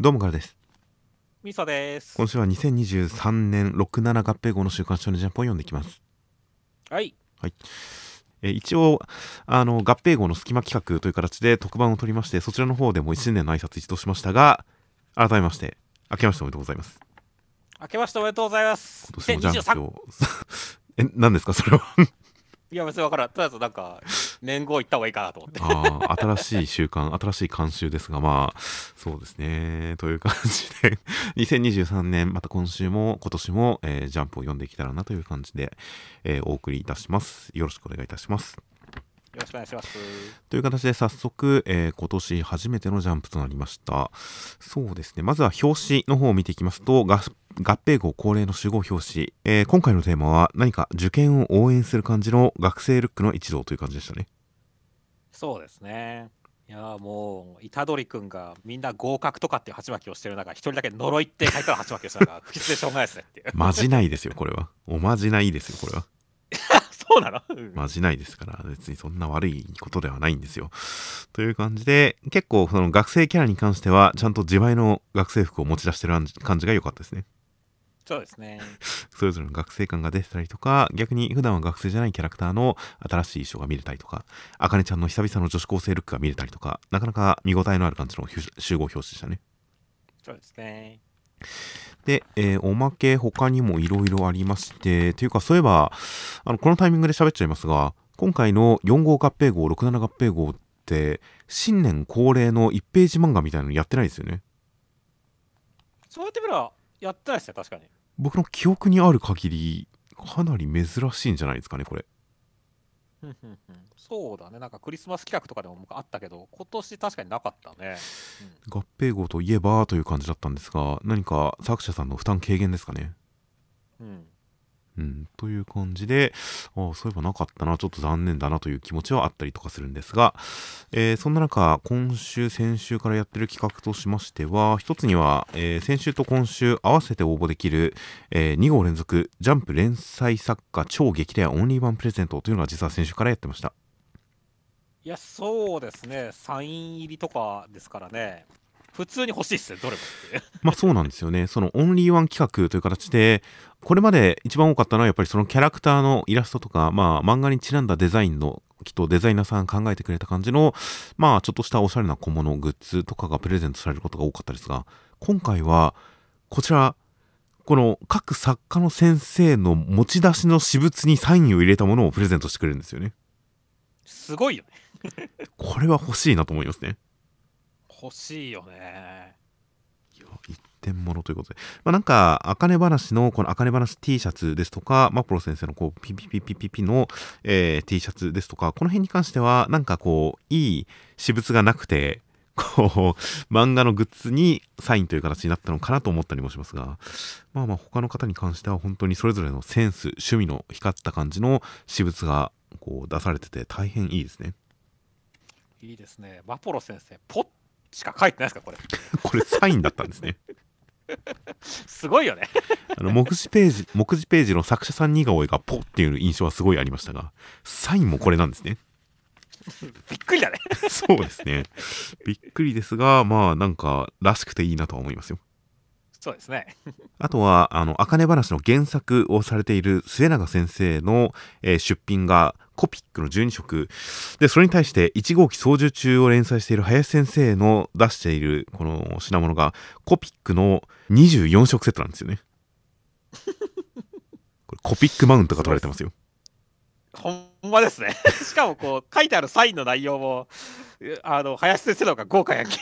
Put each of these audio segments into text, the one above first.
どうもからです。みそです。今週は2023年67合併号の週刊少年ジャンプを読んでいきます。はい。えー一応、あの、合併号の隙間企画という形で特番を取りまして、そちらの方でも1年の挨拶一度しましたが、改めまして、明けましておめでとうございます。明けましておめでとうございます。今年もジャンプ2023。を。え、何ですか？それは。いや、別にわからん。とりあえずなんか、年号言った方がいいかなと思って。ああ、新しい習慣、新しい慣習ですが、まあ、そうですね。という感じで、2023年、また今週も今年も、えージャンプを読んでいけたらなという感じで、えーお送りいたします。よろしくお願いいたします。よろしくお願いします。という形で早速、えー今年初めてのジャンプとなりました。そうですね。まずは表紙の方を見ていきますと、合合併号恒例の集合表紙、えー今回のテーマは何か受験を応援する感じの学生ルックの一同という感じでしたね。そうですね。いやーもう、虎杖くんがみんな合格とかっていう鉢巻きをしてる中、一人だけ呪いって書いたら鉢巻きをしたのが不吉でしょうがないですねっていう。まじないですよ、これは。おまじないですよ、これは。そうなの、うんまじないですから、別にそんな悪いことではないんですよ。という感じで、結構その学生キャラに関しては、ちゃんと自前の学生服を持ち出してる感じが良かったですね。そうですね。それぞれの学生感が出てたりとか、逆に普段は学生じゃないキャラクターの新しい衣装が見れたりとか、あかねちゃんの久々の女子高生ルックが見れたりとか、なかなか見応えのある感じの集合表紙でしたね。そうですね。で、えーおまけ他にもいろいろありまして、というかそういえば、あの、このタイミングで喋っちゃいますが、今回の4号合併号、67合併号って、新年恒例の1ページ漫画みたいなのやってないですよね。そうやってみれば、やってないですね、確かに。僕の記憶にある限り、かなり珍しいんじゃないですかね、これ。そうだね。なんかクリスマス企画とかでもあったけど、今年確かになかったね。合併号といえばという感じだったんですが、何か作者さんの負担軽減ですかね。うん。うん、という感じで、あそういえばなかったな、ちょっと残念だなという気持ちはあったりとかするんですが、えーそんな中、今週、先週からやってる企画としましては、一つには、えー先週と今週合わせて応募できる、え2号連続ジャンプ連載作家超激レアオンリーワンプレゼントというのが実は先週からやってました。いや、そうですね。サイン入りとかですからね。普通に欲しいっすね、どれも。まあそうなんですよね。そのオンリーワン企画という形で、これまで一番多かったのはやっぱりそのキャラクターのイラストとか、まあ漫画にちなんだデザインの、きっとデザイナーさん考えてくれた感じの、まあちょっとしたおしゃれな小物、グッズとかがプレゼントされることが多かったですが、今回は、こちら、この各作家の先生の持ち出しの私物にサインを入れたものをプレゼントしてくれるんですよね。すごいよね。これは欲しいなと思いますね。欲しいよね。いや一点物ということで。まあなんか、あかね話の、このあかね話 T シャツですとか、マプロ先生のこう、ピピピピピピの、えー T シャツですとか、この辺に関しては、なんかこう、いい私物がなくて、こう、漫画のグッズにサインという形になったのかなと思ったりもしますが、まあまあ他の方に関しては本当にそれぞれのセンス、趣味の光った感じの私物がこう出されてて大変いいですね。いいですね。マポロ先生、ポッしか書いてないですか、これ。これサインだったんですね。すごいよね。あの目次ページ、目次ページの作者さん似顔絵がポッっていう印象はすごいありましたが、サインもこれなんですね。びっくりだね。そうですね。びっくりですが、まあなんか、らしくていいなとは思いますよ。そうですね。あとは、あの、あかね話の原作をされている末永先生の、えー出品がコピックの12色。で、それに対して1号機操縦中を連載している林先生の出しているこの品物がコピックの24色セットなんですよね。これコピックマウントが取られてますよ。ほんまですね。しかも、こう、書いてあるサインの内容も、うあの、林先生の方が豪華やんけ。っ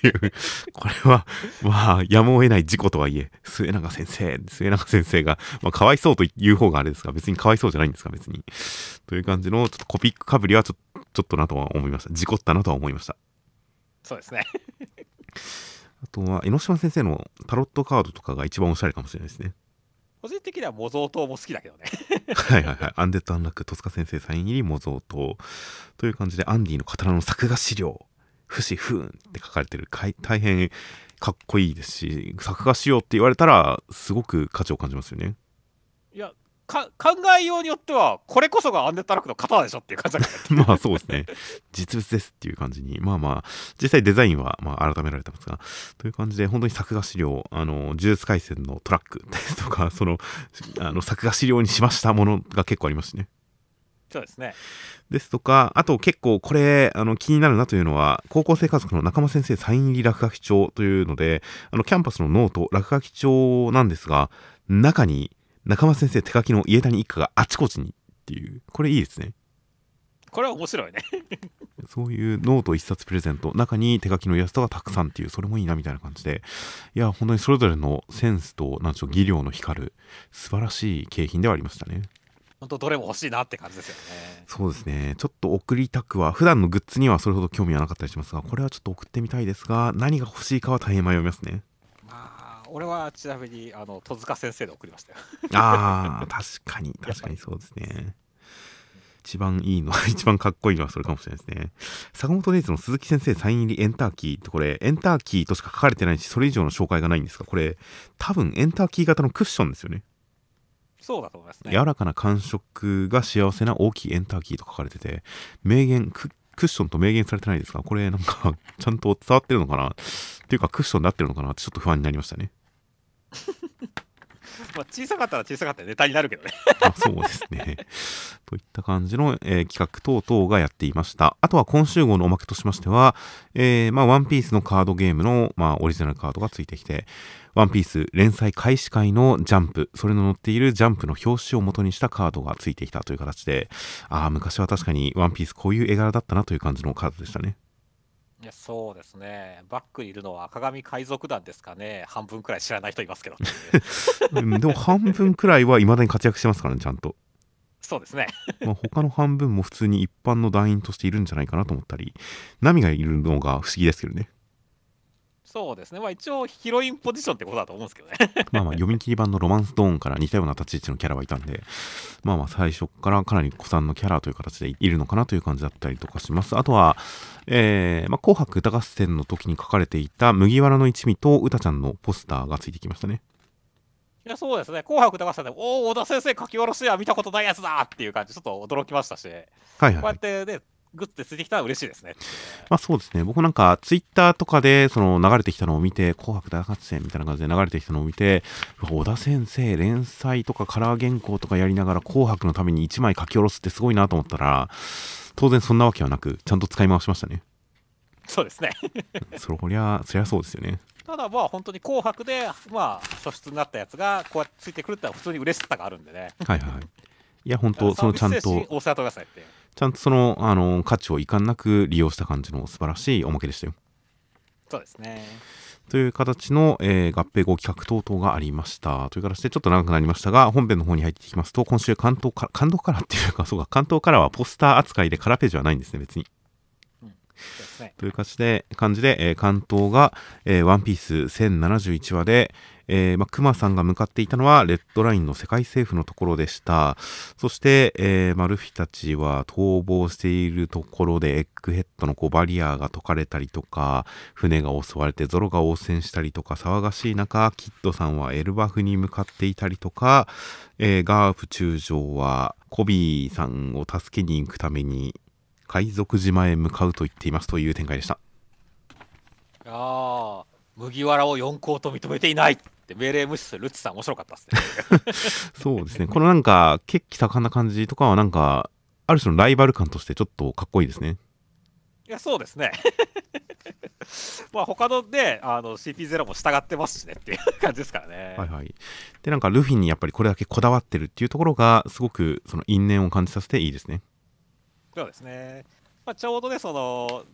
ていう、これは、まあ、やむを得ない事故とはいえ、末永先生、末永先生が、まあ、かわいそうという方があれですが、別にかわいそうじゃないんですか、別に。という感じの、ちょっとコピックかぶりはちょ、ちょっとなとは思いました。事故ったなとは思いました。そうですね。あとは、江ノ島先生のタロットカードとかが一番おしゃれかもしれないですね。個人的には模造刀も好きだけどね。はいはいはい。アンデッド・アンラック、戸塚先生サイン入り模造刀という感じで、アンディの刀の作画資料、不死不運って書かれてる、大変かっこいいですし、作画しようって言われたら、すごく価値を感じますよね。いや、か考えようによってはこれこそがアンデッドラックの型でしょっていう感じだから まあそうですね。実物ですっていう感じに。まあまあ、実際デザインはまあ改められてますが、という感じで、本当に作画資料、あの、呪術廻戦のトラックですとか、その、あの作画資料にしましたものが結構ありますしね。そうですねですとか、あと結構これ、あの気になるなというのは、高校生家族の仲間先生サイン入り落書き帳というので、あのキャンパスのノート、落書き帳なんですが、中に仲間先生手書きの家谷一家があちこちにっていう、これいいですね。これは面白いね そういうノート一冊プレゼント、中に手書きのイラストがたくさんっていう、それもいいなみたいな感じで、いや、本当にそれぞれのセンスと、なんでしょう、技量の光る、素晴らしい景品ではありましたね。本当どれも欲しいなって感じですよねそうですね。ちょっと送りたくは、普段のグッズにはそれほど興味はなかったりしますが、これはちょっと送ってみたいですが、何が欲しいかは大変迷いますね。まあ俺はちなみにあの戸塚先生で送りましたよああ、確かに、確かにそうですね。一番いいのは、一番かっこいいのはそれかもしれないですね。坂本デイズの鈴木先生サイン入りエンターキーってこれ、エンターキーとしか書かれてないし、それ以上の紹介がないんですが、これ、多分エンターキー型のクッションですよね。そうだと思いますね柔らかな感触が幸せな大きいエンターキーと書かれてて、名言、ククッションと明言されてないですが、これなんか、ちゃんと伝わってるのかな？っていうか、クッションで合ってるのかな？ってちょっと不安になりましたね。まあ、小さかったら小さかったらネタになるけどねあ そうですね。といった感じの、えー企画等々がやっていました。あとは今週号のおまけとしましては、えーまあ、ワンピースのカードゲームの、まあ、オリジナルカードがついてきて、ワンピース連載開始会のジャンプ、それの載っているジャンプの表紙を元にしたカードがついてきたという形で、ああ、昔は確かにワンピースこういう絵柄だったなという感じのカードでしたね。いやそうですねバックにいるのは赤髪海賊団ですかね半分くらい知らない人いますけどうんでも半分くらいは未だに活躍してますからね、ちゃんと。そうですねまあ、他の半分も普通に一般の団員としているんじゃないかなと思ったり、ナミがいるのが不思議ですけどね。そうですねまあ一応ヒロインポジションってことだと思うんですけどね まあまあ読み切り版のロマンスドーンから似たような立ち位置のキャラはいたんで、まあまあ最初からかなり古参のキャラという形でいるのかなという感じだったりとかします。あとは、えーまあ、紅白歌合戦の時に書かれていた麦わらの一味と歌ちゃんのポスターがついてきましたね。いやそうですね紅白歌合戦でおお小田先生書き下ろしは見たことないやつだっていう感じちょっと驚きましたしはいこうやっはい。てねグッズでついてきたら嬉しいですねまあそうですね。僕なんかツイッターとかでその流れてきたのを見て、紅白大合戦みたいな感じで流れてきたのを見て、小田先生連載とかカラー原稿とかやりながら紅白のために1枚書き下ろすってすごいなと思ったら、当然そんなわけはなく、ちゃんと使い回しましたね。そうですねそりゃ、そりゃそうですよね。ただまあ本当に紅白でまあ初出になったやつがこうやってついてくるってのは普通に嬉しさがあるんでねはいはい。いや、本当そのちゃんサービス精神と、大瀬戸野菜ってちゃんとその、あの、価値を遺憾なく利用した感じの素晴らしいおまけでしたよ。そうですねという形の、えー合併後企画等々がありました。という形でちょっと長くなりましたが、本編の方に入っていきますと、今週関東から、関東からっていうか、そうか、関東からはポスター扱いでカラーページはないんですね、別に。ねという感じで、えー巻頭が、えーワンピース1071話で、えーま、クマさんが向かっていたのは、レッドラインの世界政府のところでした。そして、えーまあルフィたちは逃亡しているところで、エッグヘッドのこうバリアが解かれたりとか、船が襲われてゾロが応戦したりとか、騒がしい中、キッドさんはエルバフに向かっていたりとか、えーガープ中将はコビーさんを助けに行くために、海賊島へ向かうと言っていますという展開でした。ああ麦わらを四皇と認めていないって命令無視するルッチさん面白かったですね そうですね。このなんか、血気盛んな感じとかはなんか、ある種のライバル感としてちょっとかっこいいですね。いやそうですね まあ他のねあの CP0 も従ってますしねっていう感じですからね、はいはい。で、なんかルフィにやっぱりこれだけこだわってるっていうところが、すごくその因縁を感じさせていいですね。そうですね、まあ、ちょうどねその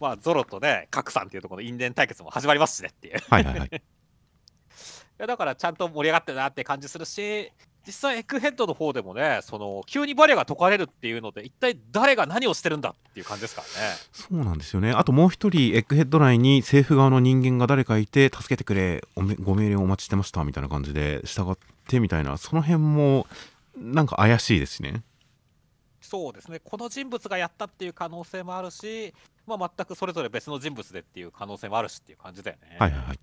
まあゾロとねカクさんっていうところの因縁対決も始まりますしねっていういはいはいはい。やだからちゃんと盛り上がってるなって感じするし実際エッグヘッドの方でもねその急にバリアが解かれるっていうので一体誰が何をしてるんだっていう感じですからねそうなんですよね。あともう一人、エッグヘッド内に政府側の人間が誰かいて、助けてくれ、ご命令をお待ちしてました、みたいな感じで、従ってみたいな、その辺も、なんか怪しいですしね。そうですねこの人物がやったっていう可能性もあるし、まあ、全くそれぞれ別の人物でっていう可能性もあるしっていう感じだよね。はいはいはい。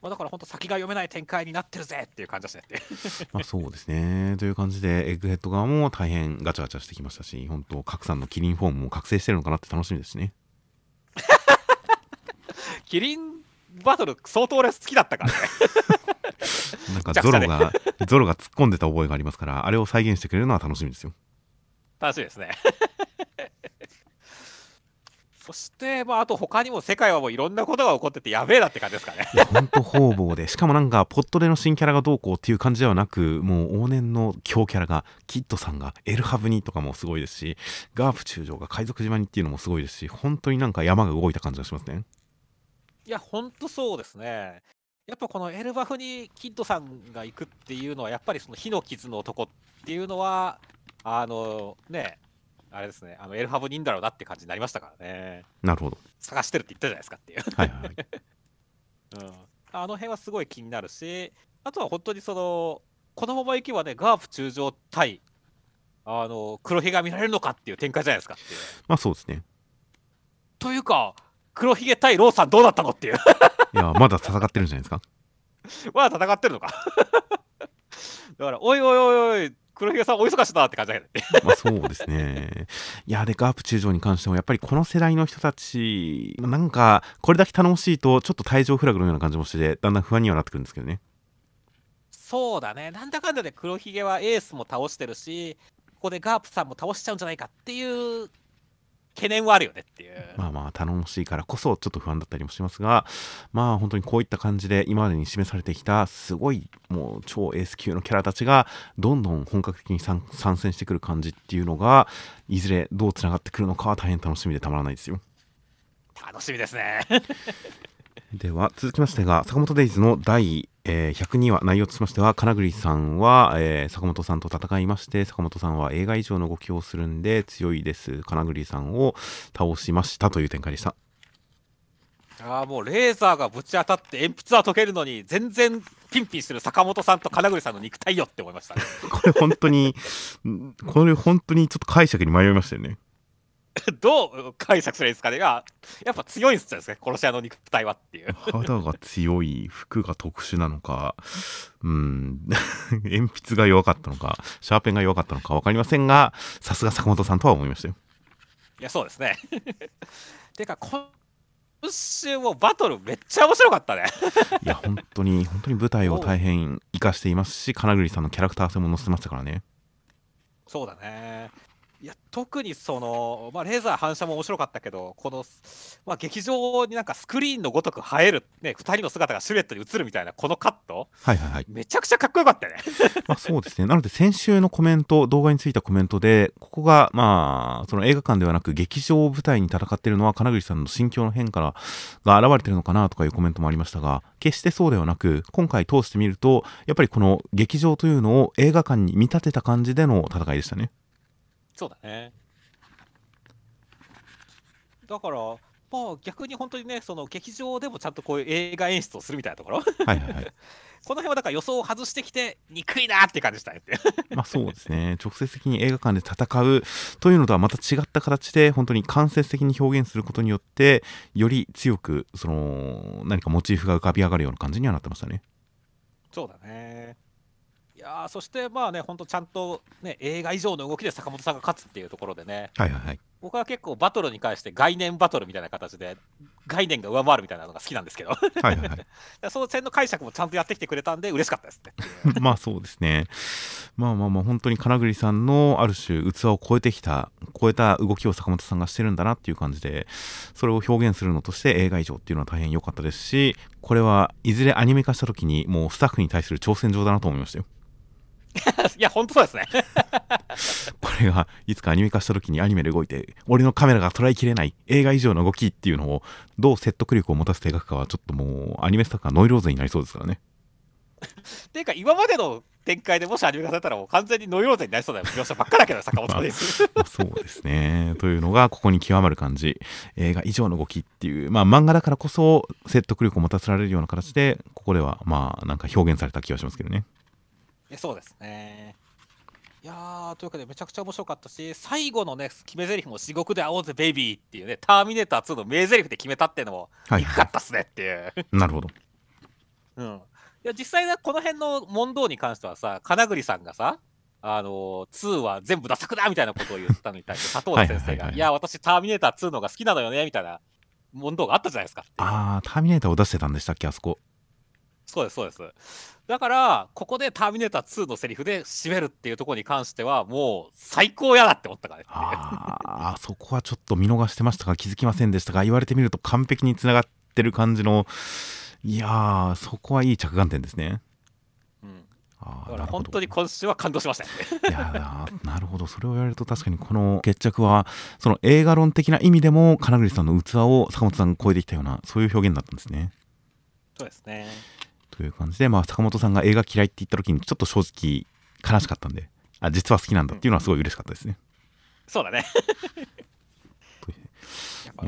まあ、だから本当先が読めない展開になってるぜっていう感じですね。まあそうですね。という感じで、エッグヘッド側も大変ガチャガチャしてきましたし、本当、賀来さんのキリンフォームも覚醒してるのかなって楽しみですしね。キリンバトル相当俺好きだったからね。なんかゾロが、ゾロが突っ込んでた覚えがありますから、あれを再現してくれるのは楽しみですよ。楽しみですね。そして、まあ、あと他にも世界はもういろんなことが起こっててやべえなって感じですかね。いや、ほんと方々で、しかもなんか、ポットでの新キャラがどうこうっていう感じではなく、もう往年の強キャラが、キッドさんがエルハブにとかもすごいですし、ガープ中将が海賊島にっていうのもすごいですし、本当になんか山が動いた感じがしますね。いや、ほんとそうですね。やっぱこのエルバフにキッドさんが行くっていうのは、やっぱりその火の傷の男っていうのは、あのね、あれですね、あのエルハブにいんだろうなって感じになりましたからね。なるほど。探してるって言ったじゃないですかっていう。はいはいはい。うん、あの辺はすごい気になるし、あとは本当にその、このままいけばね、ガープ中将対、あの、黒ひげが見られるのかっていう展開じゃないですかっていう。まあそうですね。というか、黒ひげ対ローさんどうだったのっていう。いや、まだ戦ってるんじゃないですか。まだ戦ってるのか。だから、おいおいおいおい、黒ひげさんお忙しいなって感じだけどね。まあそうですね。いや、で、ガープ中将に関しても、やっぱりこの世代の人たち、なんか、これだけ頼もしいと、ちょっと退場フラグのような感じもして、だんだん不安にはなってくるんですけどね。そうだね。なんだかんだで黒ひげはエースも倒してるし、ここでガープさんも倒しちゃうんじゃないかっていう懸念はあるよねっていう。まあまあ、頼もしいからこそ、ちょっと不安だったりもしますが、まあ本当にこういった感じで、今までに示されてきた、すごい、もう超エース級のキャラたちが、どんどん本格的に参戦してくる感じっていうのが、いずれどうつながってくるのかは大変楽しみでたまらないですよ。楽しみですね。では続きましてが坂本デイズの第、えー102話内容としましては金栗さんは、えー坂本さんと戦いまして坂本さんは映画以上の動きをするんで強いです。金栗さんを倒しましたという展開でした。ああ、もうレーザーがぶち当たって鉛筆は溶けるのに、全然ピンピンしてる坂本さんと金栗さんの肉体よって思いましたね。これ本当にんこれ本当にちょっと解釈に迷いましたよね どう解釈すればいいですかね。いややっぱ強いんですよね、殺し屋の肉体はっていう。肌が強い服が特殊なのかうん 鉛筆が弱かったのかシャーペンが弱かったのか分かりませんがさすが坂本さんとは思いましたよいや、そうですね。てか、今週もバトルめっちゃ面白かったね。いや本当に本当に舞台を大変生かしていますし金栗さんのキャラクター性も載せてましたからねそうだね。いや特にその、まあ、レーザー反射も面白かったけど、この、まあ、劇場になんかスクリーンのごとく映える、ね、2人の姿がシルエットに映るみたいな、このカット、はいはいはい。めちゃくちゃかっこよかったよね。まあそうですね。なので先週のコメント動画についたコメントでここがまあその映画館ではなく劇場を舞台に戦っているのは金栗さんの心境の変化が現れているのかなとかいうコメントもありましたが決してそうではなく今回通してみるとやっぱりこの劇場というのを映画館に見立てた感じでの戦いでしたねそうだね。だから、まあ、逆に本当にね、その劇場でもちゃんとこういう映画演出をするみたいなところ、こはいはいはい の辺はだから予想を外してきて、憎いなって感じしたねって。まあそうですね直接的に映画館で戦うというのとはまた違った形で本当に間接的に表現することによってより強くその何かモチーフが浮かび上がるような感じにはなってましたねそうだね。いやーそしてまあね、本当ちゃんと、ね、映画以上の動きで坂本さんが勝つっていうところでね、はいはいはい。僕は結構バトルに関して概念バトルみたいな形で、概念が上回るみたいなのが好きなんですけど、はいはいはい その点の解釈もちゃんとやってきてくれたんで、嬉しかったですね。まあそうですね。まあまあまあ本当に金栗さんのある種器を超えてきた超えた動きを坂本さんがしてるんだなっていう感じでそれを表現するのとして映画以上っていうのは大変良かったですしこれはいずれアニメ化した時にもうスタッフに対する挑戦状だなと思いましたよ。いや、本当そうですね。これがいつかアニメ化した時にアニメで動いて俺のカメラが捉えきれない映画以上の動きっていうのをどう説得力を持たせて描くかはちょっともうアニメスタッフがノイローゼになりそうですからね。っていうか、今までの展開でもしアニメ化されたら、もう完全にノイローゼになりそうな描写ばっかだけど、坂本です。まあそうですね。というのが、ここに極まる感じ。映画以上の動きっていう、まあ漫画だからこそ説得力を持たせられるような形で、ここではまあなんか表現された気がしますけどね。いやそうですね。いやーというわけでめちゃくちゃ面白かったし最後のね決め台詞も「至極で会おうぜベイビー」っていうね「ターミネーター2」の名台詞で決めたっていうのもはい憎かったっすねっていうなるほど。うん。いや、実際ね、この辺の問答に関してはさ、金栗さんがさ、あのー、2は全部ダ作だみたいなことを言ったのに対して、佐藤先生が、いや、私、ターミネーター2のが好きなのよね、みたいな問答があったじゃないですか。ああ、ターミネーターを出してたんでしたっけ、あそこ。そうです、そうです。だから、ここでターミネーター2のセリフで締めるっていうところに関しては、もう最高やだって思ったからね。ああ、そこはちょっと見逃してましたが、気づきませんでしたが、言われてみると完璧につながってる感じの、いやー、そこはいい着眼点ですね。うん、だから本当に今週は感動しました、ね、いやなるほどそれを言われると確かにこの決着はその映画論的な意味でも金栗さんの器を坂本さんが超えてきたようなそういう表現だったんですね。そうですねという感じで、まあ、坂本さんが映画嫌いって言った時にちょっと正直悲しかったんであ実は好きなんだっていうのはすごい嬉しかったですね。うん、そうだね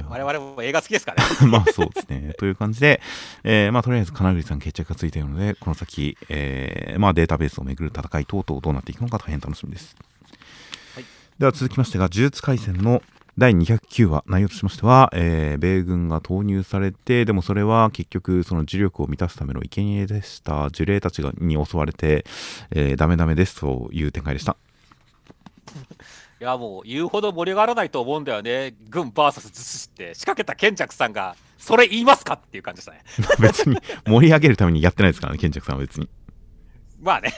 我々も映画好きですからねまあそうですね。という感じで、えー、まあとりあえず金栗さん決着がついたので、この先、えー、まあデータベースをめぐる戦い等々どうなっていくのか大変楽しみです。はい、では続きましてが、呪術廻戦の第209話内容としましては、えー、米軍が投入されてでもそれは結局その呪力を満たすための生贄でした。呪霊たちがに襲われて、えー、ダメダメですという展開でした。いやもう言うほど盛り上がらないと思うんだよね。軍 VS 術師って仕掛けた賢着さんがそれ言いますかっていう感じでしたね。別に盛り上げるためにやってないですからね賢着さんは別にまあね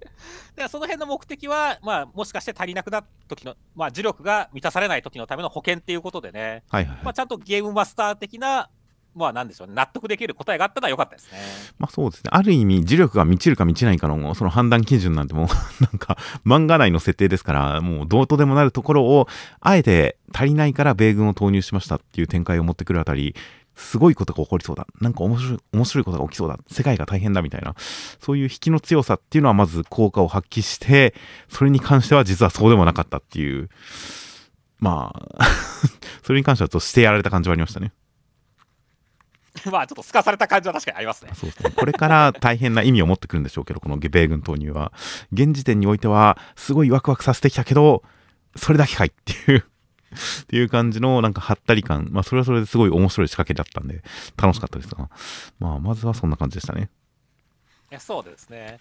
でその辺の目的は、まあ、もしかして足りなくなった時の、まあ、呪力が満たされない時のための保険っていうことでね、はいはい、まあ、ちゃんとゲームマスター的な、まあ、なんでしょうね、納得できる答えがあったのは良かったですね。まあそうですね。ある意味、呪力が満ちるか満ちないかの、その判断基準なんてもう なんか、漫画内の設定ですから、もうどうとでもなるところを、あえて足りないから米軍を投入しましたっていう展開を持ってくるあたり、すごいことが起こりそうだ。なんか面白い、面白いことが起きそうだ。世界が大変だみたいな。そういう引きの強さっていうのはまず効果を発揮して、それに関しては実はそうでもなかったっていう。まあ それに関してはちょっとしてやられた感じはありましたね。まあちょっと透かされた感じは確かにありますね。そうですね。これから大変な意味を持ってくるんでしょうけど、この米軍投入は。現時点においては、すごいワクワクさせてきたけど、それだけかいっていうっていう感じのなんかはったり感、まあそれはそれですごい面白い仕掛けだったんで楽しかったですが、まあまずはそんな感じでしたね。いやそうですね。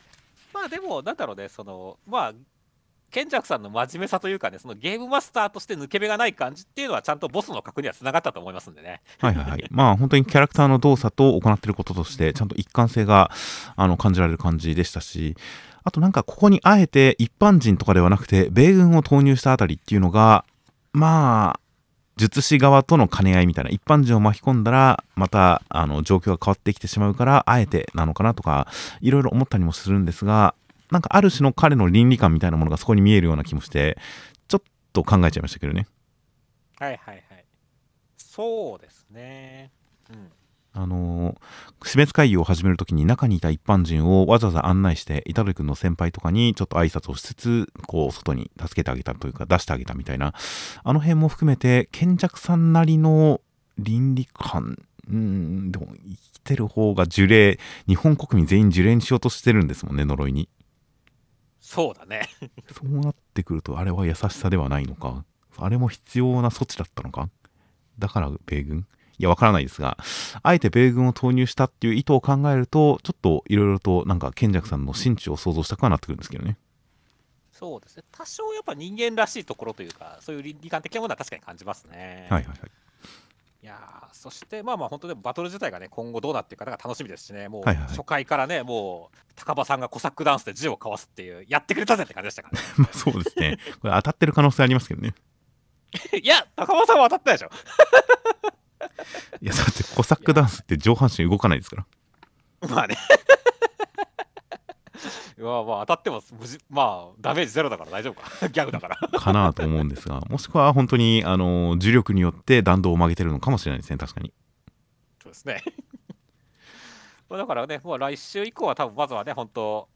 まあでもなんだろうね、そのまあ賢着さんの真面目さというかね、そのゲームマスターとして抜け目がない感じっていうのは、ちゃんとボスの格にはつながったと思いますんでね。はいはいはい。まあ本当にキャラクターの動作と行っていることとして、ちゃんと一貫性があの感じられる感じでしたし、あとなんかここにあえて一般人とかではなくて、米軍を投入したあたりっていうのが、まあ、術師側との兼ね合いみたいな、一般人を巻き込んだら、また、あの、状況が変わってきてしまうから、あえてなのかなとか、いろいろ思ったりもするんですが、なんかある種の彼の倫理観みたいなものがそこに見えるような気もして、ちょっと考えちゃいましたけどね。はいはいはい。そうですね。うん。あの死滅会議を始めるときに中にいた一般人をわざわざ案内して板取君の先輩とかにちょっと挨拶をしつつこう外に助けてあげたというか出してあげたみたいな。あの辺も含めて賢着さんなりの倫理観うんでも生きてる方が呪霊日本国民全員呪霊にしようとしてるんですもんね呪いに。そうだね。そうなってくるとあれは優しさではないのか？あれも必要な措置だったのか？だから米軍？いや、わからないですが、あえて米軍を投入したっていう意図を考えると、ちょっといろいろとなんか賢者さんの心中を想像したくはなってくるんですけどね。そうですね。多少やっぱ人間らしいところというか、そういう倫理観的なものは確かに感じますね。はいはいはい。いやそしてまあまあ本当でもバトル自体がね今後どうなっていくかが楽しみですしねもう初回からね、もう高場さんがコサックダンスで銃をかわすっていうやってくれたぜって感じでしたからね まあそうですねこれ当たってる可能性ありますけどね いや高場さんは当たったでしょいやだってコサックダンスって上半身動かないですから。まあね。まあまあ当たっても無事まあダメージゼロだから大丈夫か。ギャグだから。かなと思うんですがもしくは本当にあの重力によって弾道を曲げてるのかもしれないですね確かに。そうですね。だからねもう来週以降は多分まずはね本当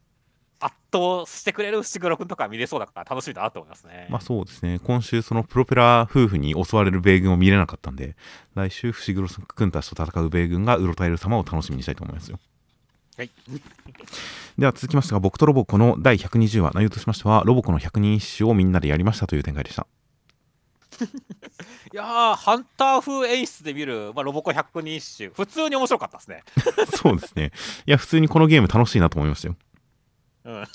圧倒してくれる伏黒君とか見れそうだから楽しみだなと思いますね。まあそうですね。今週そのプロペラ夫婦に襲われる米軍を見れなかったんで、来週伏黒君たちと戦う米軍がうろたえる様を楽しみにしたいと思いますよ。はい。では続きましてが、僕とロボコの第120話、内容としましては、ロボコの百人一首をみんなでやりましたという展開でした。いやー、ハンター風演出で見る、まあ、ロボコ100人一首、普通に面白かったですね。そうですね。いや、普通にこのゲーム楽しいなと思いましたよ。うん、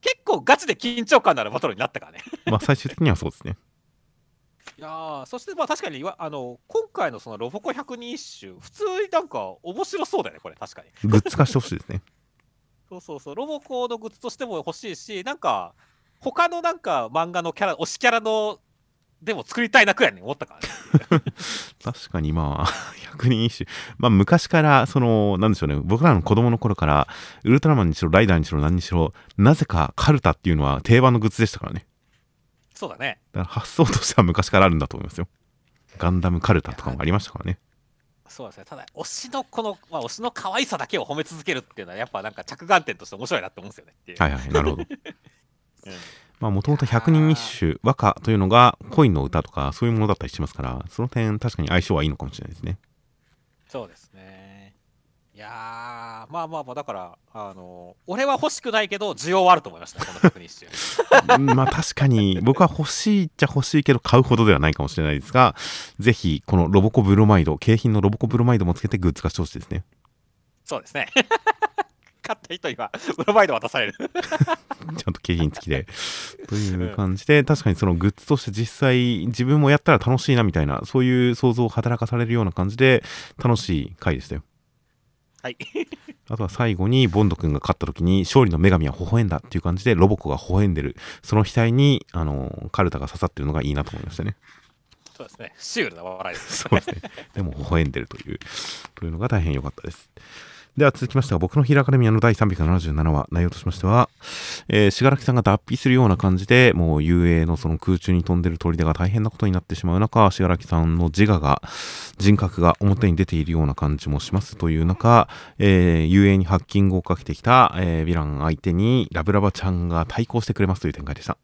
結構ガチで緊張感のあるバトルになったからね。まあ、最終的にはそうですね。いやーそしてまあ確かにあの今回のそのロボコ100人一首、普通になんか面白そうだよね、これ、確かに。グッズ化してほしいですね。そうそうそう、ロボコのグッズとしても欲しいし、なんか、他のなんか漫画のキャラ、推しキャラのでも作りたいなくらいに思ったからね。確かにまあ、100人一首。まあ昔から、その、なんでしょうね、僕らの子供の頃から、ウルトラマンにしろ、ライダーにしろ、何にしろ、なぜかカルタっていうのは定番のグッズでしたからね。そうだね。だから発想としては昔からあるんだと思いますよ。ガンダムカルタとかもありましたからね。そうですね。ただ、推しのこの、まあ、推しの可愛さだけを褒め続けるっていうのは、やっぱなんか着眼点として面白いなって思うんですよね。はいはい、なるほど。うんまあもともと100人一首、和歌というのが恋の歌とかそういうものだったりしますから、その点確かに相性はいいのかもしれないですね。そうですね。いやー、まあまあまあ、だから、あの、俺は欲しくないけど、需要はあると思いましたね、この100人一首。うんまあ確かに僕は欲しいっちゃ欲しいけど買うほどではないかもしれないですが、ぜひこのロボコブロマイド、景品のロボコブロマイドもつけてグッズ化してほしいですね。そうですね。買った人には、ブロマイド渡される。ちゃんと景品付きで。という感じで、確かにそのグッズとして実際自分もやったら楽しいなみたいな、そういう想像を働かされるような感じで楽しい回でしたよ。はい。あとは最後にボンド君が勝った時に勝利の女神は微笑んだっていう感じでロボコが微笑んでる。その額に、あの、カルタが刺さってるのがいいなと思いましたね。そうですね。シュールな笑いです。そうですね。でも微笑んでるという、というのが大変良かったです。では続きましては僕のヒーローアカデミアの第377話、内容としましては、えー、しがらきさんが脱皮するような感じで、もう遊泳のその空中に飛んでる砦が大変なことになってしまう中、しがらきさんの自我が、人格が表に出ているような感じもしますという中、えー、遊泳にハッキングをかけてきた、えー、ヴィラン相手にラブラバちゃんが対抗してくれますという展開でした。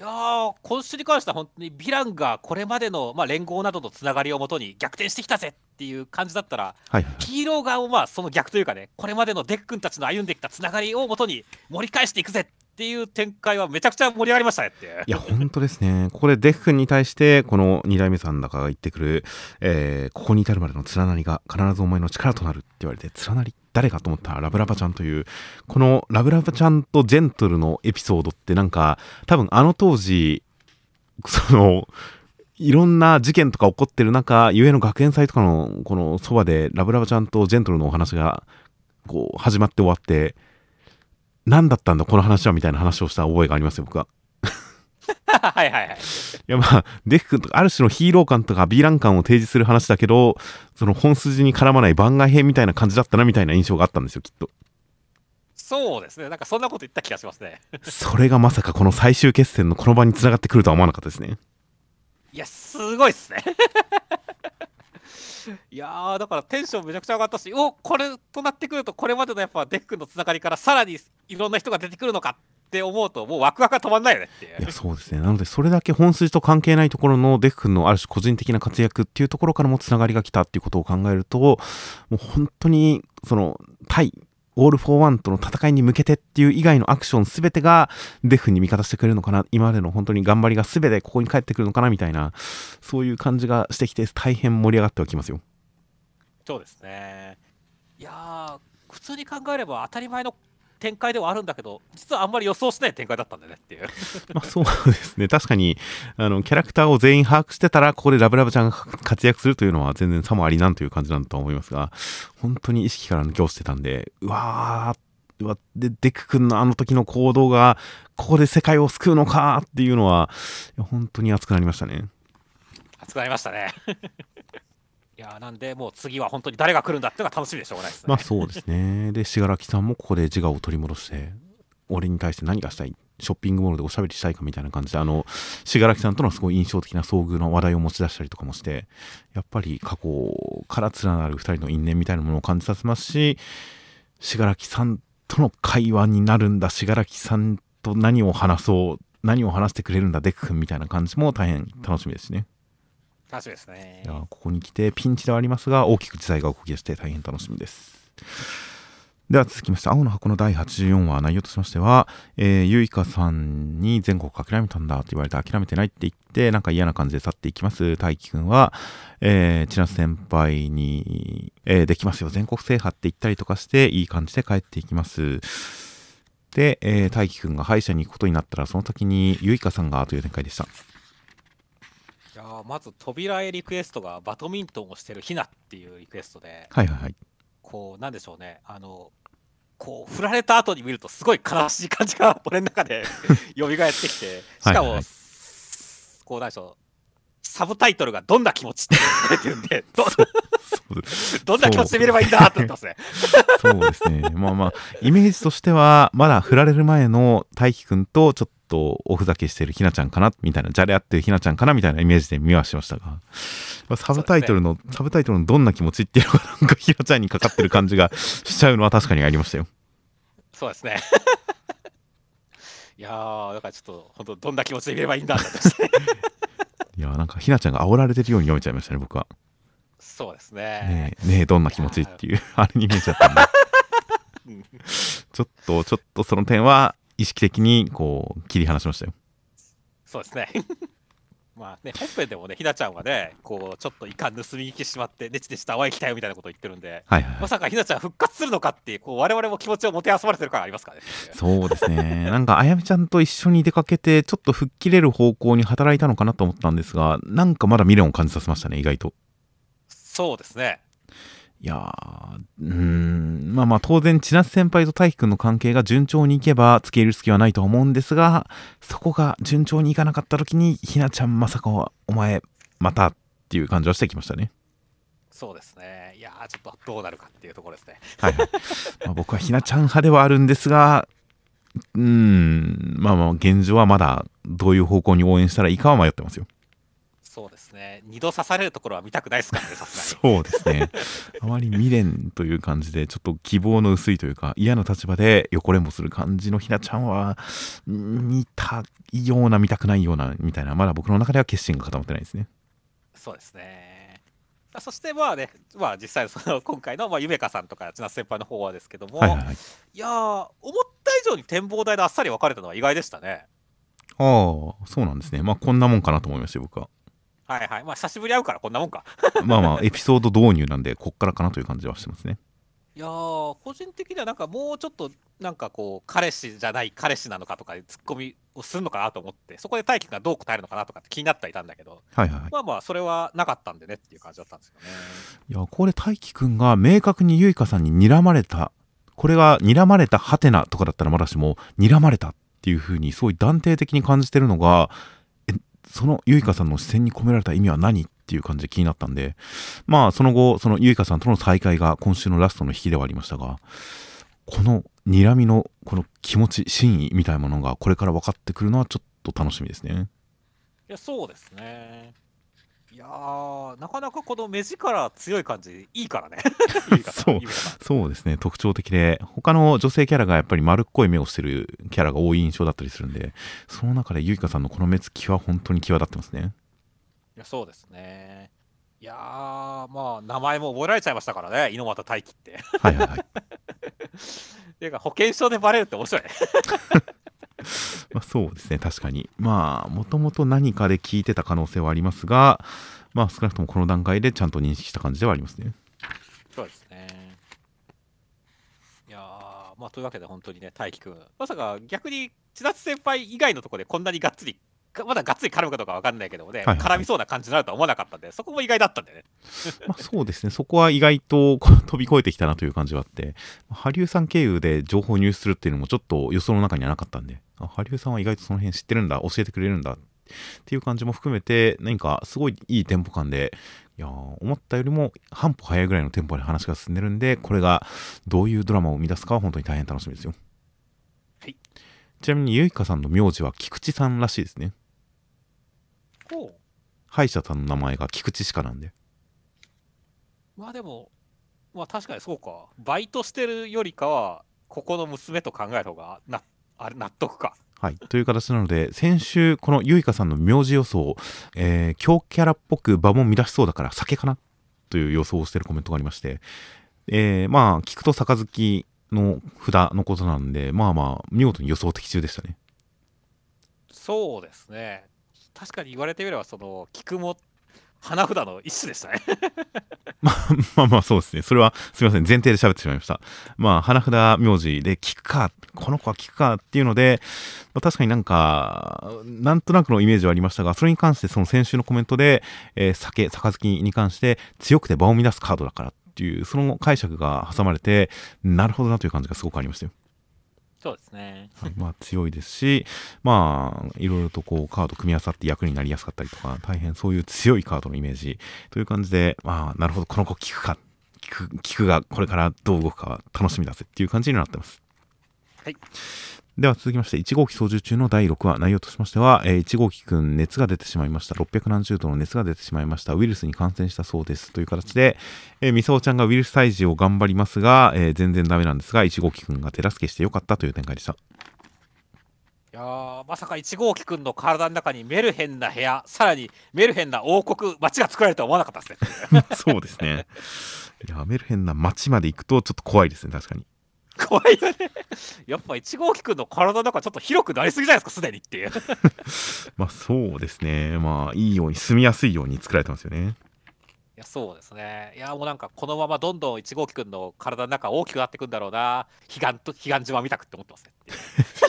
いやー、今週に関しては本当にヴィランがこれまでの、まあ、連合などのつながりをもとに逆転してきたぜっていう感じだったら、はいはい。ヒーロー側もまあその逆というかね、これまでのデックンたちの歩んできたつながりをもとに盛り返していくぜっていう展開はめちゃくちゃ盛り上がりましたねっていや、本当ですね。ここでデフ君に対して、この二代目さんだかが言ってくる、えーここに至るまでの連なりが必ずお前の力となるって言われて、連なり誰かと思った？らラブラバちゃんという、このラブラバちゃんとジェントルのエピソードってなんか、多分あの当時、その、いろんな事件とか起こってる中、ゆえの学園祭とかのこのそばでラブラバちゃんとジェントルのお話がこう始まって終わって、何だったんだ？この話は？みたいな話をした覚えがありますよ、僕は。はいはいはい。いやまあ、デフ君とかある種のヒーロー感とかヴィーラン感を提示する話だけど、その本筋に絡まない番外編みたいな感じだったなみたいな印象があったんですよ、きっと。そうですね。なんかそんなこと言った気がしますね。それがまさかこの最終決戦のこの場に繋がってくるとは思わなかったですね。いや、すごいっすね。いやー、だからテンションめちゃくちゃ上がったし、おこれとなってくると、これまでのやっぱデックンのつながりからさらにいろんな人が出てくるのかって思うと、もうワクワクが止まんないよねっていう。そうですね。なので、それだけ本筋と関係ないところのデフ君のある種個人的な活躍っていうところからも繋がりが来たっていうことを考えると、もう本当に、その、対、オール・フォー・ワンとの戦いに向けてっていう以外のアクションすべてがデクに味方してくれるのかな今までの本当に頑張りがすべてここに帰ってくるのかなみたいなそういう感じがしてきて大変盛り上がってはきますよそうですね。いやー、普通に考えれば当たり前の展開ではあるんだけど、実はあんまり予想しない展開だったんだよねっていう。まあそうですね確かにあのキャラクターを全員把握してたらここでラブラバちゃんが活躍するというのは全然さもありなんという感じなんだと思いますが本当に意識から抜け落ちてたんでうわーうわでデク君のあの時の行動がここで世界を救うのかっていうのは本当に熱くなりましたね熱くなりましたね。いやなんで、もう次は本当に誰が来るんだっていうのが楽しみでしょうがないですね。まあそうですねで信楽さんもここで自我を取り戻して俺に対して何がしたいショッピングモールでおしゃべりしたいかみたいな感じであの信楽さんとのすごい印象的な遭遇の話題を持ち出したりとかもしてやっぱり過去から連なる2人の因縁みたいなものを感じさせますし信楽さんとの会話になるんだ信楽さんと何を話そう何を話してくれるんだデク君みたいな感じも大変楽しみですね。楽しみですねい。やここに来てピンチではありますが大きく時代が動き出して大変楽しみです。では続きまして、青の箱の第84話、内容としましては、えー、ゆいかさんに全国諦めたんだと言われて諦めてないって言って、なんか嫌な感じで去っていきます。大輝くんは、えー、千夏先輩に、えー、できますよ、全国制覇って言ったりとかして、いい感じで帰っていきます。で、えー、大輝くんが歯医者に行くことになったら、その時にゆいかさんがという展開でした。まず扉へリクエストがバドミントンをしてるひなっていうリクエストで、はいはいはい。こう、なんでしょうね、あの、こう振られた後に見るとすごい悲しい感じが俺の中で 蘇ってきてしかもはい、こうなんでしょう。サブタイトルがどんな気持ちって書いてるんで どどんな気持ちで見ればいいんだって言ってますね。そうですね。まあまあイメージとしてはまだ振られる前の大輝くんとちょっとおふざけしてるひなちゃんかなみたいなじゃれ合ってるひなちゃんかなみたいなイメージで見はしましたが、まあ、サブタイトルの、ね、サブタイトルのどんな気持ちっていうのがなんかひなちゃんにかかってる感じがしちゃうのは確かにありましたよ。そうですね。いやーだからちょっと本当どんな気持ちで見ればいいんだ いやなんかひなちゃんが煽られてるように読めちゃいましたね僕は。そうですね。ねえねえどんな気持ちっていうあれに見えちゃったんで ちょっとちょっとその点は意識的にこう切り離しましたよそうですね まあね、本編でもね、ひなちゃんはね、こう、ちょっといかん盗み聞きしまって、ねちねちと淡い期待みたいなことを言ってるんで、はいはい、まさかひなちゃん復活するのかっていう、こう、我々も気持ちをもてあそばれてる感ありますかね。そうですね。なんか、あやみちゃんと一緒に出かけて、ちょっと吹っ切れる方向に働いたのかなと思ったんですが、なんかまだ未練を感じさせましたね、意外と。そうですね。いやー、うん、まあまあ当然、千夏先輩と大輝くんの関係が順調にいけば、付け入る隙はないと思うんですが、そこが順調にいかなかった時に、ひなちゃんまさかお前、またっていう感じはしてきましたね。そうですね。いやー、ちょっとどうなるかっていうところですね。はい、はい、まあ、僕はひなちゃん派ではあるんですが、うん、まあまあ、現状はまだどういう方向に応援したらいいかは迷ってますよ。そうですね。二度刺されるところは見たくないですからね、さすがに。そうですね。あまり未練という感じで、ちょっと希望の薄いというか、嫌な立場で横連もする感じのひなちゃんは、見たいような、見たくないような、みたいな、まだ僕の中では決心が固まってないですね。そうですね。そしてまあね、まあ実際その今回のまあ夢香さんとか千夏先輩の方はですけども、はいはいはい、いや思った以上に展望台であっさり分かれたのは意外でしたね。ああ、そうなんですね。まあこんなもんかなと思いましたよ、僕は。はいはい。まあ、久しぶり会うからこんなもんか。まあまあ、エピソード導入なんで、こっからかなという感じはしてますね。いや個人的にはなんかもうちょっとなんかこう彼氏じゃない彼氏なのかとかツッコミをするのかなと思ってそこで大輝がどう答えるのかなとかって気になってはいたんだけど、はいはい、まあまあそれはなかったんでねっていう感じだったんですよねいやここで大輝くんが明確に結花さんに睨まれたこれが睨まれたハテナとかだったらまだしも睨まれたっていう風にすごい断定的に感じてるのがえそのゆいかさんの視線に込められた意味は何っていう感じで気になったんで、まあその後、そのゆいかさんとの再会が今週のラストの引きではありましたが、この睨みのこの気持ち、真意みたいなものがこれから分かってくるのはちょっと楽しみですね。いや、そうですね。いやなかなかこの目力強い感じいいからね そうそうですね特徴的で他の女性キャラがやっぱり丸っこい目をしてるキャラが多い印象だったりするんでその中でゆいかさんのこの目つきは本当に際立ってますねや、そうですね。いやー、まあ、名前も覚えられちゃいましたからね、猪俣大輝って。はいはいはい。ていうか、保険証でバレるって面白いね。まあそうですね、確かに。まあ、もともと何かで聞いてた可能性はありますが、まあ少なくともこの段階でちゃんと認識した感じではありますね。そうですね。いやまあというわけで本当にね、大輝くん、まさか逆に千夏先輩以外のところでこんなにがっつりまだがっつり絡むかどうか分かんないけどもね、はいはい、絡みそうな感じになるとは思わなかったんで、そこも意外だったんでね。まあそうですね、そこは意外と 飛び越えてきたなという感じはあって、羽生さん経由で情報入手するっていうのもちょっと予想の中にはなかったんで、羽生さんは意外とその辺知ってるんだ、教えてくれるんだっていう感じも含めて、何かすごいいいテンポ感で、いや思ったよりも半歩早いぐらいのテンポで話が進んでるんで、これがどういうドラマを生み出すかは本当に大変楽しみですよ。はい。ちなみに、ゆいかさんの名字は菊池さんらしいですね。歯医者さんの名前が菊池歯科なんで。まあでもまあ確かにそうか。バイトしてるよりかはここの娘と考えた方がなあれ納得か。はい、という形なので先週このゆいかさんの名字予想、えー、強キャラっぽく場も乱しそうだから酒かなという予想をしてるコメントがありまして、えー、まあ聞くと杯の札のことなんで、まあまあ、見事に予想的中でしたね。そうですね。確かに言われてみれば、その、菊も花札の一種でしたね。まあまあまあそうですね。それはすみません。前提で喋ってしまいました。まあ花札名字で聞くか、この子は聞くかっていうので、まあ、確かになんか、なんとなくのイメージはありましたが、それに関してその先週のコメントで、えー、酒、杯に関して強くて場を乱すカードだからっていう、その解釈が挟まれて、なるほどなという感じがすごくありましたよ。そうですね。まあ強いですし、まあいろいろとこうカード組み合わさって役になりやすかったりとか、大変そういう強いカードのイメージという感じで、まあなるほど、この子聞くか、聞く、聞くがこれからどう動くか楽しみだぜっていう感じになってます。はい。では続きまして、1号機操縦中の第6話、内容としましては、えー、1号機くん熱が出てしまいました。670度の熱が出てしまいました。ウイルスに感染したそうです。という形で、えー、ミサオちゃんがウイルス退治を頑張りますが、えー、全然ダメなんですが、1号機くんが手助けしてよかったという展開でした。いやーまさか1号機くんの体の中にメルヘンな部屋、さらにメルヘンな王国、街が作られるとは思わなかったですね。そうですね。いや、メルヘンな街まで行くとちょっと怖いですね、確かに。怖いよね。やっぱ1号機くんの体の中ちょっと広くなりすぎじゃないですか、すでにっていう。まあそうですね。まあいいように、住みやすいように作られてますよね。いや、そうですね。いや、もうなんかこのままどんどん1号機くんの体の中大きくなっていくんだろうな。彼岸と、彼岸島見たくって思ってますね。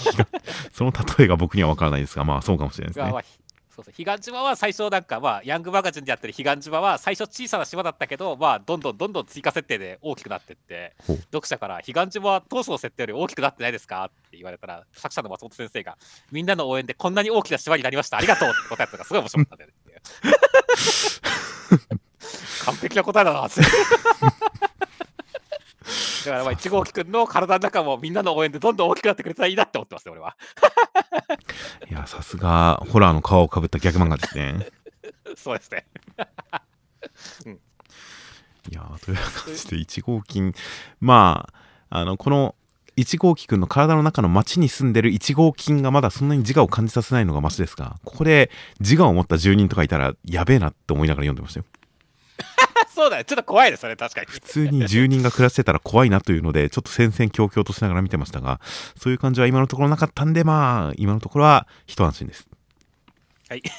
その例えが僕には分からないですが、まあそうかもしれないですね。そうそう。彼岸島は最初なんかまあヤングマガジンでやってる彼岸島は最初小さな島だったけどまあどんどんどんどん追加設定で大きくなってって読者から彼岸島は当初の設定より大きくなってないですかって言われたら作者の松本先生がみんなの応援でこんなに大きな島になりました。ありがとうって答えたのがすごい面白かったんだよね 完璧な答えだなって。だからまあ1号機くんの体の中もみんなの応援でどんどん大きくなってくれたらいいなって思ってます俺は。いや、さすがホラーの皮をかぶった逆漫画ですね。そうですね。うん、いやという感じで1号機まああのこの1号機くんの体の中の町に住んでる1号機がまだそんなに自我を感じさせないのがマシですがここで自我を持った住人とかいたらやべえなって思いながら読んでましたよ。そうだね。ちょっと怖いですよね、確かに。普通に住人が暮らしてたら怖いなというので、ちょっと戦々恐々としながら見てましたが、そういう感じは今のところなかったんで、まあ、今のところは一安心です。はい。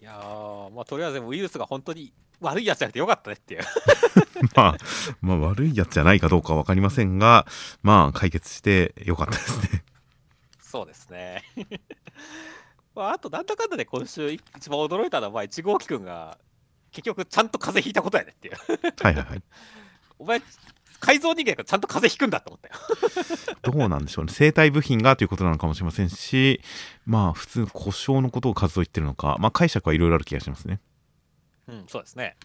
いやまあ、とりあえずウイルスが本当に悪いやつじゃなくてよかったねっていう まあ、まあ、悪いやつじゃないかどうかは分かりませんが、まあ、解決してよかったですね。そうですね。まあ、あと、なんだかんだで今週一番驚いたのは、まあ、1号機くんが結局ちゃんと風邪ひいたことやねっていう。はいはいはい。お前改造人間がちゃんと風邪ひくんだと思ったよ。どうなんでしょうね。生体部品がということなのかもしれませんしまあ普通故障のことを数と言ってるのか。まあ解釈はいろいろある気がしますね。うんそうですね。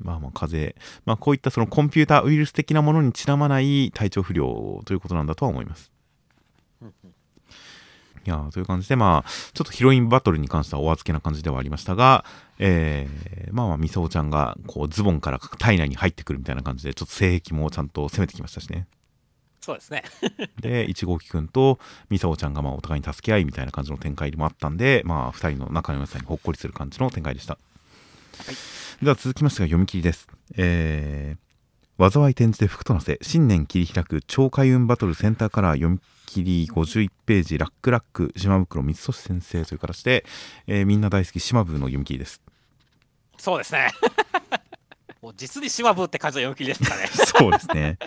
まあまあ風邪。まあこういったそのコンピューターウイルス的なものにちなまない体調不良ということなんだとは思います。うんうんいやという感じで、まあ、ちょっとヒロインバトルに関してはお預けな感じではありましたが、えー、まあまあ、みそおちゃんが、こう、ズボンから体内に入ってくるみたいな感じで、ちょっと性癖もちゃんと攻めてきましたしね。そうですね。で、1号機くんとみさおちゃんがまあお互いに助け合いみたいな感じの展開でもあったんで、まあ、2人の仲の良さにほっこりする感じの展開でした。はい、では続きましてが読み切りです。えー、災い転じて福となせ、新年切り開く超開運バトルセンターカラー読み切り51ページラックラック島袋光俊先生という形で、えー、みんな大好き島部の読み切りです。そうですね。もう実に島部って感じの読み切りですかね。そうですね。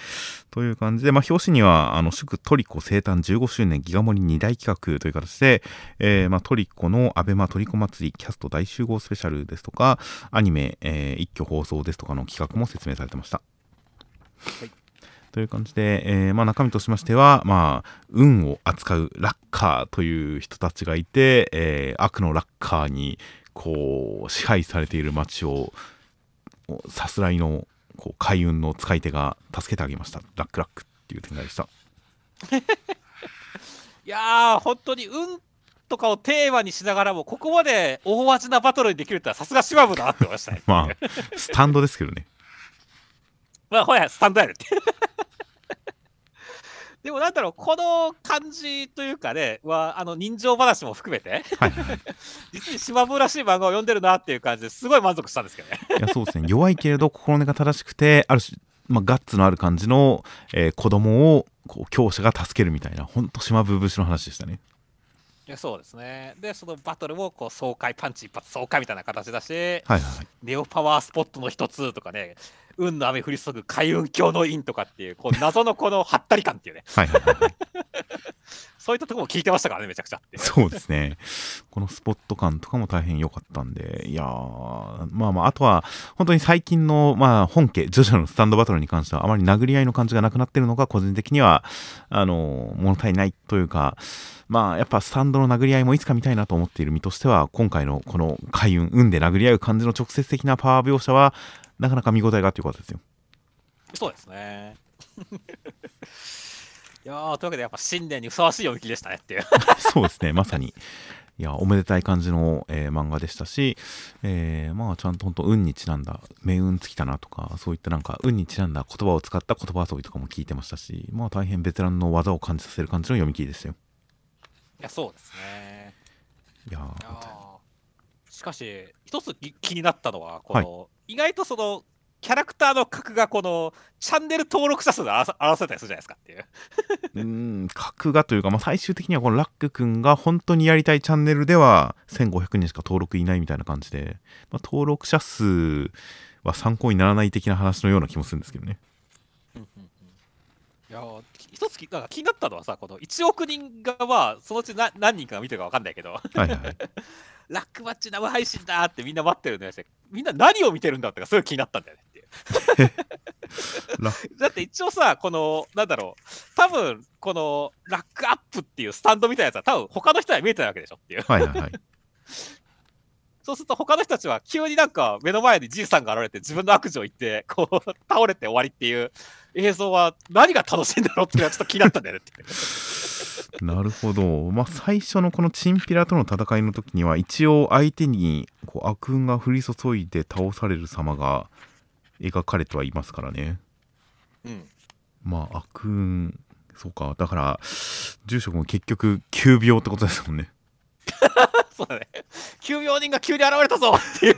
という感じで、まあ、表紙にはあの祝トリコ生誕15周年ギガ盛り2大企画という形で、えーまあ、トリコのアベマトリコ祭りキャスト大集合スペシャルですとかアニメ、えー、一挙放送ですとかの企画も説明されてました。はいという感じで、えー、まあ、中身としましては、まあ、運を扱うラッカーという人たちがいて、えー、悪のラッカーにこう支配されている街をさすらいのこう海運の使い手が助けてあげました。ラックラックっていう展開でした。いやー本当に運とかをテーマにしながらもここまで大味なバトルにできるってさすがシマブだなって思いましたね。まあスタンドですけどね。まあほやスタンドやるってでもなんだろう、この感じというかね、は、あの、人情話も含めて、はいはい、実に島風らしい漫画を読んでるなっていう感じですごい満足したんですけどね。いや、そうですね。弱いけれど心根が正しくて、ある種、まあ、ガッツのある感じの、えー、子供をこう強者が助けるみたいなほんと島ブー節の話でしたね。いやそうですね。で、そのバトルもこう爽快パンチ一発爽快みたいな形だし、はいはい、ネオパワースポットの一つとかね、運の雨降り注ぐ海運鏡の印とかっていう、こう謎のこのはったり感っていうね。はいはいはい。そういったところも聞いてましたからね、めちゃくちゃ。そうですね。このスポット感とかも大変良かったんで、いやまあまあ、あとは、本当に最近の、まあ、本家、ジョジョのスタンドバトルに関しては、あまり殴り合いの感じがなくなってるのが、個人的には、あの、物足りないというか、まあ、やっぱスタンドの殴り合いもいつか見たいなと思っている身としては、今回のこの海運、運で殴り合う感じの直接的なパワー描写は、なかなか見応えがあってよかったですよ。そうですね。いやというわけでやっぱ新年にふさわしい読み切りでしたねっていう。そうですねまさに。いやおめでたい感じの、えー、漫画でしたし、えー、まあちゃんと本当運にちなんだ命運尽きたなとかそういったなんか運にちなんだ言葉を使った言葉遊びとかも聞いてましたしまあ大変ベテランの技を感じさせる感じの読み切りでしたよ。いやそうですね。いやしかし一つ気になったのはこの、はい、意外とそのキャラクターの格がこのチャンネル登録者数で表せたりするじゃないですかっていう。うん格がというか、まあ、最終的にはこのラック君が本当にやりたいチャンネルでは1500人しか登録いないみたいな感じで、まあ、登録者数は参考にならない的な話のような気もするんですけどね。いや一つなんか気になったのはさこの1億人がまあそのうち何人かが見てるか分かんないけどはいはい、ラックマッチ生配信だってみんな待ってるんだよみんな何を見てるんだってかすごい気になったんだよね だって一応さ、この、なんだろう、多分このラックアップっていうスタンドみたいなやつは、多分他の人は見えてないわけでしょっていう。はいはいはい。そうすると他の人たちは急になんか目の前にじいさんが現れて自分の悪事を言ってこう 倒れて終わりっていう映像は何が楽しいんだろうっていうのはちょっと気になったんだよね なるほど。まあ最初のこのチンピラとの戦いの時には一応相手にこう悪運が降り注いで倒される様が描かれてはいますからね。うん。まあ、悪運、そうか。だから、住職も結局、急病ってことですもんね。そうだね。急病人が急に現れたぞっていう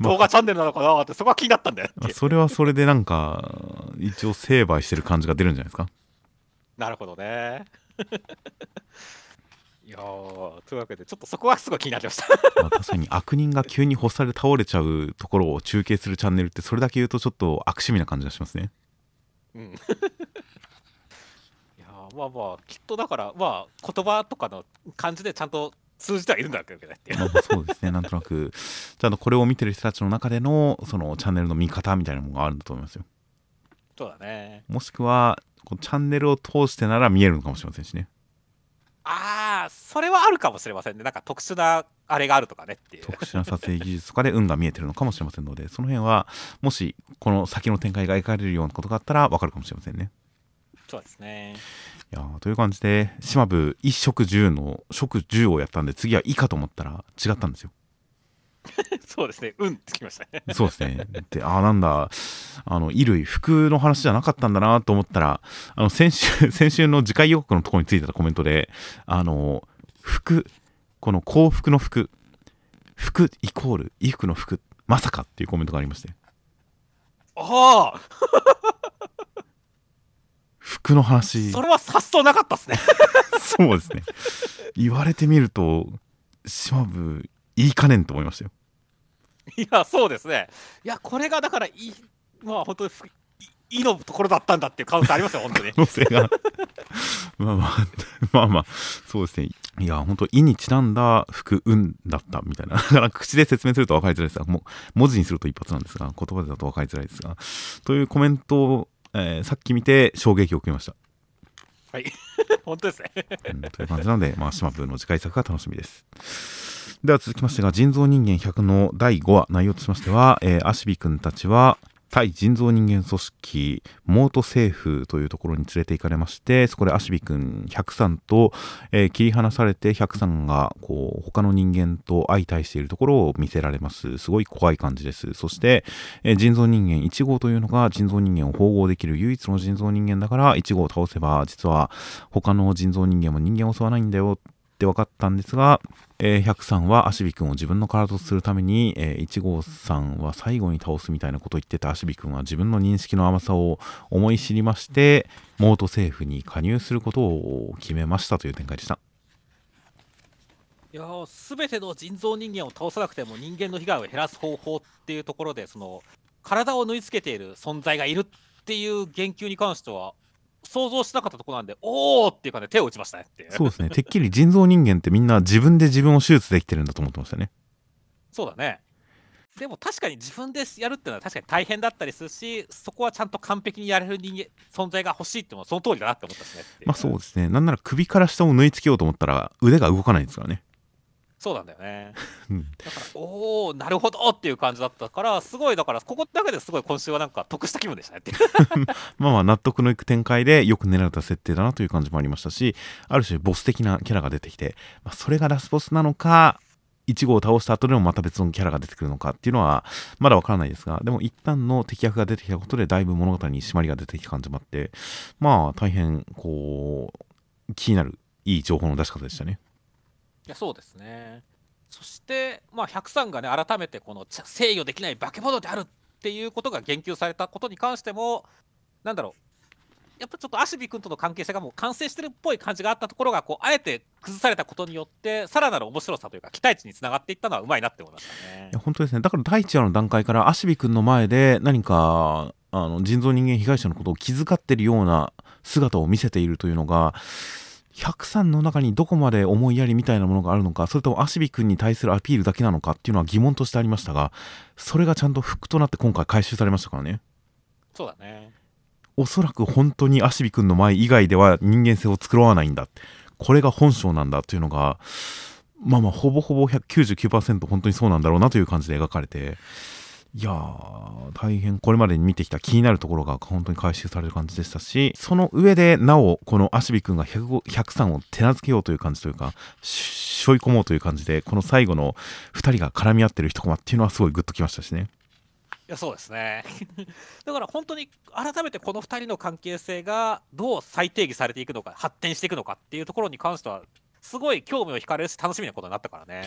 動画チャンネルなのかなってそこは気になったんだよそれはそれでなんか一応成敗してる感じが出るんじゃないですか？なるほどね いやというわけで、ちょっとそこはすごい気になりました まあ確かに悪人が急に干され倒れちゃうところを中継するチャンネルって、それだけ言うとちょっと悪趣味な感じがしますね。うん。いやまあまあ、きっとだから、まあ、言葉とかの感じでちゃんと通じてはいるんだけどねっていう。まあ、そうですね、なんとなく、ちゃんとこれを見てる人たちの中での、そのチャンネルの見方みたいなものがあるんだと思いますよ。そうだね。もしくは、こチャンネルを通してなら見えるのかもしれませんしね。ああ、それはあるかもしれませんね。なんか特殊なあれがあるとかねっていう。特殊な撮影技術とかで運が見えてるのかもしれませんので、その辺は、もしこの先の展開が描かれるようなことがあったら分かるかもしれませんね。そうですね。いやという感じで、島部一食10の食10をやったんで、次は以下と思ったら違ったんですよ。そうですね、うんってきましたね。そうですね。で、ああ、なんだ、あの、衣類、服の話じゃなかったんだなと思ったら、あの、先週、先週の次回予告のところについてたコメントで、あの、服、この幸福の服、服イコール衣服の服、まさかっていうコメントがありまして。ああ服の話。それは発想なかったっすね そうですね。言われてみると、島部いいかねんと思いましたよ。いや、そうですね。いや、これがだからいい、まあ、本当に、いいのところだったんだっていう可能性ありますよ、本当に。まあまあ、まあまあ、そうですね。いや、本当、意にちなんだ服運だったみたいな。だから口で説明すると分かりづらいですが、もう文字にすると一発なんですが、言葉でだと分かりづらいですが、というコメントを、えー、さっき見て衝撃を受けました。はい、本当ですねうん。という感じなので、まあ、島部の次回作が楽しみです。では続きましてが、人造人間100の第5話、内容としましては、えー、アシビ君たちは、対人造人間組織モート政府というところに連れて行かれましてそこでアシビ君100さんと、えー、切り離されて100さんがこう他の人間と相対しているところを見せられます。すごい怖い感じです。そして、えー、人造人間1号というのが人造人間を縫合できる唯一の人造人間だから1号を倒せば実は他の人造人間も人間を襲わないんだよって分かったんですがえー、103は足火くんを自分の体とするために、えー、1号さんは最後に倒すみたいなことを言ってた。足火くんは自分の認識の甘さを思い知りましてモート政府に加入することを決めましたという展開でした。いや全ての人造人間を倒さなくても人間の被害を減らす方法っていうところでその体を縫い付けている存在がいるっていう言及に関しては想像しなかったところなんで、おーっていうかね、手を打ちましたねってそうですね。てっきり人造人間ってみんな自分で自分を手術できてるんだと思ってましたね。そうだね。でも確かに自分でやるっていうのは確かに大変だったりするし、そこはちゃんと完璧にやれる人間存在が欲しいっていうのはその通りだなって思ったしね。まあそうですね。なんなら首から下を縫い付けようと思ったら腕が動かないんですからね。そうなんだよね。だから、おお、なるほどっていう感じだったから、すごい、だから、ここだけですごい今週はなんか得した気分でしたねって。まあまあ、納得のいく展開でよく狙った設定だなという感じもありましたし、ある種、ボス的なキャラが出てきて、まあ、それがラスボスなのか、1号を倒した後でもまた別のキャラが出てくるのかっていうのはまだわからないですが、でも一旦の敵役が出てきたことでだいぶ物語に締まりが出てきた感じもあって、まあ大変こう、気になるいい情報の出し方でしたね。いやそうですね。そして、まあ、百さんがね改めてこの制御できない化け物であるっていうことが言及されたことに関してもなんだろう。やっぱちょっとアシビ君との関係性がもう完成してるっぽい感じがあったところがこうあえて崩されたことによってさらなる面白さというか期待値につながっていったのはうまいなって思いましたね。本当ですね。だから第一話の段階からアシビ君の前で何かあの人造人間被害者のことを気遣ってるような姿を見せているというのが103の中にどこまで思いやりみたいなものがあるのかそれともアシビ君に対するアピールだけなのかっていうのは疑問としてありましたがそれがちゃんとフックとなって今回回収されましたからね。そうだね。おそらく本当にアシビ君の前以外では人間性を作らないんだ。これが本性なんだというのがまあまあほぼほぼ99%本当にそうなんだろうなという感じで描かれていやー、大変これまでに見てきた気になるところが本当に回収される感じでしたし、その上でなお、このアシビ君が103を手なずけようという感じというか、しょい込もうという感じで、この最後の2人が絡み合ってる一コマっていうのはすごいグッときましたしね。いやそうですね だから本当に改めてこの2人の関係性がどう再定義されていくのか発展していくのかっていうところに関してはすごい興味を惹かれるし楽しみなことになったからね。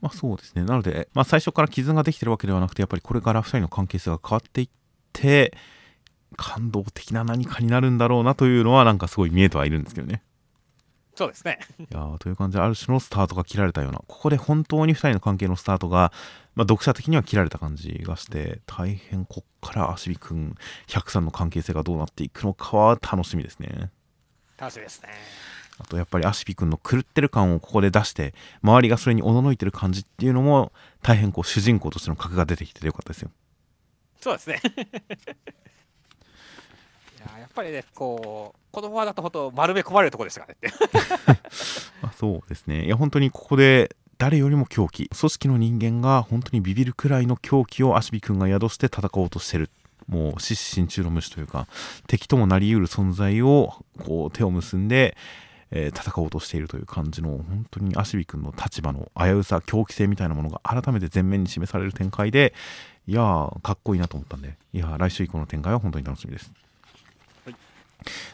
まあそうですね。なので、まあ、最初から絆ができてるわけではなくてやっぱりこれから2人の関係性が変わっていって感動的な何かになるんだろうなというのはなんかすごい見えてはいるんですけどね。そうですね。いやという感じである種のスタートが切られたようなここで本当に2人の関係のスタートが、まあ、読者的には切られた感じがして大変こっから足火くん103の関係性がどうなっていくのかは楽しみですね。楽しみですね。あとやっぱりアシピ君の狂ってる感をここで出して周りがそれにおののいてる感じっていうのも大変こう主人公としての格が出てきててよかったですよ。そうですね。いややっぱりねこうこのままだと本当丸め込まれるところですからね。まあそうですね。いや本当にここで誰よりも狂気組織の人間が本当にビビるくらいの狂気をアシビ君が宿して戦おうとしてる。もう獅子心中の虫というか敵ともなりうる存在をこう手を結んでえー、戦おうとしているという感じの本当にアシビ君の立場の危うさ狂気性みたいなものが改めて前面に示される展開でいやーかっこいいなと思ったんでいや来週以降の展開は本当に楽しみです。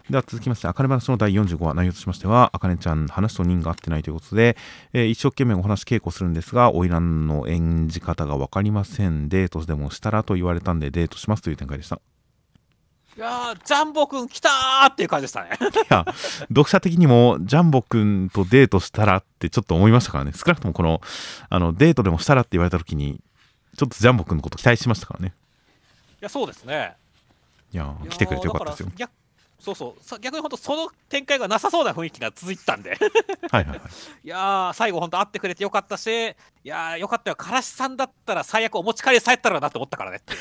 では続きまして、あかね話の第45話、内容としましては、あかねちゃん、話と人が合ってないということで、えー、一生懸命お話稽古するんですが、花魁の演じ方が分かりません。デートでもしたらと言われたんで、デートしますという展開でした。いやジャンボくん来たーっていう感じでしたね。いや読者的にもジャンボくんとデートしたらってちょっと思いましたからね。少なくともこのあのデートでもしたらって言われた時にちょっとジャンボくんのこと期待しましたからね。いやそうですね。いや来てくれてよかったですよそうそう。逆に本当その展開がなさそうな雰囲気が続いてたんで。はいはい、はい、いや最後本当会ってくれてよかったしいやよかったよ。からしさんだったら最悪お持ち帰りされたらなと思ったからねっていう。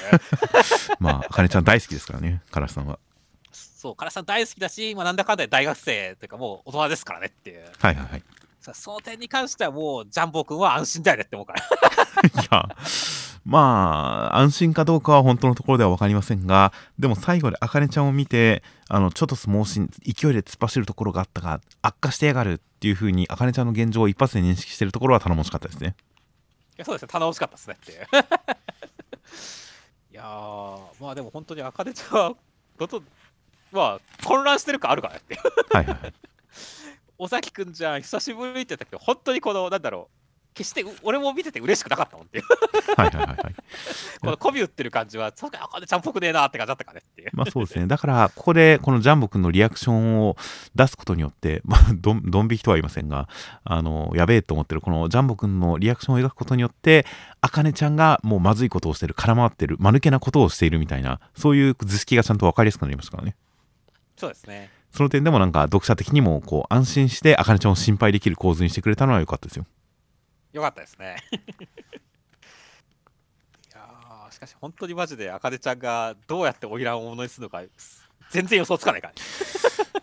まああかねちゃん大好きですからねからしさんは。そうからしさん大好きだし、まあ、なんだかんだ大学生というかもう大人ですからねっていう。はいはいはいその点に関してはもうジャンボ君は安心だよねって思うから いやまあ、安心かどうかは本当のところでは分かりませんが、でも最後であかねちゃんを見て、あの、ちょっと相撲心、勢いで突っ走るところがあったが、悪化してやがるっていう風に、あかねちゃんの現状を一発で認識してるところは頼もしかったですね。いや、そうですね、頼もしかったですねっていう。いやまあでも本当にあかねちゃんは、まあ、混乱してる感あるからねって。はいはい。尾崎くんじゃん、久しぶりって言ったけど、本当にこの、なんだろう、決してう俺も見てて嬉しくなかったもんっていうはいはいはいはい。この媚び売ってる感じはそうかあかねちゃんっぽくねえなって感じだったかねっていうまあそうですね。だから、ここでこのジャンボくんのリアクションを出すことによって、まあ、どん、どん引きとは言いませんが、あの、やべえと思ってるこのジャンボくんのリアクションを描くことによって、あかねちゃんがもうまずいことをしてる、空回ってる、間抜けなことをしているみたいな、そういう図式がちゃんとわかりやすくなりましたからね。そうですねその点でもなんか読者的にもこう安心してあかねちゃんを心配できる構図にしてくれたのは良かったですよ。よかったですね いやーしかし本当にマジであかねちゃんがどうやって花魁をものにするのか全然予想つかないからね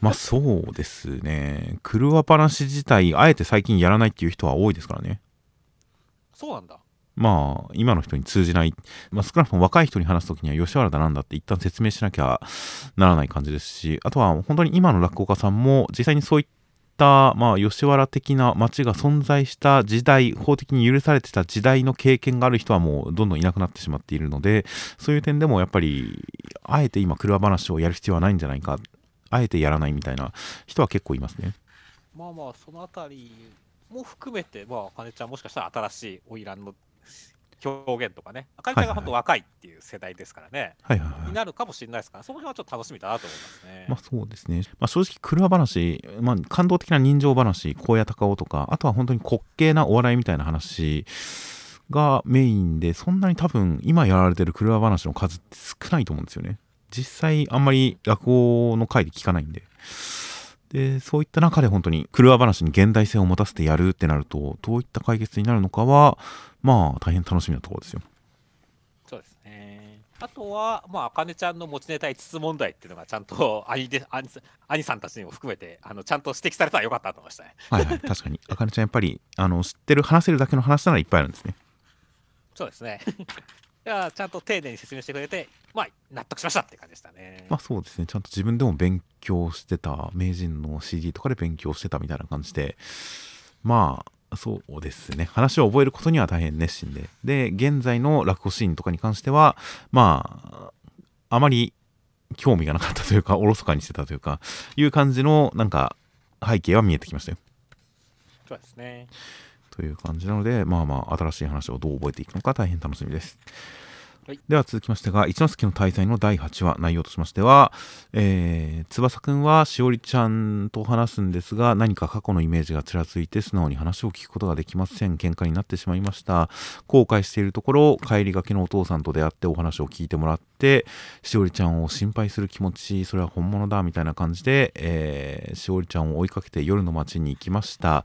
まあそうですね。狂わ話自体、あえて最近やらないっていう人は多いですからね。そうなんだまあ、今の人に通じない、まあ、少なくとも若い人に話すときには吉原だなんだって一旦説明しなきゃならない感じですし、あとは本当に今の落語家さんも実際にそういった、まあ、吉原的な町が存在した時代、法的に許されてた時代の経験がある人はもうどんどんいなくなってしまっているので、そういう点でもやっぱり、あえて今、車話をやる必要はないんじゃないか、あえてやらないみたいな人は結構いますね。まあまあそのあたりも含めてまああかねちゃんもしかしたら新しい花魁の表現とかねあかねちゃんが本当若いっていう世代ですからね、はいはいはいに。なるかもしれないですからその辺はちょっと楽しみだなと思いますね、まあそうですね。まあ正直、車話、まあ感動的な人情話、荒野隆夫とか、あとは本当に滑稽なお笑いみたいな話がメインで、そんなに多分今やられてる車話の数って少ないと思うんですよね。実際あんまり落語の回で聞かないんで。で、そういった中で本当に車話に現代性を持たせてやるってなると、どういった解決になるのかは、まあ大変楽しみなところですよ。そうですねあとはまああかねちゃんの持ちネタ5つ問題っていうのがちゃんと 兄で兄兄さんたちにも含めてあのちゃんと指摘されたらよかったと思いましたねはいはい、確かに。あかねちゃんやっぱり、あの、知ってる、話せるだけの話ならいっぱいあるんですね。そうですねいやちゃんと丁寧に説明してくれてまあ納得しましたって感じでしたね、まあそうですね、ちゃんと自分でも勉強してた、名人の CD とかで勉強してたみたいな感じで、まあそうですね、話を覚えることには大変熱心で、で、現在の落語シーンとかに関しては、まあ、あまり興味がなかったというか、おろそかにしてたというか、いう感じの、なんか、背景は見えてきましたよ。そうですねという感じなので、まあまあ、新しい話をどう覚えていくのか大変楽しみです。はいでは続きましてが、一之輔の大罪の第8話、内容としましては、えー、翼くんはしおりちゃんと話すんですが、何か過去のイメージがちらついて素直に話を聞くことができません。喧嘩になってしまいました。後悔しているところ、帰りがけのお父さんと出会ってお話を聞いてもらって、しおりちゃんを心配する気持ち、それは本物だ、みたいな感じで、えー、しおりちゃんを追いかけて夜の街に行きました。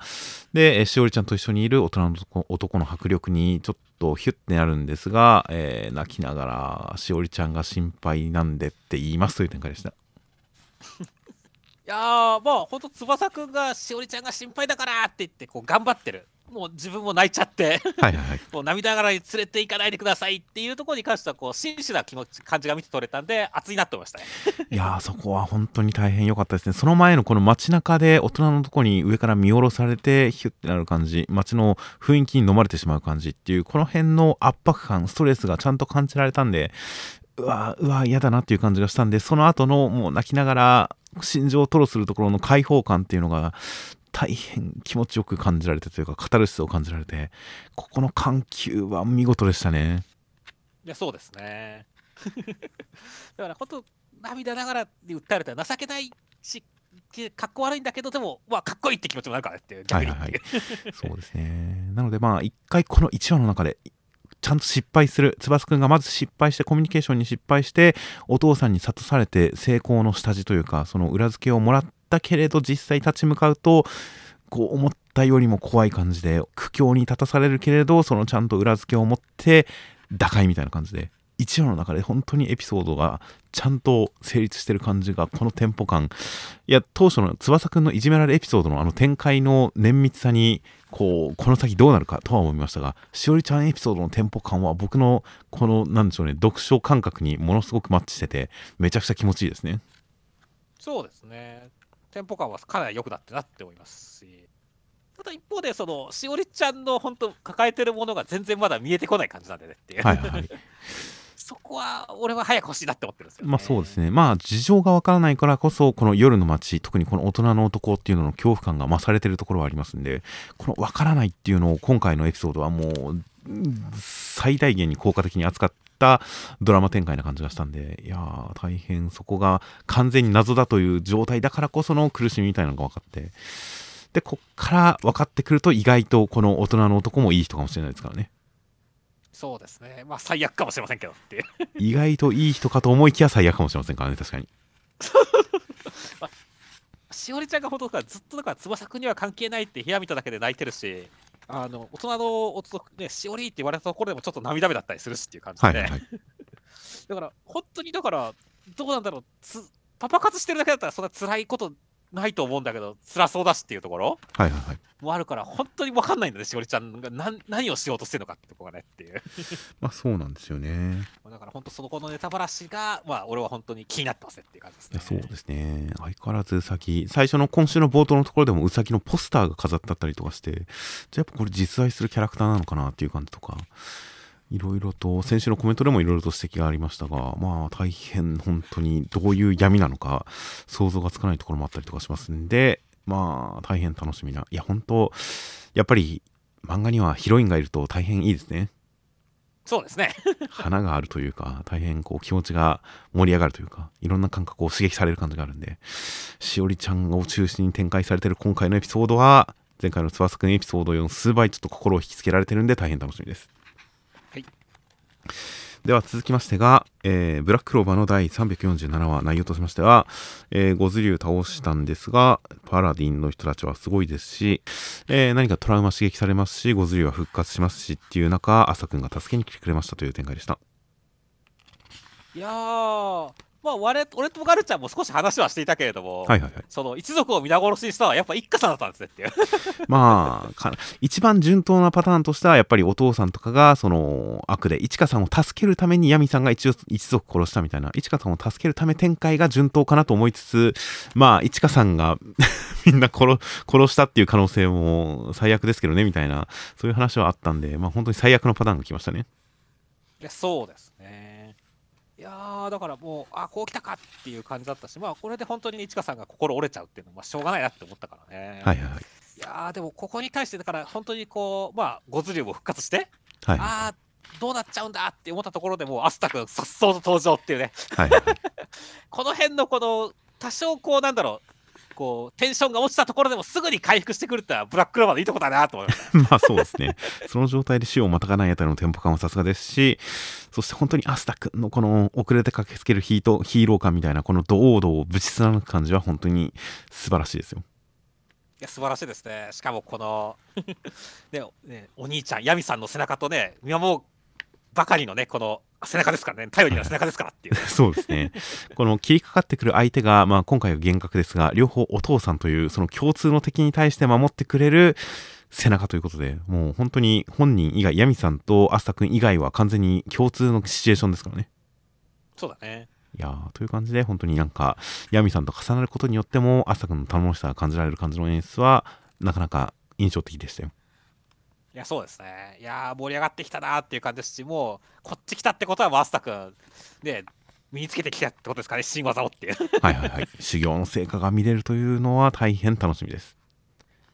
で、しおりちゃんと一緒にいる大人の男の迫力にちょっととヒュッてなるんですが、えー泣きながら、しおりちゃんが心配なんでって言いますという展開でした。いやーまあ本当翼くんがしおりちゃんが心配だからって言ってこう頑張ってるもう自分も泣いちゃってはいはいはい。もう涙ながらに連れて行かないでくださいっていうところに関してはこう真摯な気持ち感じが見て取れたんで熱いなって思いましたねいやー、そこは本当に大変良かったですね。その前のこの街中で大人のとこに上から見下ろされてヒュッてなる感じ、街の雰囲気に飲まれてしまう感じっていう、この辺の圧迫感、ストレスがちゃんと感じられたんで、うわうわ嫌だなっていう感じがしたんで、その後のもう泣きながら心情を吐露するところの解放感っていうのが、大変気持ちよく感じられてというか、カタルシスを感じられて、ここの緩急は見事でしたね。いやそうですね だから本当涙ながらで訴えると情けないしかっこ悪いんだけどでもまあかっこいいって気持ちもなるからねっていう逆にっていう、はいはい そうですね。なのでまあ一回この1話の中でちゃんと失敗する翼くんがまず失敗してコミュニケーションに失敗してお父さんに諭されて成功の下地というかその裏付けをもらったけれど実際立ち向かうとこう思ったよりも怖い感じで苦境に立たされるけれどそのちゃんと裏付けを持って打開みたいな感じで1話の中で本当にエピソードがちゃんと成立してる感じがこのテンポ感。いや当初の翼くんのいじめられエピソードのあの展開の綿密さにこうこの先どうなるかとは思いましたがしおりちゃんエピソードのテンポ感は僕のこのなんでしょうね読書感覚にものすごくマッチしててめちゃくちゃ気持ちいいですね。そうですね。テンポ感はかなり良くなってなって思いますし。ただ一方でそのしおりちゃんの本当抱えてるものが全然まだ見えてこない感じなんでねっていう、はいはい。は いそこは俺は早く欲しいなって思ってるんですよ、ね、まあそうですね。まあ事情がわからないからこそ、この夜の街、特にこの大人の男っていうのの恐怖感が増されてるところはありますんで、このわからないっていうのを今回のエピソードはもう、最大限に効果的に扱ったドラマ展開な感じがしたんで、いやー、大変そこが完全に謎だという状態だからこその苦しみみたいなのが分かって、で、こっから分かってくると意外とこの大人の男もいい人かもしれないですからね。そうですね。まあ最悪かもしれませんけどって。意外といい人かと思いきや最悪かもしれませんからね、確かに。まあ、しおりちゃんがほどずっとだから翼くんには関係ないって部屋見ただけで泣いてるし、あの大人の男、ね、しおりって言われたところでもちょっと涙目だったりするしっていう感じで、はいはい、だから本当にだからどうなんだろう。パパ活してるだけだったらそんな辛いことないと思うんだけど辛そうだしっていうところ？はいはいはい。もあるから本当に分かんないんだねしおりちゃんが何何をしようとしてるのかってとこがねっていう。まあそうなんですよね。だから本当そのこのネタばらしがまあ俺は本当に気になってますねっていう感じですね。そうですね。相変わらずうさぎ最初の今週の冒頭のところでもうさぎのポスターが飾ってあったりとかしてじゃあやっぱこれ実在するキャラクターなのかなっていう感じとかいろいろと、先週のコメントでもいろいろと指摘がありましたが、まあ大変本当にどういう闇なのか想像がつかないところもあったりとかしますんで、まあ大変楽しみな。いや本当、やっぱり漫画にはヒロインがいると大変いいですね。そうですね。花があるというか、大変こう気持ちが盛り上がるというか、いろんな感覚を刺激される感じがあるんで、しおりちゃんを中心に展開されてる今回のエピソードは、前回の翼くんエピソード4数倍ちょっと心を引きつけられてるんで大変楽しみです。では続きましてが、えー、ブラックローバーの第347話内容としましては、えー、ゴズリュウ倒したんですが、パラディンの人たちはすごいですし、えー、何かトラウマ刺激されますし、ゴズリュウは復活しますしっていう中、朝くんが助けに来てくれましたという展開でした。いやー、まあ、我俺とガルちゃんも少し話はしていたけれども、はいはいはい、その一族を皆殺しにしたのはやっぱ一家さんだったんですねっていう。まあ一番順当なパターンとしてはやっぱりお父さんとかがその悪で一家さんを助けるためにヤミさんが一一族殺したみたいな一家さんを助けるため展開が順当かなと思いつつまあ一家さんが みんな殺殺したっていう可能性も最悪ですけどねみたいなそういう話はあったんでまあ本当に最悪のパターンが来ましたね。いやそうです。ねいやだからもう、あこう来たかっていう感じだったし、まあ、これで本当に市川さんが心折れちゃうっていうのは、まあ、しょうがないなって思ったからね。はいはい、い。やでも、ここに対して、だから本当にこう、まあ、ゴズリュウも復活して、はい、ああ、どうなっちゃうんだって思ったところでもう、アスタ君、さっそうと登場っていうね、はいはい、この辺のこの、多少こう、なんだろう、こうテンションが落ちたところでもすぐに回復してくるってのはブラックローバーのいいとこだなと思いました まあそうですね。その状態で死をまたがないあたりのテンポ感はさすがですしそして本当にアスタ君のこの遅れて駆けつけるヒートヒーロー感みたいなこの堂々をぶち貫く感じは本当に素晴らしいですよ。いや素晴らしいですね。しかもこの ねねお兄ちゃんヤミさんの背中とね見守るばかりのねこの背中ですからね。頼りには背中ですからっていう、そうですね。この切りかかってくる相手が、まあ、今回は厳格ですが両方お父さんというその共通の敵に対して守ってくれる背中ということでもう本当に本人以外ヤミさんとアスタ君以外は完全に共通のシチュエーションですからね。そうだね。いやという感じで本当になんかヤミさんと重なることによってもアスタ君の頼もしさが感じられる感じの演出はなかなか印象的でしたよいや、そうですね。いや盛り上がってきたなっていう感じですし、もう、こっち来たってことは、マスタ君、ね、身につけてきたってことですかね、新技をっていう。はいはいはい。修行の成果が見れるというのは大変楽しみです。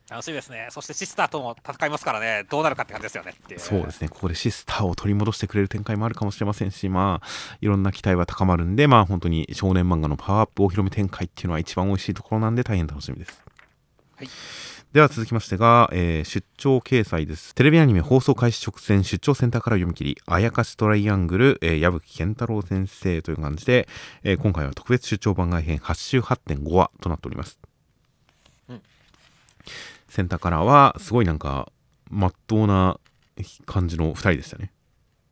楽しみですね。そしてシスターとも戦いますからね、どうなるかって感じですよねそうですね、ここでシスターを取り戻してくれる展開もあるかもしれませんし、まあ、いろんな期待は高まるんで、まあ、本当に少年漫画のパワーアップお披露目展開っていうのは一番美味しいところなんで、大変楽しみです。はい。では続きましてが、えー、出張掲載です。テレビアニメ放送開始直前、出張センターから読み切り、あやかしトライアングル、えー、矢吹健太郎先生という感じで、えー、今回は特別出張番外編8週8.5話となっております。うん、センターカラーは、すごいなんか、まっとうな感じの2人でしたね。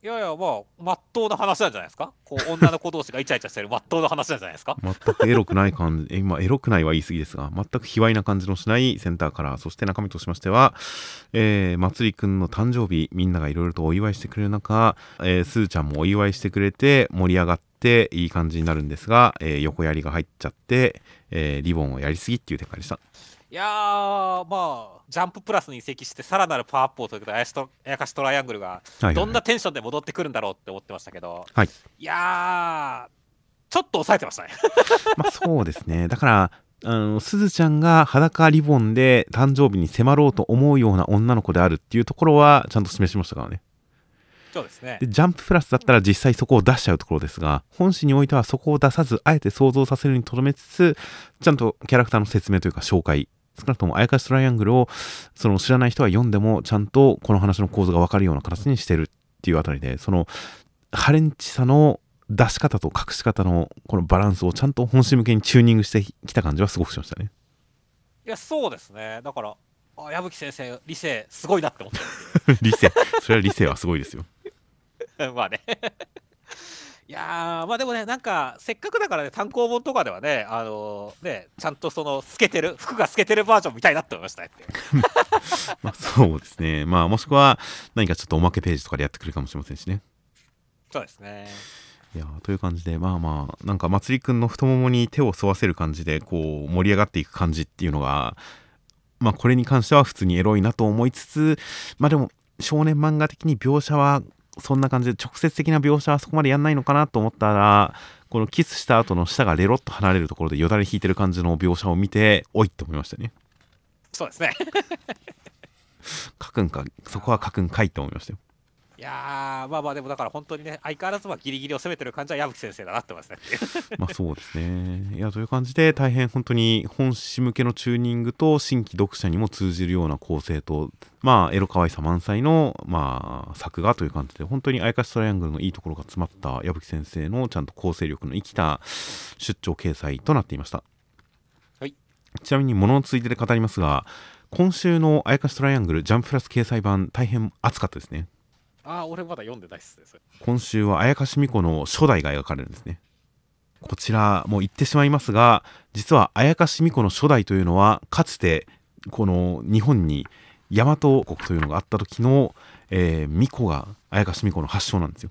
いやいやまあまっとうな話なんじゃないですか？こう女の子同士がイチャイチャしてるまっとうな話なんじゃないですか？全くエロくない感じ 今エロくないは言い過ぎですが全く卑猥な感じのしないセンターカラーそして中身としましては、えー、まつりくんの誕生日みんながいろいろとお祝いしてくれる中、えー、すーちゃんもお祝いしてくれて盛り上がっていい感じになるんですが、えー、横やりが入っちゃって、えー、リボンをやりすぎっていう展開でした。いやー、まあ、ジャンププラスに移籍して、さらなるパワーアップをということで、あやしとあやかしトライアングルが、どんなテンションで戻ってくるんだろうって思ってましたけど、はいいやー、ちょっと抑えてましたね。まあそうですね。だから、あの、すずちゃんが裸リボンで誕生日に迫ろうと思うような女の子であるっていうところはちゃんと示しましたからね。そうですねで、。ジャンププラスだったら実際そこを出しちゃうところですが、本誌においてはそこを出さず、あえて想像させるにとどめつつ、ちゃんとキャラクターの説明というか紹介、少なくともあやかしトライアングルを、その知らない人は読んでも、ちゃんとこの話の構図がわかるような形にしてるっていうあたりで、その、ハレンチさの出し方と隠し方のこのバランスをちゃんと本誌向けにチューニングしてきた感じはすごくしましたね。いや、そうですね。だから、あ矢吹先生、理性、すごいなって思って。理性。それは理性はすごいですよ。まあね。いやーまあでもね、なんか、せっかくだからね、単行本とかではね、あのね、ちゃんとその、透けてる、服が透けてるバージョン見たいなって思いましたねって。まあそうですね。まあもしくは何かちょっとおまけページとかでやってくるかもしれませんしね。そうですね。いやーという感じでまあまあなんかまつりくんの太ももに手を沿わせる感じでこう盛り上がっていく感じっていうのがまあこれに関しては普通にエロいなと思いつつまあでも少年漫画的に描写はそんな感じで直接的な描写はそこまでやんないのかなと思ったらこのキスした後の舌がレロッと離れるところでよだれ引いてる感じの描写を見ておいって思いましたねそうですね。書くんかそこは書くんかいって思いましたよいやーまあまあでもだから本当にね相変わらずまあギリギリを攻めてる感じは矢吹先生だなってますね まあそうですね。いやという感じで大変本当に本誌向けのチューニングと新規読者にも通じるような構成とまあエロ可愛さ満載のまあ作画という感じで本当にアイカシトライアングルのいいところが詰まった矢吹先生のちゃんと構成力の生きた出張掲載となっていました。はいちなみに物のついでで語りますが今週のアイカシトライアングルジャンププラス掲載版大変熱かったですね。ああ俺まだ読んでないっすね今週は綾香美子の初代が描かれるんですね。こちらもう言ってしまいますが実は綾香美子の初代というのはかつてこの日本に大和国というのがあった時の、えー、美子が綾香美子の発祥なんですよ。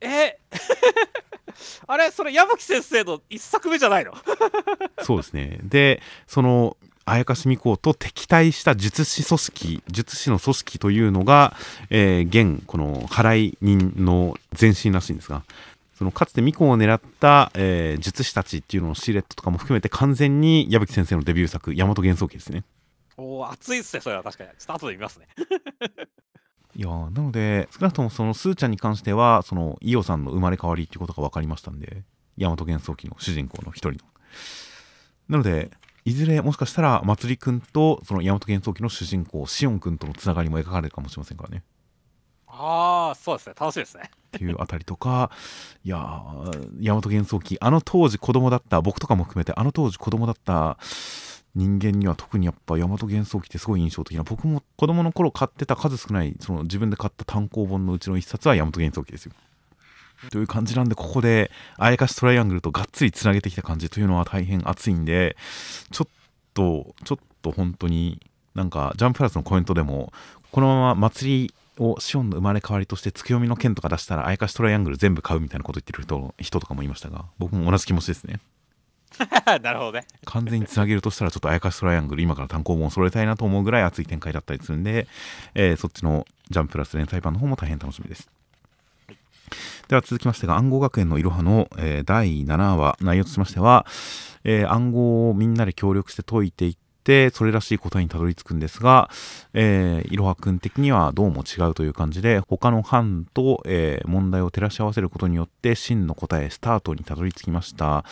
え あれそれ矢吹先生の一作目じゃないの？そうですね。でその綾香美子と敵対した術師組織術師の組織というのが、えー現この払い人の前身らしいんですがそのかつて巫女を狙った、えー術師たちっていうののシルエットとかも含めて完全に矢吹先生のデビュー作「大和幻想記」ですね。おお熱いっすねそれは確かに。ちょっと後で見ますね。いやーなので少なくともそのスーちゃんに関してはその伊代さんの生まれ変わりっていうことが分かりましたんで大和幻想記の主人公の一人の。なのでいずれもしかしたらまつりくんとその大和幻想記の主人公シオンくんとのつながりも描かれるかもしれませんからね。ああそうですね。楽しみですね。っていうあたりとかいやー大和幻想記あの当時子供だった僕とかも含めてあの当時子供だった人間には特にやっぱ大和幻想記ってすごい印象的な僕も子供の頃買ってた数少ないその自分で買った単行本のうちの一冊は大和幻想記ですよという感じなんでここであやかしトライアングルとがっつりつなげてきた感じというのは大変熱いんでちょっとちょっと本当になんかジャンププラスのコメントでもこのまま祭りをシオンの生まれ変わりとして月読みの剣とか出したらあやかしトライアングル全部買うみたいなこと言ってる人人とかもいましたが僕も同じ気持ちですね。なるほどね。完全につなげるとしたらちょっとあやかしトライアングル今から単行本を揃えたいなと思うぐらい熱い展開だったりするんで、えーそっちのジャンププラス連載版の方も大変楽しみですでは続きましてが暗号学園のいろはの、えー第7話内容としましては、えー暗号をみんなで協力して解いていってそれらしい答えにたどり着くんですが、えいろはくん的にはどうも違うという感じで他の班と、えー問題を照らし合わせることによって真の答えスタートにたどり着きました。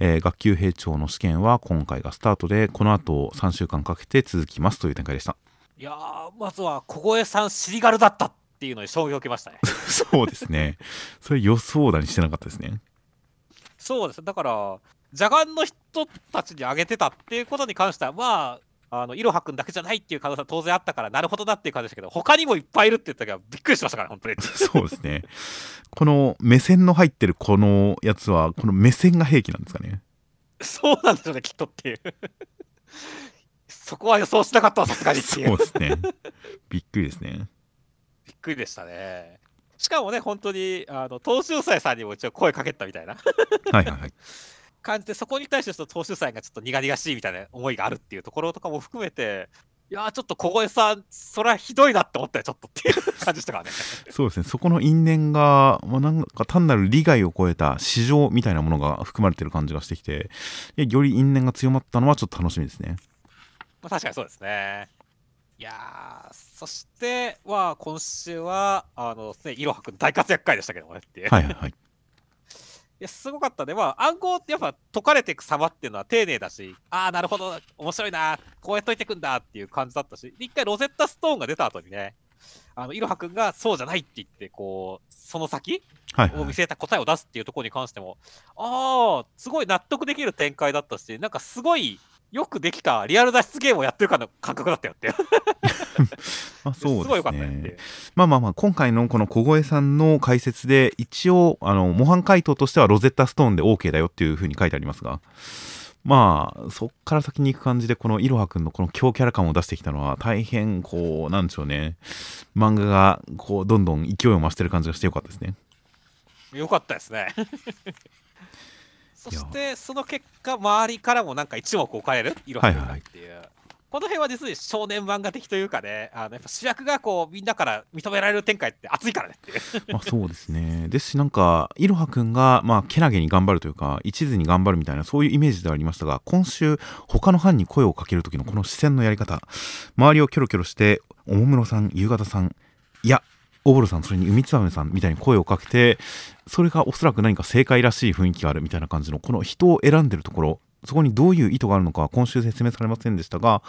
えー学級兵長の試験は今回がスタートでこの後3週間かけて続きますという展開でした。いやまずは小越さんシリガルだった。っていうのに衝撃を受けましたね。そうですね。それ予想だにしてなかったですね。そうです。だからジャガンの人たちにあげてたっていうことに関してはまああのいろはくんだけじゃないっていう可能性は当然あったからなるほどなっていう感じでしたけど他にもいっぱいいるって言った時はびっくりしましたから本当に。そうですね。この目線の入ってるこのやつはこの目線が兵器なんですかね。そうなんでしょうねきっとっていう。そこは予想しなかったわさすがにっていう。そうですね。びっくりですねびっくりでしたね。しかもね本当にあの東秀斎さんにも一応声かけたみたいな。はいはいはい。感じで、そこに対してちょっと投手祭がちょっと苦々しいみたいな思いがあるっていうところとかも含めて、いやー、ちょっと小越さん、それはひどいなって思ったよ、ちょっとっていう感じでしたからね。そうですね。そこの因縁が、まあ、なんか単なる利害を超えた市場みたいなものが含まれてる感じがしてきていやより因縁が強まったのはちょっと楽しみですね。まあ、確かにそうですね。いやー、そして、まあ、今週は、あの、ね、いろはくん大活躍回でしたけどもねっていう。はいはいはい いや、すごかったね。まあ、暗号ってやっぱ解かれていく様っていうのは丁寧だし、ああ、なるほど、面白いな、こうやっといていくんだっていう感じだったし、で一回ロゼッタストーンが出た後にね、あの、いろはくんがそうじゃないって言って、こう、その先はいはいを見据えた答えを出すっていうところに関しても、ああ、すごい納得できる展開だったし、なんかすごいよくできたリアル脱出ゲームをやってるかの感覚だったよって。まあ、そうですね。まあまあまあ今回のこの小越さんの解説で一応あの模範解答としてはロゼッタストーンで OK だよっていうふうに書いてありますがまあそっから先に行く感じでこのいろはくんのこの強キャラ感を出してきたのは大変こうなんでしょうね漫画がこうどんどん勢いを増してる感じがしてよかったですねよかったですね。そして、その結果、周りからもなんか一目置かれる、いろはくんがっていう。この辺は実に少年漫画的というかね、あのやっぱ主役がこうみんなから認められる展開って熱いからねっていう。まあそうですねですしなんかいろはくんがまあけなげに頑張るというか一途に頑張るみたいなそういうイメージではありましたが今週他の班に声をかける時のこの視線のやり方周りをキョロキョロしておもむろさん夕方さんいやおぼろさんそれに海つばめさんみたいに声をかけてそれがおそらく何か正解らしい雰囲気があるみたいな感じのこの人を選んでるところそこにどういう意図があるのか今週説明されませんでしたが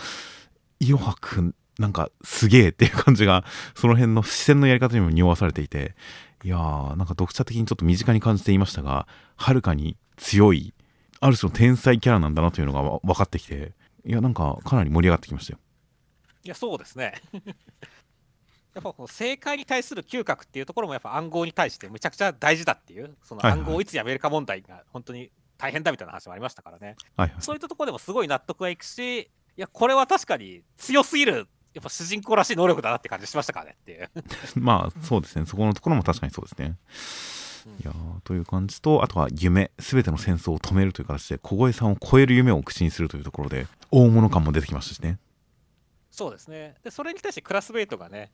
いろはくんなんかすげえっていう感じがその辺の視線のやり方にも匂わされていていやーなんか読者的にちょっと身近に感じていましたがはるかに強いある種の天才キャラなんだなというのが分かってきていやなんかかなり盛り上がってきましたよいや、そうですね。やっぱこの正解に対する嗅覚っていうところもやっぱ暗号に対してむちゃくちゃ大事だっていう、その暗号をいつやめるか問題が本当に大変だみたいな話もありましたからね。はいはいそういったところでもすごい納得がいくし、いや、これは確かに強すぎる、やっぱ主人公らしい能力だなって感じしましたからねっていう。まあそうですねそこのところも確かにそうですねうんいやーという感じとあとは夢全ての戦争を止めるという形で小越さんを超える夢を口にするというところで大物感も出てきましたしねそうですね。で、それに対してクラスメイトがね、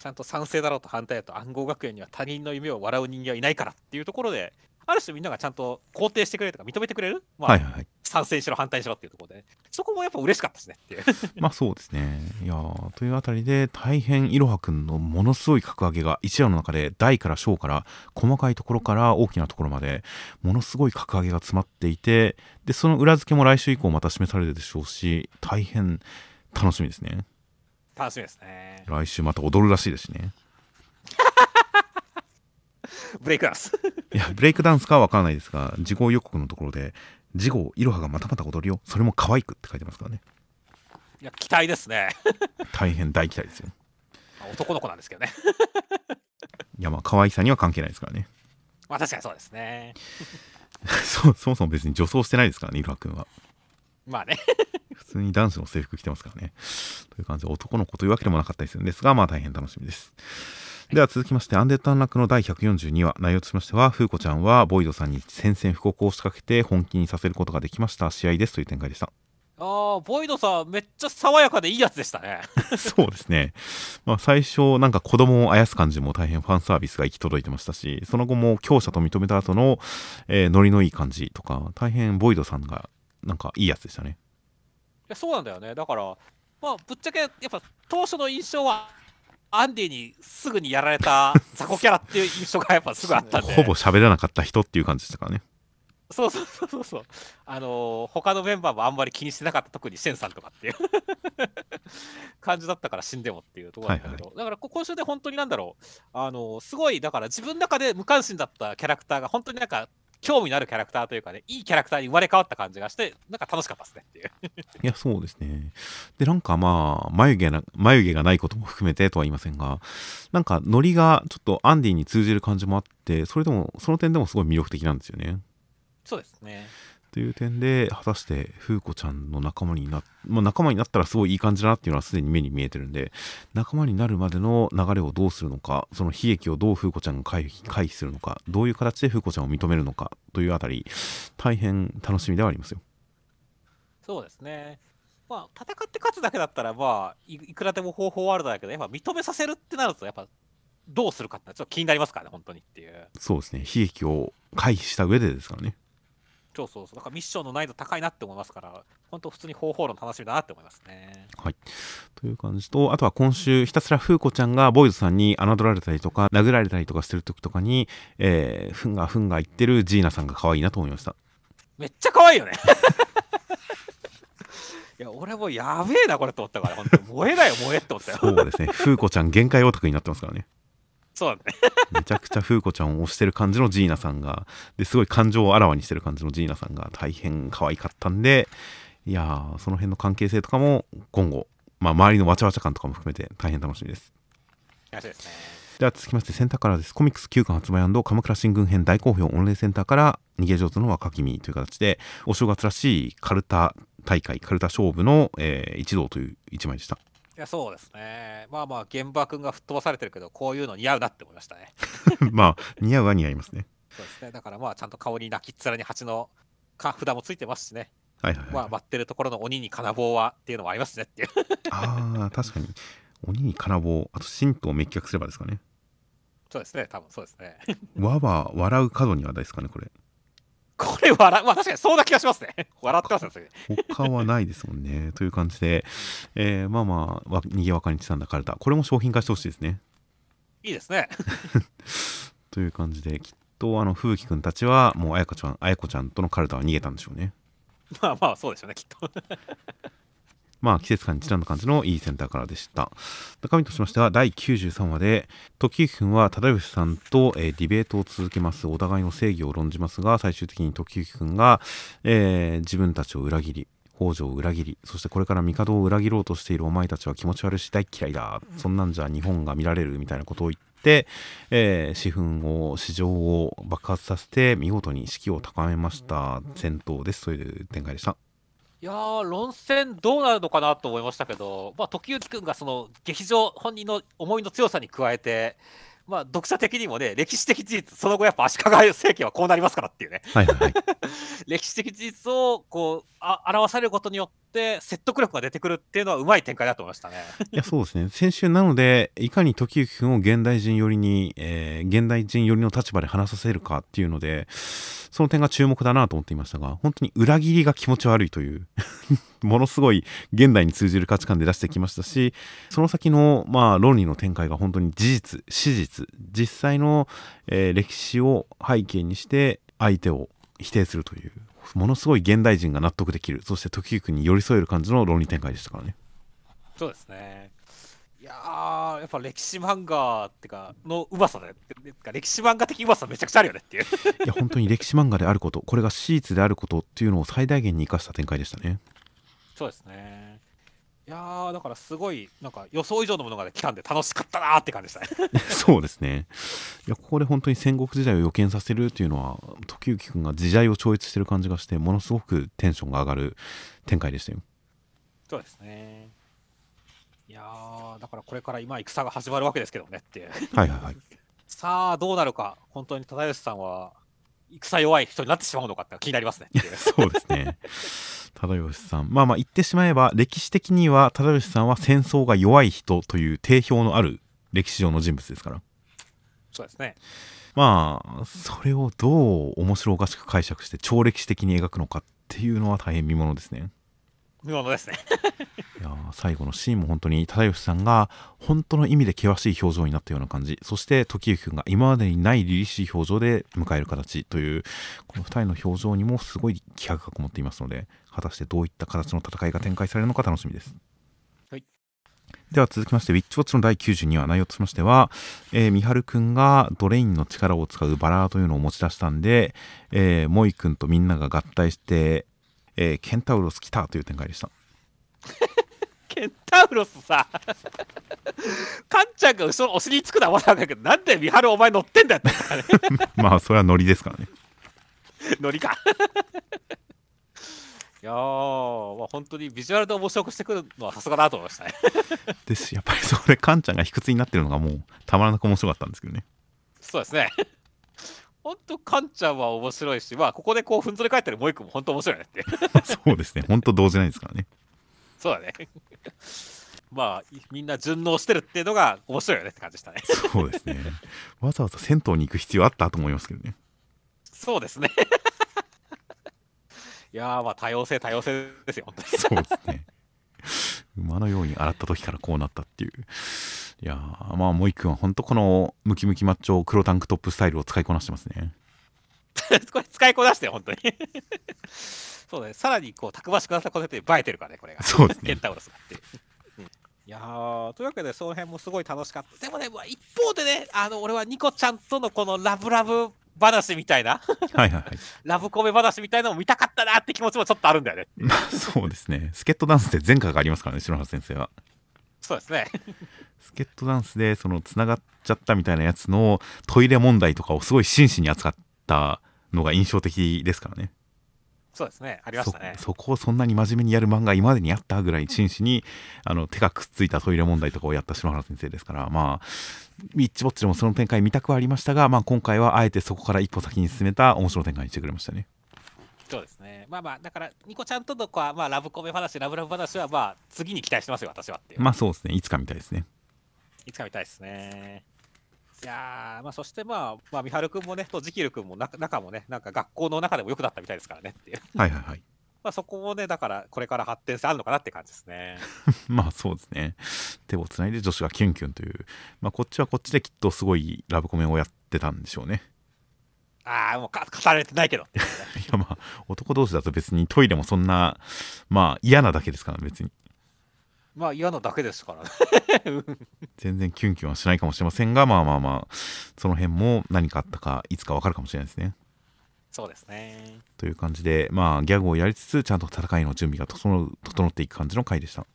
ちゃんと賛成だろうと反対だと暗号学園には他人の夢を笑う人間はいないからっていうところで、ある種みんながちゃんと肯定してくれるとか認めてくれる、まあはいはいはい賛成しろ反対しろっていうところで、そこもやっぱ嬉しかったですねっていう。まあそうですね。いやーというあたりで大変いろはくんのものすごい格上げが一話の中で大から小から細かいところから大きなところまでものすごい格上げが詰まっていてでその裏付けも来週以降また示されるでしょうし大変楽しみですね。楽しみですね。来週また踊るらしいですしね。ブレイクダンス。いやブレイクダンスかは分からないですが事後予告のところで事後いろはがまたまた踊るよそれも可愛くって書いてますからねいや、期待ですね。大変大期待ですよ。まあ男の子なんですけどね。いやまあ可愛さには関係ないですからね。まあ確かにそうですね。そそもそも別に女装してないですからねいろはくんは。まあね。普通に男子の制服着てますからね。という感じで男の子というわけでもなかったりするんですが、まあ大変楽しみです。では続きまして、アンデッド・アンラックの第142話、内容としましては、フーコちゃんはボイドさんに宣戦布告を仕掛けて本気にさせることができました試合ですという展開でした。ああ、ボイドさん、めっちゃ爽やかでいいやつでしたね。そうですね。まあ最初、なんか子供をあやす感じも大変ファンサービスが行き届いてましたし、その後も強者と認めた後の、えーノリのいい感じとか、大変ボイドさんがなんかいいやつでしたね。いやそうなんだよね。だから、まあ、ぶっちゃけ、やっぱ当初の印象は、アンディにすぐにやられた 雑魚キャラっていう印象がやっぱすぐあったんで。ほぼ喋らなかった人っていう感じでしたからね。そうそうそうそうそう。あのー他のメンバーもあんまり気にしてなかった、特にシェンさんとかっていう 感じだったから死んでもっていうところなんだけど、だからこ今週で本当になんだろう、あのーすごい、だから自分の中で無関心だったキャラクターが本当になんか興味のあるキャラクターというかね、いいキャラクターに生まれ変わった感じがして、なんか楽しかったですねっていう。いや、そうですね。で、なんかまあ、眉毛な、眉毛がないことも含めてとは言いませんが、なんかノリがちょっとアンディに通じる感じもあって、それでも、その点でもすごい魅力的なんですよね。そうですね。という点で果たして風子ちゃんの仲間にな、まあ、仲間になったらすごいいい感じだなっていうのはすでに目に見えてるんで仲間になるまでの流れをどうするのかその悲劇をどう風子ちゃんが回避回避するのかどういう形で風子ちゃんを認めるのかというあたり大変楽しみではありますよそうですね。まあ、戦って勝つだけだったら、まあい、いくらでも方法はあるだけど、やっぱ認めさせるってなると、やっぱ、どうするかってちょっと気になりますからね、本当にっていう。そうですね悲劇を回避した上でですからねそうそうそう。だからミッションの難易度高いなって思いますから、本当普通に方法論楽しみだなって思いますね。はい。という感じと、あとは今週、ひたすら風子ちゃんがボーイズさんに侮られたりとか、殴られたりとかしてる時とかに、えー、ふんがふんが言ってるジーナさんが可愛いなと思いました。めっちゃ可愛いよね。いや、俺もやべえな、これと思ったから、本当に萌えだよ、萌えって思ったよ。そうですね。風子ちゃん限界オタクになってますからね。そうだね。めちゃくちゃ風子ちゃんを推してる感じのジーナさんが、ですごい感情をあらわにしてる感じのジーナさんが大変可愛かったんで、いやー、その辺の関係性とかも今後、まあ周りのわちゃわちゃ感とかも含めて大変楽しみです。ですね。では続きましてセンターからです。コミックス9巻発売鎌倉新軍編大好評オンラインセンターから逃げ上手の若君という形でお正月らしいカルタ大会、カルタ勝負の、えー一同という一枚でした。いや、そうですね。まあまあ、現場君が吹っ飛ばされてるけど、こういうの似合うなって思いましたね。まあ似合うは似合いますね。そうですね。だからまあ、ちゃんと顔に泣きっ面に蜂のか札もついてますしね。はいはいはい。まあ、待ってるところの鬼に金棒はっていうのもありますねっていう。ああ、確かに。鬼に金棒、あと神道を滅却すればですかね。そうですね。多分そうですね。わば笑う角にはですかね、これ。これ笑う、まあ確かにそうな気がしますね。笑ってますねそれ。他はないですもんね。という感じで、えーまあまあ、わにぎわかにちさんだカルタ。これも商品化してほしいですね。いいですね。という感じで、きっとあの、風紀くんたちは、もうあやこちゃん、あやこちゃんとのカルタは逃げたんでしょうね。まあまあ、そうでしょうね、きっと。まあ、季節感にちなんだ感じのいいセンターからでした。中身としましては、第93話で、時行くんは忠義さんと、えーディベートを続けます。お互いの正義を論じますが、最終的に時行くんが、えー自分たちを裏切り、北条を裏切り、そしてこれから帝を裏切ろうとしているお前たちは気持ち悪いし大嫌いだ。そんなんじゃ日本が見られるみたいなことを言って、えー、私憤を、市場を爆発させて、見事に士気を高めました。戦闘です。という展開でした。いや、論戦どうなるのかなと思いましたけど、まあ、時行君がその劇場、本人の思いの強さに加えて、まあ、読者的にもね、歴史的事実、その後やっぱ足利政権はこうなりますからっていうね、はいはいはい。歴史的事実をこうあ表されることによって、説得力が出てくるっていうのはうまい展開だと思いましたね。いやそうですね先週なのでいかに時行くんを現代人寄りに、えー現代人寄りの立場で話させるかっていうのでその点が注目だなと思っていましたが本当に裏切りが気持ち悪いというものすごい現代に通じる価値観で出してきましたしその先のまあ論理の展開が本当に事実史実実際の、えー歴史を背景にして相手を否定するというものすごい現代人が納得できるそして時行に寄り添える感じの論理展開でしたからね。そうですね。いやー、やっぱ歴史漫画ってか、のうまさだよ。てか歴史漫画的うまさめちゃくちゃあるよねっていう。いや本当に歴史漫画であることこれが史実であることっていうのを最大限に生かした展開でしたねそうですね。いやー、だからすごい、なんか予想以上のものが来たんで楽しかったなーって感じでしたね。そうですねいやここで本当に戦国時代を予見させるっていうのは時行くんが時代を超越してる感じがしてものすごくテンションが上がる展開でしたよそうですね。いやー、だからこれから今戦が始まるわけですけどねっていう。はいはいはい さあ、どうなるか、本当に忠義さんは、戦弱い人になってしまうのかって気になりますね。そうですね忠義さんまあまあ言ってしまえば歴史的には忠義さんは戦争が弱い人という定評のある歴史上の人物ですからそうですね。まあそれをどう面白おかしく解釈して超歴史的に描くのかっていうのは大変見ものですね見物ですね。いやー最後のシーンも本当に忠義さんが本当の意味で険しい表情になったような感じそして時行くんが今までにない凛々しい表情で迎える形というこの2人の表情にもすごい気迫がこもっていますので果たしてどういった形の戦いが展開されるのか楽しみです。はいでは続きまして、ウィッチウォッチの第92話、内容としましては、えー、みはるくんがドレインの力を使うバラーというのを持ち出したんで、えー、モイくんとみんなが合体して、えーケンタウロス来たという展開でした。ケンタウロスさ、カンちゃんが後ろお尻につくのはまだわかるけど、なんで三春お前乗ってんだよって。まあ、それはノリですからね。ノリか。いやー、まあ、本当にビジュアルで面白くしてくるのはさすがだなと思いましたね。ですしやっぱりそれカンちゃんが卑屈になってるのがもうたまらなく面白かったんですけどねそうですね。本当、カンちゃんは面白いし、まあ、ここでこう、ふんぞり返ってるモイ君も本当面白いねって。そうですね本当動じないですからねそうだね。まあ、いみんな順応してるっていうのが面白いよねって感じでしたね。そうですねわざわざ銭湯に行く必要あったと思いますけどねそうですね。いやー、まあ、多様性、多様性ですよ、本当に。そうですね馬のように洗った時からこうなったっていういやーまあモイ君は本当このムキムキマッチョ黒タンクトップスタイルを使いこなしてますね これ使いこなしてよ、本当に。そうね、さらにこう、たくましくなったことで映えてるからね、これが。そうですねケンタウロスがっていう。うんいやー、というわけで、その辺もすごい楽しかった。でもね、まあ、一方でね、あの、俺はニコちゃんとのこのラブラブ話みたいな、はいはいはい ラブコメ話みたいなのも見たかったなって気持ちもちょっとあるんだよね。まあそうですねスケットダンスで前科がありますからね篠原先生はそうですね。スケットダンスでそのつながっちゃったみたいなやつのトイレ問題とかをすごい真摯に扱ったのが印象的ですからねそうですね。ありましたねそ。そこをそんなに真面目にやる漫画今までにあったぐらい真摯にあの手がくっついたトイレ問題とかをやった篠原先生ですからまあビッチぼっちでもその展開見たくはありましたが、まあ、今回はあえてそこから一歩先に進めた面白い展開にしてくれましたねそうですね。まあまあ、だから、ニコちゃんとのこは、まあ、ラブコメ話、ラブラブ話は、まあ、次に期待してますよ、私は。まあそうですねいつかみたいですねいつか見たいですね。いやー、まあ、そしてまあ、まあ、みはるくんもね、とジキルくんも仲仲もね、なんか学校の中でも良くなったみたいですからねっていう。はいはいはいまあ、そこもね、だから、これから発展性あるのかなって感じですね。まあそうですね手をつないで女子がキュンキュンという、まあ、こっちはこっちできっとすごいラブコメをやってたんでしょうねああ、もうか語られてないけど。いやまあ男同士だと別にトイレもそんなまあ嫌なだけですから別にまあ、嫌なだけですからね。全然キュンキュンはしないかもしれませんがまあまあまあその辺も何かあったかいつかわかるかもしれないですねそうですね。という感じでまあギャグをやりつつちゃんと戦いの準備が整う整っていく感じの回でした、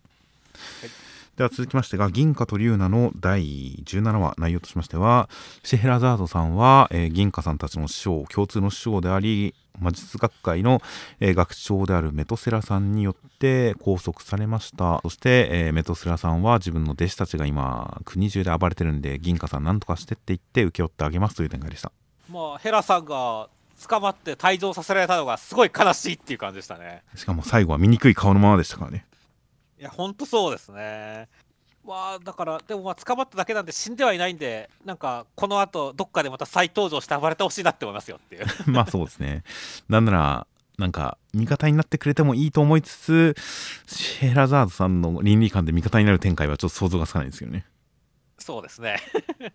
では続きましてが銀貨と龍奈の第17話内容としましてはシェヘラザードさんは、えー銀貨さんたちの師匠共通の師匠であり魔術学会の、えー学長であるメトセラさんによって拘束されましたそして、えーメトセラさんは自分の弟子たちが今国中で暴れてるんで銀貨さんなんとかしてって言って請け負ってあげますという展開でしたまあ、ヘラさんが捕まって退場させられたのがすごい悲しいっていう感じでしたね。しかも最後は醜い顔のままでしたからねいや、ほんとそうですね。まあ、だから、でもまあ、捕まっただけなんで死んではいないんで、なんか、このあと、どっかでまた再登場して暴れてほしいなって思いますよっていう。まあそうですね。なんなら、なんか、味方になってくれてもいいと思いつつ、シェラザードさんの倫理観で味方になる展開はちょっと想像がつかないですよね。そうですね。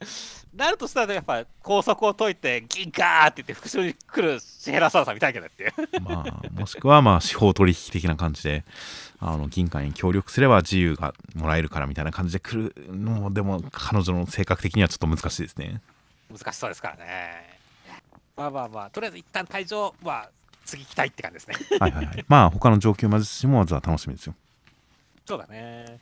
なるとしたら、やっぱ、拘束を解いて、ギンガーって言って、復讐に来るシヘラサードさん見たいけどっていう。まあ、もしくは、まあ、司法取引的な感じで、あの、銀貨に協力すれば自由がもらえるからみたいな感じで来るのも、でも、彼女の性格的にはちょっと難しいですね。難しそうですからね。まあまあまあ、とりあえず一旦退場、まあ、次期待って感じですね。はいはいはい。まあ、他の上級魔術師もまずは楽しみですよ。そうだね。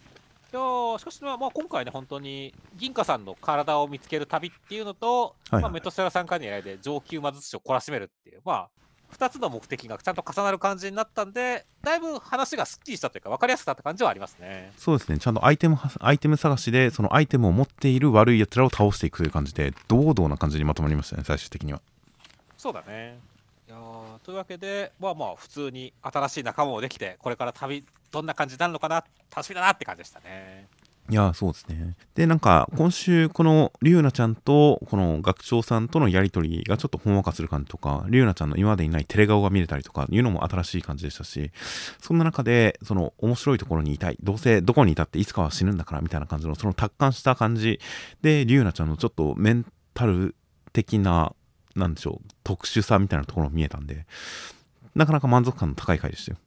いやーしかし、まあ、まあ今回ね、本当に銀貨さんの体を見つける旅っていうのと、はいはいまあ、メトセラさんからの依頼で上級魔術師を懲らしめるっていう、まあ、2つの目的がちゃんと重なる感じになったんで、だいぶ話がすっきりしたというか、分かりやすくなった感じはありますね。そうですね。ちゃんとアイテムは、アイテム探しで、そのアイテムを持っている悪い奴らを倒していくという感じで、堂々な感じにまとまりましたね、最終的には。そうだね。というわけで、まあまあ、普通に新しい仲間もできて、これから旅、どんな感じになるのかな、楽しみだなって感じでしたね。いやそうですね。で、なんか、今週、この、リュウナちゃんと、この学長さんとのやりとりがちょっとほんわかする感じとか、リュウナちゃんの今までにない照れ顔が見れたりとかいうのも新しい感じでしたし、そんな中で、その、面白いところにいたい。どうせ、どこにいたっていつかは死ぬんだから、みたいな感じの、その達観した感じで、リュウナちゃんのちょっとメンタル的な、なんでしょう、特殊さみたいなところも見えたんで、なかなか満足感の高い回でしたよ。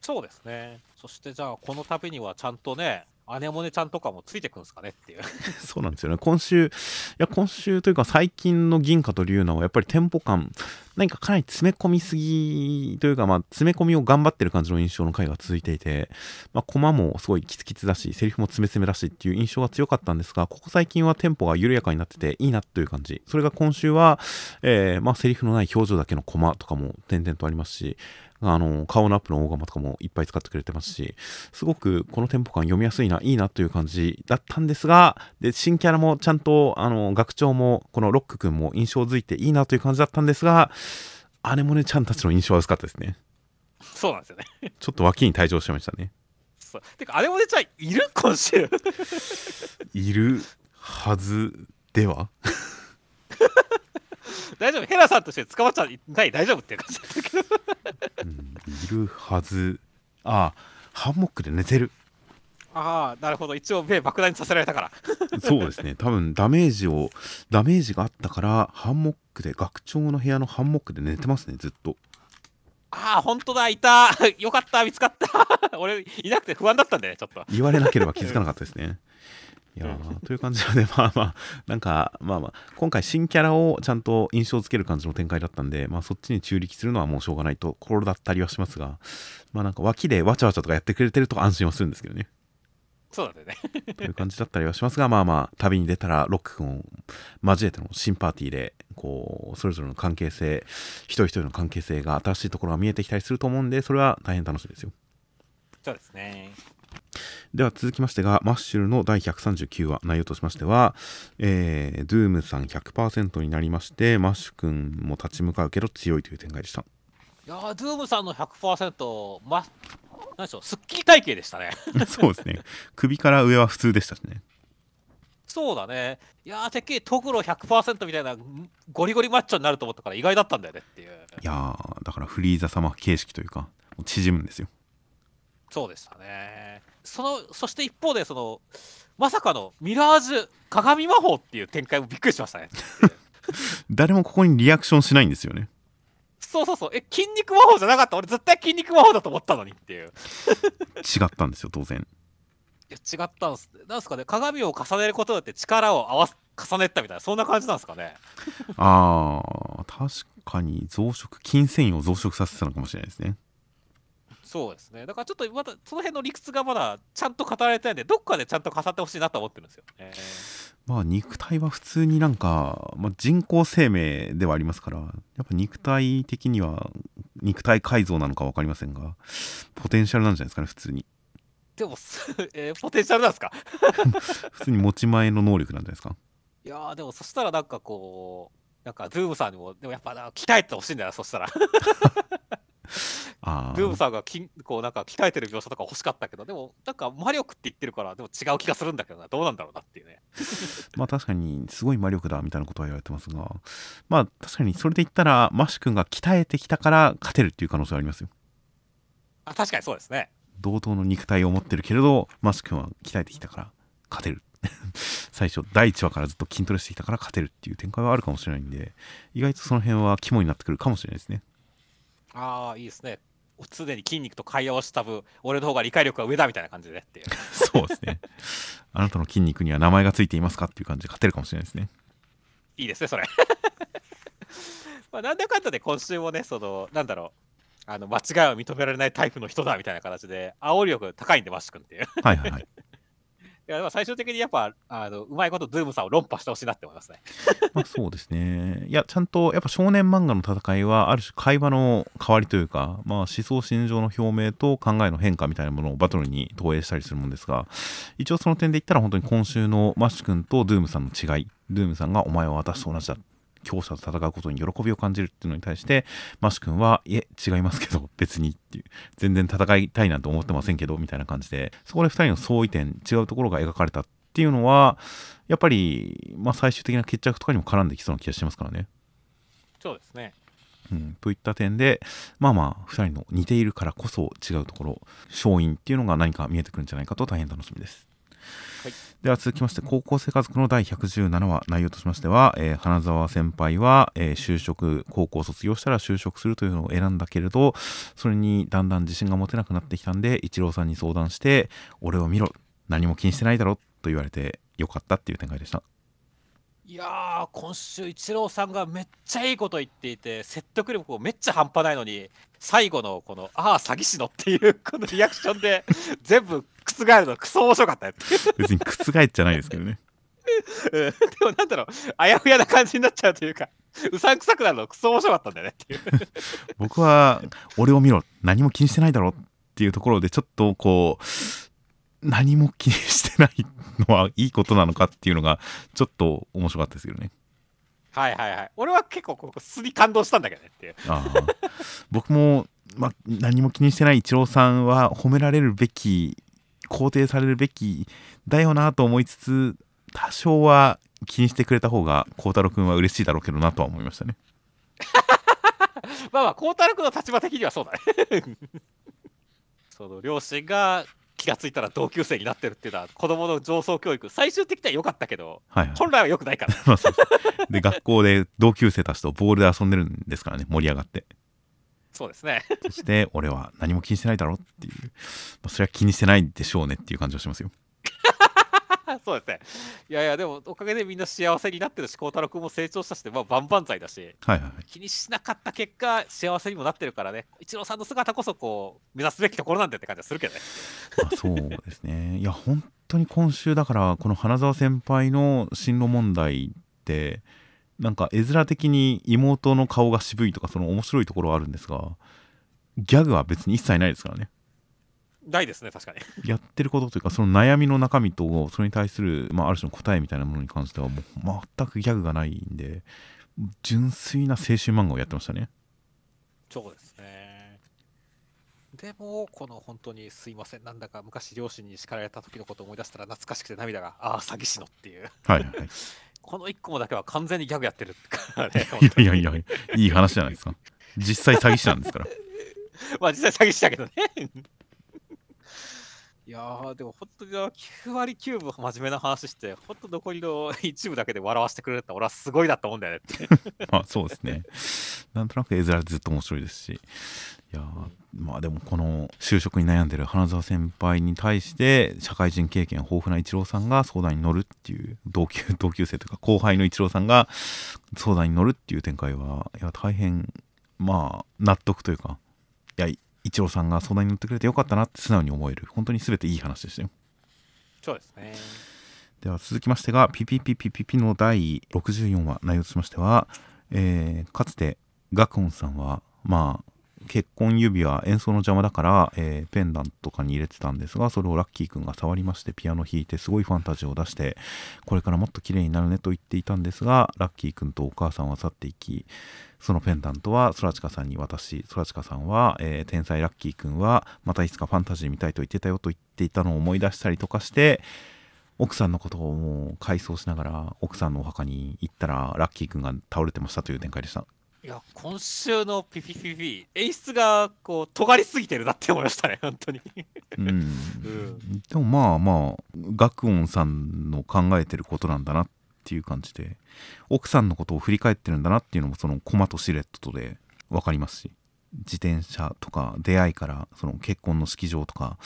そうですね。そして、じゃあ、この度にはちゃんとね、アネモネちゃんとかもついてくるんですかねっていう。そうなんですよね。今週、いや、今週というか最近の銀貨と龍奈はやっぱりテンポ感、何かかなり詰め込みすぎというか、まあ、詰め込みを頑張ってる感じの印象の回が続いていて、まあ、コマもすごいキツキツだし、セリフも詰め詰めだしっていう印象が強かったんですが、ここ最近はテンポが緩やかになってていいなという感じ。それが今週は、えーまあ、セリフのない表情だけのコマとかも点々とありますし、あの顔のアップの大釜とかもいっぱい使ってくれてますしすごくこのテンポ感読みやすいないいなという感じだったんですがで新キャラもちゃんとあの学長もこのロック君も印象づいていいなという感じだったんですが姉もねちゃんたちの印象は薄かったですね。そうなんですよね。ちょっと脇に退場しましたね。そう。てかあれもねちゃんいる今週いるはずでは？大丈夫。ヘラさんとして捕まっちゃいない。大丈夫っていう感じだったけど。うん。いるはず。あハンモックで寝てる。ああなるほど。一応目爆弾にさせられたから。そうですね。多分ダメージをダメージがあったからハンモックで学長の部屋のハンモックで寝てますねずっと。ああ本当だ。いた。よかった。見つかった。俺いなくて不安だったんでねちょっと。言われなければ気づかなかったですねいやー という感じで まあまあなんかまあまあ今回新キャラをちゃんと印象づける感じの展開だったんでまあそっちに中力するのはもうしょうがないところだったりはしますがまあなんか脇でわちゃわちゃとかやってくれてると安心はするんですけどね。そうだよね。という感じだったりはしますがまあまあ旅に出たらロック君を交えての新パーティーでこうそれぞれの関係性一人一人の関係性が新しいところが見えてきたりすると思うんでそれは大変楽しみですよ。そうですねでは続きましてがマッシュルの第139話内容としましては、えー、ドゥームさん100%になりましてマッシュ君も立ち向かうけど強いという展開でした。いやードゥームさんの100%ま何でしょうすっきり体型でしたね。そうですね。首から上は普通でしたしね。そうだね。いやーてっきりトグロ100%みたいなゴリゴリマッチョになると思ったから意外だったんだよねっていう。いやーだからフリーザ様形式というか縮むんですよ。そうでしたねそのそして一方でそのまさかのミラージュ鏡魔法っていう展開もびっくりしましたね。誰もここにリアクションしないんですよね。そうそうそう。え筋肉魔法じゃなかった？俺絶対筋肉魔法だと思ったのにっていう。違ったんですよ当然。いや違ったんです。なんすかね。鏡を重ねることによって力を合わす重ねたみたいな。そんな感じなんですかね。あー確かに増殖筋繊維を増殖させてたのかもしれないですねそうですね。だからちょっとまだその辺の理屈がまだちゃんと語られてないんでどっかでちゃんと語ってほしいなと思ってるんですよ。ねまあ肉体は普通になんか、まあ、人工生命ではありますからやっぱ肉体的には肉体改造なのか分かりませんがポテンシャルなんじゃないですかね普通に。でも、えーポテンシャルなんですか？普通に持ち前の能力なんじゃないですか？いやーでもそしたらなんかこうなんかドゥウムさんにもでもやっぱな鍛えてほしいんだよなそしたら あドゥウムあさんがきこうなんか鍛えてる描写とか欲しかったけどでもなんか魔力って言ってるからでも違う気がするんだけどな。どうなんだろうなっていうね。まあ確かにすごい魔力だみたいなことは言われてますがまあ確かにそれで言ったらマッシュ君が鍛えてきたから勝てるっていう可能性はありますよ。あ確かにそうですね。同等の肉体を持ってるけれどマッシュ君は鍛えてきたから勝てる。最初第1話からずっと筋トレしてきたから勝てるっていう展開はあるかもしれないんで意外とその辺は肝になってくるかもしれないですねああいいですね。常に筋肉と会話をした分俺の方が理解力が上だみたいな感じでねっていう そうですね。あなたの筋肉には名前がついていますかっていう感じで勝てるかもしれないですね。いいですねそれ。まあなんだかんだで今週もねそのなんだろう。あの間違いを認められないタイプの人だみたいな形で煽り力高いんでマッシュ君っていう。はいはいはいいやまあ最終的にやっぱあのうまいことドゥームさんを論破してほしいなって思いますね。まあそうですね。いやちゃんとやっぱ少年漫画の戦いはある種会話の代わりというか、まあ、思想信条の表明と考えの変化みたいなものをバトルに投影したりするもんですが一応その点で言ったら本当に今週のマッシュ君とドゥームさんの違いドゥームさんがお前は私と同じだ強者と戦うことに喜びを感じるっていうのに対してマッシュ君はいえ違いますけど別にっていう全然戦いたいなんて思ってませんけどみたいな感じでそこで2人の相違点違うところが描かれたっていうのはやっぱり、まあ、最終的な決着とかにも絡んできそうな気がしますからね。そうですねうん、といった点でまあまあ2人の似ているからこそ違うところ勝因っていうのが何か見えてくるんじゃないかと大変楽しみです。はいでは続きまして高校生家族の第117話内容としましては、えー花澤先輩は、えー就職高校卒業したら就職するというのを選んだけれどそれにだんだん自信が持てなくなってきたんで一郎さんに相談して「俺を見ろ何も気にしてないだろ」と言われてよかったっていう展開でした。いやー今週イチローさんがめっちゃいいこと言っていて説得力もめっちゃ半端ないのに最後のこの「ああ詐欺師の」っていうこのリアクションで全部覆るのクソ面白かったよ別に覆っちゃないですけどね。うんでもなんだろうあやふやな感じになっちゃうというかうさんくさくなるのクソ面白かったんだよねっていう。僕は俺を見ろ何も気にしてないだろっていうところでちょっとこう何も気にしてないのはいいことなのかっていうのがちょっと面白かったですけどねはいはいはい。俺は結構ここ素に感動したんだけどねっていう。僕も、ま、何も気にしてないイチローさんは褒められるべき肯定されるべきだよなと思いつつ多少は気にしてくれた方が孝太郎君は嬉しいだろうけどなとは思いましたね まあまあ、孝太郎君の立場的にはそうだね。その両親が気がついたら同級生になってるっていうのは子供の上層教育。最終的には良かったけどはい、はい。本来は良くないから。まあそう。そうで学校で同級生たちとボールで遊んでるんですからね盛り上がって。そうですね。そして俺は何も気にしてないだろっていう、まあ、それは気にしてないでしょうねっていう感じがしますよ そうですね。いやいやでもおかげでみんな幸せになってるし孝太郎君も成長したし、まあ、万々歳だし。はいはいはい。気にしなかった結果幸せにもなってるからね。イチローさんの姿こそこう目指すべきところなんだって感じはするけどね。まあ、そうですね。いや本当に今週だからこの花澤先輩の進路問題ってなんか絵面的に妹の顔が渋いとかその面白いところはあるんですがギャグは別に一切ないですからねないですね確かに。やってることというかその悩みの中身とそれに対する、まあ、ある種の答えみたいなものに関してはもう全くギャグがないんで純粋な青春漫画をやってましたね。そうですね。でもこの本当にすいませんなんだか昔両親に叱られた時のことを思い出したら懐かしくて涙がああ詐欺師のっていう。はいはいはい。この1個もだけは完全にギャグやってるからねいやいやいやいい話じゃないですか。実際詐欺師なんですから。まあ実際詐欺師だけどねいやーでも本当に9割9分真面目な話して本当残りの一部だけで笑わせてくれるって俺はすごいなと思うんだよねって まあそうですね。なんとなく絵面ずっと面白いですし。いやまあでもこの就職に悩んでる花澤先輩に対して社会人経験豊富なイチローさんが相談に乗るっていう同級 同級生というか後輩のイチローさんが相談に乗るっていう展開はいや大変まあ納得というかいやイチローさんが相談に乗ってくれてよかったなって素直に思える本当に全ていい話でしたよ。そうですねでは続きましてがピピピピピピの第64話内容としましては、えーかつてガクオンさんはまあ結婚指輪演奏の邪魔だから、えーペンダントとかに入れてたんですがそれをラッキーくんが触りましてピアノ弾いてすごいファンタジーを出してこれからもっと綺麗になるねと言っていたんですがラッキーくんとお母さんは去っていきそのペンダントはソラチカさんに渡しソラチカさんは、えー天才ラッキーくんはまたいつかファンタジー見たいと言ってたよと言っていたのを思い出したりとかして奥さんのことをもう回想しながら奥さんのお墓に行ったらラッキーくんが倒れてましたという展開でした。いや今週のピピピピ演出がこう尖りすぎてるなって思いましたね本当に。うん。ん。でもまあまあ学音さんの考えてることなんだなっていう感じで奥さんのことを振り返ってるんだなっていうのもそのコマとシルエットで分かりますし。自転車とか出会いからその結婚の式場とか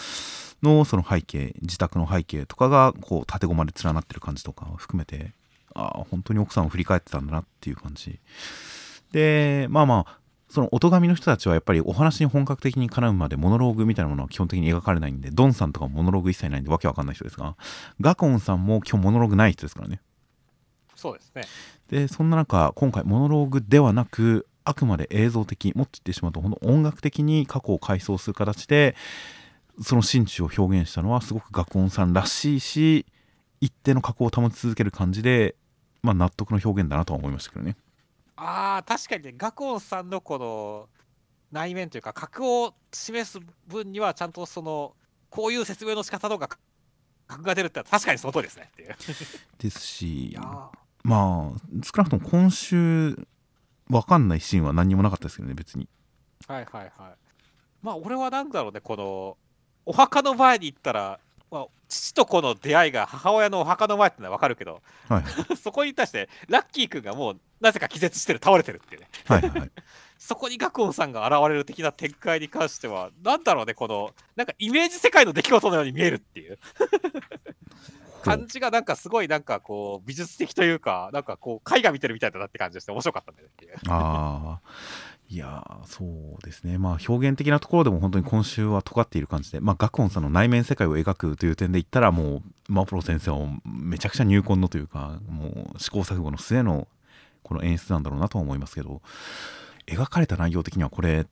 のその背景自宅の背景とかがこう縦ゴマで連なってる感じとかを含めてああ本当に奥さんを振り返ってたんだなっていう感じでまあまあその音神の人たちはやっぱりお話に本格的に絡むまでモノローグみたいなものは基本的に描かれないんでドンさんとかもモノローグ一切ないんでわけわかんない人ですがガコンさんも今日モノローグない人ですからね。そうですね。でそんな中今回モノローグではなくあくまで映像的もっと言ってしまうとほんと音楽的に過去を回想する形でその心中を表現したのはすごくガコンさんらしいし一定の過去を保ち続ける感じで、まあ、納得の表現だなとは思いましたけどねあー確かにねガコンさんのこの内面というか格を示す分にはちゃんとそのこういう説明の仕方とか格が出るって確かにその通りですねっていう。ですしまあ少なくとも今週わかんないシーンは何にもなかったですけどね別に。はいはいはい。まあ俺はなんだろうねこのお墓の前に行ったら、まあ、父と子の出会いが母親のお墓の前ってのは分かるけどはいはい。そこに対してラッキー君がもうなぜか気絶してる倒れてるっていうね。はいはいはい。そこにガクオンさんが現れる的な展開に関してはなんだろうねこのなんかイメージ世界の出来事のように見えるっていう。感じがなんかすごいなんかこう美術的というかなんかこう絵画見てるみたいだなって感じがして面白かったんだよねっていう。ああいやそうですね。まあ表現的なところでも本当に今週は尖っている感じでまあガクオンさんの内面世界を描くという点で言ったらもうマプロ先生はめちゃくちゃ入魂のというかもう試行錯誤の末のこの演出なんだろうなとは思いますけど描かれた内容的にはこれ、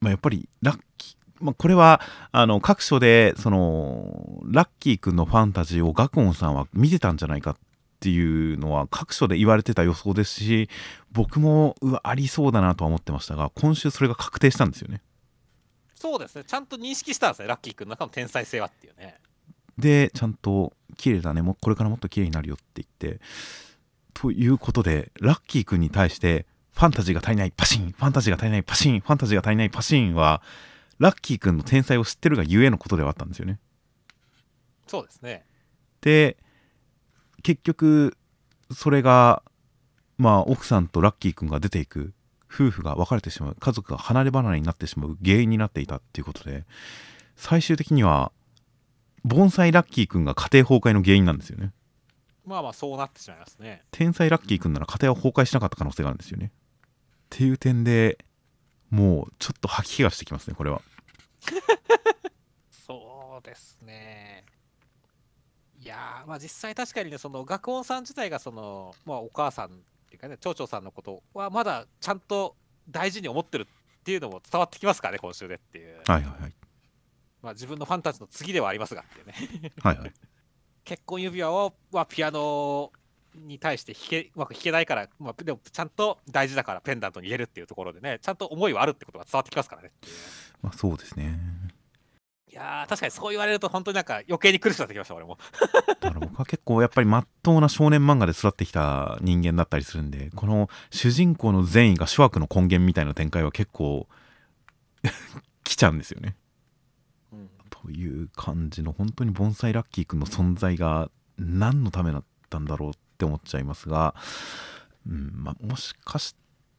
まあ、やっぱりラッキーまあ、これはあの各所でそのラッキーくんのファンタジーをガクオンさんは見てたんじゃないかっていうのは各所で言われてた予想ですし僕もうわありそうだなとは思ってましたが今週それが確定したんですよね。そうですね。ちゃんと認識したんですね。ラッキーくんの中の天才性はっていうね。でちゃんと綺麗だね。もこれからもっと綺麗になるよって言って。ということでラッキーくんに対してファンタジーが足りないパシン。ファンタジーが足りないパシン。ファンタジーが足りないパシンはラッキーくんの天才を知ってるがゆえのことではあったんですよね。そうですね。で結局それがまあ奥さんとラッキーくんが出ていく夫婦が別れてしまう家族が離れ離れになってしまう原因になっていたっていうことで最終的には盆栽ラッキーくんが家庭崩壊の原因なんですよね。まあまあそうなってしまいますね。天才ラッキーくんなら家庭は崩壊しなかった可能性があるんですよね。っていう点でもうちょっと吐き気がしてきますねこれは。そうですねいやーまあ実際確かにねその学音さん自体がそのまあお母さんっていうかね町長さんのことはまだちゃんと大事に思ってるっていうのも伝わってきますからね今週でっていう、はいはいはい。まあ自分のファンタジーの次ではありますがっていうね。はいはい。結婚指輪をはピアノに対して弾けうまく弾けないから、まあ、でもちゃんと大事だからペンダントに入れるっていうところでねちゃんと思いはあるってことが伝わってきますからね。まあそうですねいやー確かにそう言われると本当になんか余計に苦しくなってきました俺も。だから僕は結構やっぱりまっとうな少年漫画で育ってきた人間だったりするんでこの主人公の善意が諸悪の根源みたいな展開は結構 来ちゃうんですよね。うん。という感じの本当に盆栽ラッキーくんの存在が何のためだったんだろうって思っちゃいますが、うんまあ、もしかし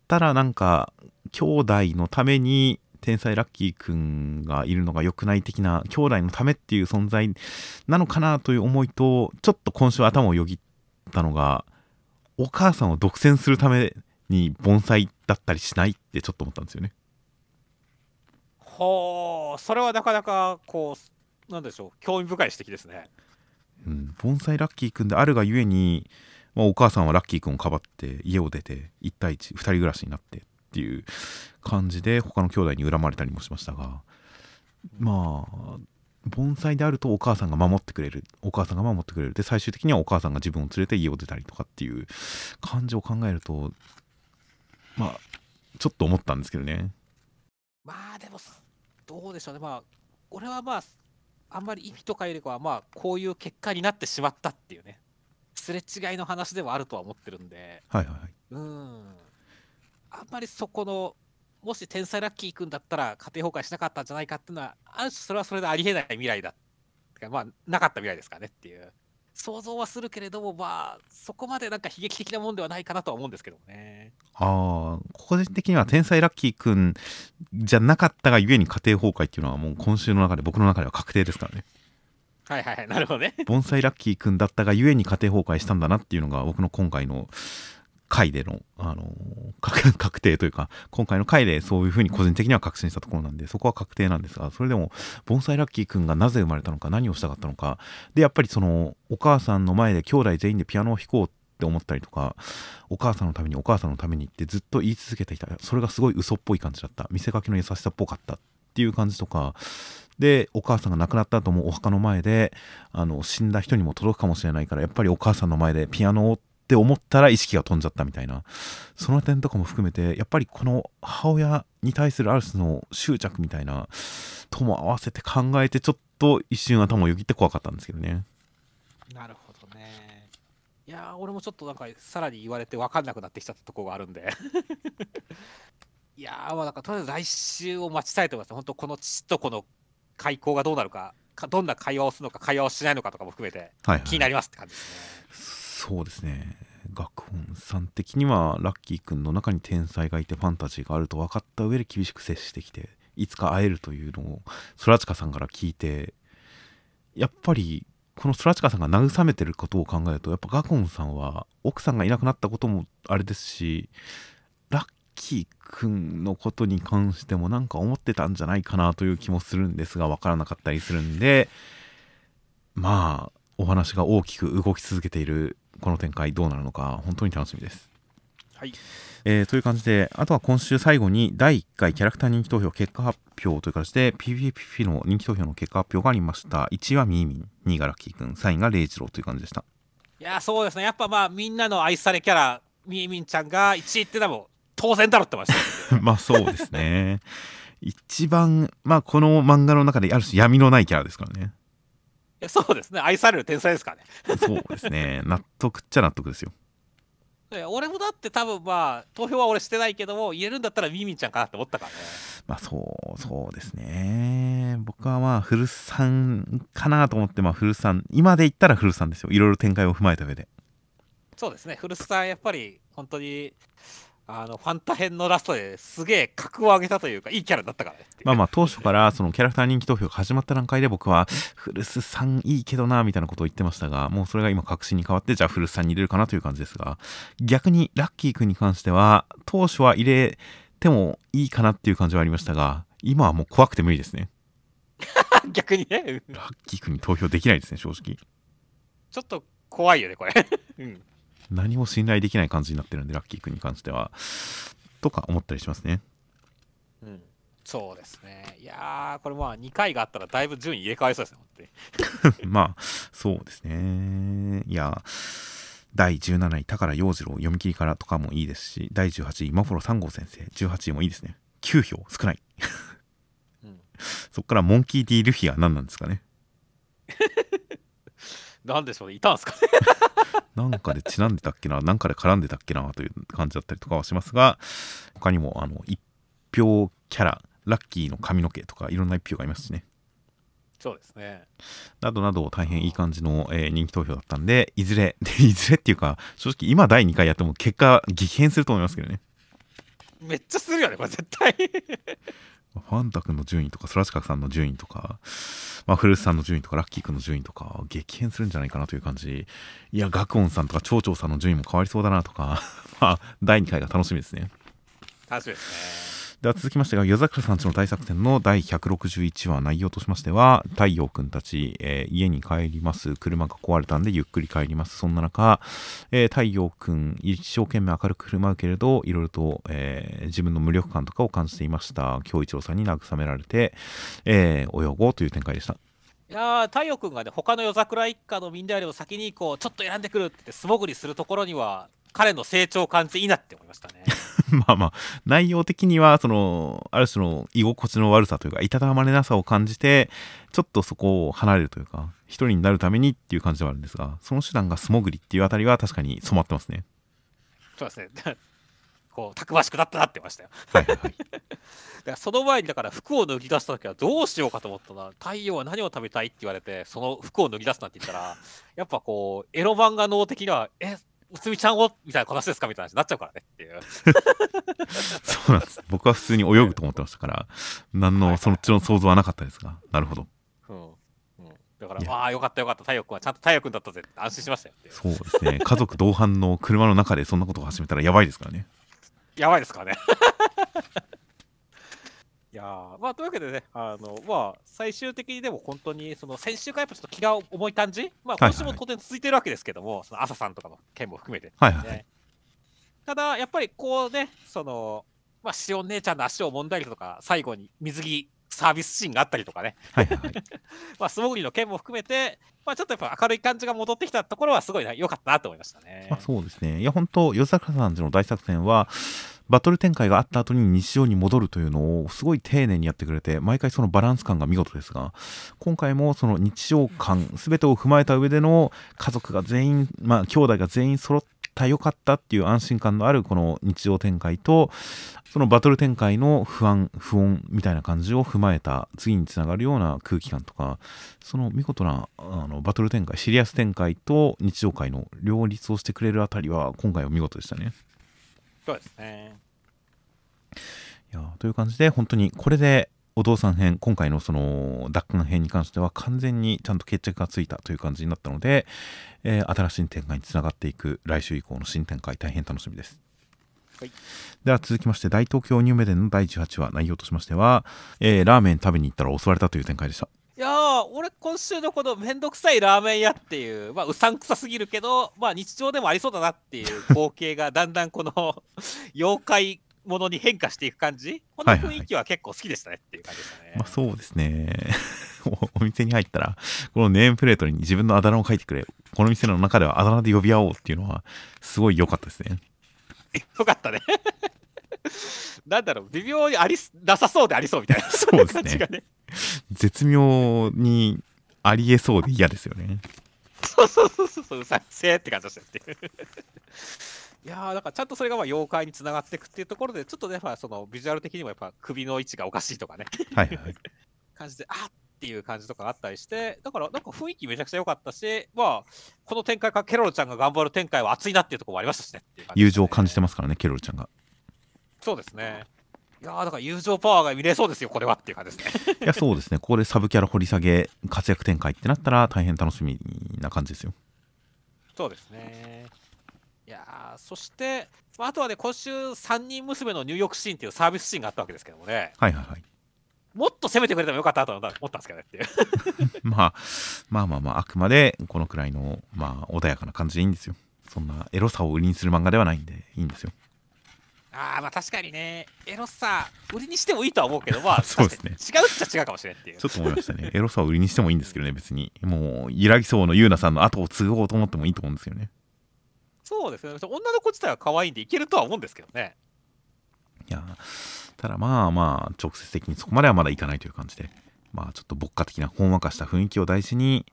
たらなんか兄弟のために天才ラッキーくんがいるのが良くない的な兄弟のためっていう存在なのかなという思いとちょっと今週頭をよぎったのがお母さんを独占するために盆栽だったりしないってちょっと思ったんですよね。ほうそれはなかなかこうなんでしょう興味深い指摘ですねうん、盆栽ラッキーくんであるがゆえに、まあ、お母さんはラッキーくんをかばって家を出て1対12人暮らしになってっていう感じで他の兄弟に恨まれたりもしましたがまあ盆栽であるとお母さんが守ってくれるお母さんが守ってくれる。で最終的にはお母さんが自分を連れて家を出たりとかっていう感じを考えるとまあちょっと思ったんですけどね。まあでもどうでしょうね。まあ俺はまああんまり意味とかよりかはまあこういう結果になってしまったっていうね。すれ違いの話ではあるとは思ってるんで。はいはいはい。うんあんまりそこのもし天才ラッキーくんだったら家庭崩壊しなかったんじゃないかっていうのはある種それはそれでありえない未来だまあなかった未来ですからねっていう。想像はするけれどもまあそこまでなんか悲劇的なもんではないかなとは思うんですけどもね。ああ個人的には天才ラッキーくんじゃなかったがゆえに家庭崩壊っていうのはもう今週の中で僕の中では確定ですからね。はいはいはいなるほどね。盆栽ラッキーくんだったがゆえに家庭崩壊したんだなっていうのが僕の今回の回での、あの確 確定というか今回の回でそういうふうに個人的には確信したところなんでそこは確定なんですがそれでも盆栽ラッキーくんがなぜ生まれたのか何をしたかったのかでやっぱりそのお母さんの前で兄弟全員でピアノを弾こうって思ったりとかお母さんのためにお母さんのためにってずっと言い続けていた。それがすごい嘘っぽい感じだった。見せかけの優しさっぽかった。っていう感じとかでお母さんが亡くなった後もお墓の前であの死んだ人にも届くかもしれないからやっぱりお母さんの前でピアノをって思ったら意識が飛んじゃったみたいな。その点とかも含めてやっぱりこの母親に対するある種の執着みたいなとも合わせて考えてちょっと一瞬頭をよぎって怖かったんですけどね。なるほどね。いやー俺もちょっとなんかさらに言われて分かんなくなってきちゃったところがあるんで。いやーまあなんかとりあえず来週を待ちたいと思います。本当この父とこの開口がどうなるかかどんな会話をするのか会話をしないのかとかも含めてはい、はい、気になりますって感じですね、そうですね。学本さん的にはラッキーくんの中に天才がいてファンタジーがあると分かった上で厳しく接してきていつか会えるというのをソラチカさんから聞いてやっぱりこのソラチカさんが慰めてることを考えるとやっぱガコンさんは奥さんがいなくなったこともあれですしラッキーくんのことに関してもなんか思ってたんじゃないかなという気もするんですが分からなかったりするんでまあお話が大きく動き続けているこの展開どうなるのか本当に楽しみですはい。えーという感じで、あとは今週最後に第1回キャラクター人気投票結果発表という形で、PVP の人気投票の結果発表がありました。1位はミーミン、2位がラッキーくん、3位がレイジローという感じでした。いや、そうですね。やっぱまあ、みんなの愛されキャラ、みーみんちゃんが1位ってのはもう当然だろってましたよ。まあそうですね。一番、まあこの漫画の中である種闇のないキャラですからね。そうですね。愛される天才ですからね。そうですね。納得っちゃ納得ですよ。俺もだって多分まあ、投票は俺してないけども、入れるんだったらみーみんちゃんかなって思ったからね。まあそう、そうですね。僕はまあ古さんかなと思って、まあ古さん、今で言ったら古さんですよ。いろいろ展開を踏まえた上で。そうですね。古巣さん、やっぱり本当に、あのファンタ編のラストですげえ格を上げたというか、いいキャラになったからね。まあまあ当初からそのキャラクター人気投票が始まった段階で僕は古巣さんいいけどなみたいなことを言ってましたがもうそれが今確信に変わってじゃあ古巣さんに入れるかなという感じですが逆にラッキーくんに関しては当初は入れてもいいかなっていう感じはありましたが今はもう怖くて無理ですね。逆にね、うん。ラッキーくんに投票できないですね正直。ちょっと怖いよね、これ。うん何も信頼できない感じになってるんでラッキーくんに関しては。とか思ったりしますね。うん、そうですね。いやー、これまあ2回があったらだいぶ順位入れ替わりそうですね。まあそうですね。いや第17位宝陽次郎読み切りからとかもいいですし第18位マフォロ3号先生18位もいいですね。9票少ない。うん、そっからモンキー・ディ・ルフィは何なんですかね なんでしょうね、いたんですかね？なんかでちなんでたっけななんかで絡んでたっけなという感じだったりとかはしますが他にもあの一票キャララッキーの髪の毛とかいろんな一票がいますしねそうですね。などなど大変いい感じの、えー人気投票だったんでいずれ でいずれっていうか正直今第2回やっても結果激変すると思いますけどねめっちゃするよね、これ絶対。ファンタ君の順位とかソラシカさんの順位とか、まあ、古巣さんの順位とかラッキー君の順位とか激変するんじゃないかなという感じ。いやガクオンさんとか町長さんの順位も変わりそうだなとか まあ第2回が楽しみですね。楽しみですね。では続きましてが夜桜さんちの大作戦の第161話内容としましては太陽くんたち、えー家に帰ります。車が壊れたんでゆっくり帰ります。そんな中、えー太陽くん一生懸命明るく振る舞うけれどいろいろと、えー自分の無力感とかを感じていました。京一郎さんに慰められて、えー泳ごうという展開でした。いや、太陽君がね、他の夜桜一家のみんなよりも先にこう、ちょっと選んでくるって素潜りするところには、彼の成長を感じていいなって思いましたね。まあまあ内容的にはそのある種の居心地の悪さというかいたたまれなさを感じてちょっとそこを離れるというか一人になるためにっていう感じではあるんですがその手段が素潜りっていうあたりは確かに染まってますねそうですね。こう、たくましくなったなってましたよ。はいはいはい だからその前にだから服を脱ぎ出した時はどうしようかと思ったら太陽は何を食べたいって言われてその服を脱ぎ出すなんて言ったらやっぱこうエロ漫画脳的にはえうつみちゃんをみたいな話ですかみたいな話になっちゃうからねっていう。そうなんです。僕は普通に泳ぐと思ってましたから何のそっちの想像はなかったですがなるほど。うん、うん、だからいや。ああよかったよかった。太陽君はちゃんと太陽君だったぜって安心しましたよそうですね。家族同伴の車の中でそんなことを始めたらやばいですからね。やばいですからねいやーまあというわけでねあのまあ最終的にでも本当にその先週からやっぱちょっと気が重い感じ？まあはいはい今週も当然続いてるわけですけども、その朝さんとかの件も含めて、ね。はいはいはい。ただやっぱりこうねそのまあしお姉ちゃんの足を揉んだりとか最後に水着サービスシーンがあったりとかね。はいはいはい。まあ素潜りの件も含めてまあちょっとやっぱ明るい感じが戻ってきたところはすごい良かったなと思いましたね。あそうですね。いや本当夜桜さんちの大作戦はバトル展開があった後に日常に戻るというのをすごい丁寧にやってくれて毎回そのバランス感が見事ですが今回もその日常感全てを踏まえた上での家族が全員まあ兄弟が全員揃ったよかったっていう安心感のあるこの日常展開とそのバトル展開の不安不穏みたいな感じを踏まえた次につながるような空気感とかその見事なあのバトル展開シリアス展開と日常会の両立をしてくれるあたりは今回は見事でしたね。そうですねいやーという感じで本当にこれでお父さん編今回のその奪還編に関しては完全にちゃんと決着がついたという感じになったので、えー新しい展開につながっていく来週以降の新展開大変楽しみです。はいでは続きまして大東京ニューメデンの第18話内容としましては、えーラーメン食べに行ったら襲われたという展開でした。いやー、俺、今週のこのめんどくさいラーメン屋っていう、まあ、うさんくさすぎるけど、まあ、日常でもありそうだなっていう 光景が、だんだんこの妖怪ものに変化していく感じ、このはいはい雰囲気は結構好きでしたねっていう感じでしたね。まあそうですね。おお店に入ったら、このネームプレートに自分のあだ名を書いてくれ。この店の中ではあだ名で呼び合おうっていうのは、すごい良かったですね。よかったね。なんだろう、微妙にありすなさそうでありそうみたいな、そうですね感じがね。絶妙にありえそうで嫌ですよね。そうそうそうそうそう、うさんくせーって感じがしたっていう。いやー、だからちゃんとそれがまあ妖怪につながっていくっていうところで、ちょっとね、まあそのビジュアル的にもやっぱ首の位置がおかしいとかね、はいはい。感じで、あっっていう感じとかあったりして、だからなんか雰囲気めちゃくちゃ良かったし、まあ、この展開からケロロちゃんが頑張る展開は熱いなっていうところもありましたしねね友情を感じてますからね、ケロルちゃんが。そうですね。いやーだから友情パワーが見れそうですよ、これはっていう感じですね。いや、そうですね。ここでサブキャラ掘り下げ、活躍展開ってなったら大変楽しみな感じですよ。そうですね。いやーそして、まあ、あとはね、今週、3人娘の入浴シーンっていうサービスシーンがあったわけですけどもね、はいはいはい。もっと攻めてくれてもよかったなと思ったんですけどねっていう。まあ、まあまあまあ、あくまでこのくらいの、まあ、穏やかな感じでいいんですよ。そんなエロさを売りにする漫画ではないんでいいんですよ。ああ、まあ確かにね、エロさ、売りにしてもいいとは思うけど、まあ、そうですね違うっちゃ違うかもしれんっていうちょ。っと思いましたね。エロさを売りにしてもいいんですけどね、別に。もう、揺らぎそうのゆうなさんの後を継ごうと思ってもいいと思うんですよね。そうですね、女の子自体は可愛いんでいけるとは思うんですけどね。いやーただまあまあ、直接的にそこまではまだいかないという感じで、まあちょっと牧歌的なほんわかした雰囲気を大事に、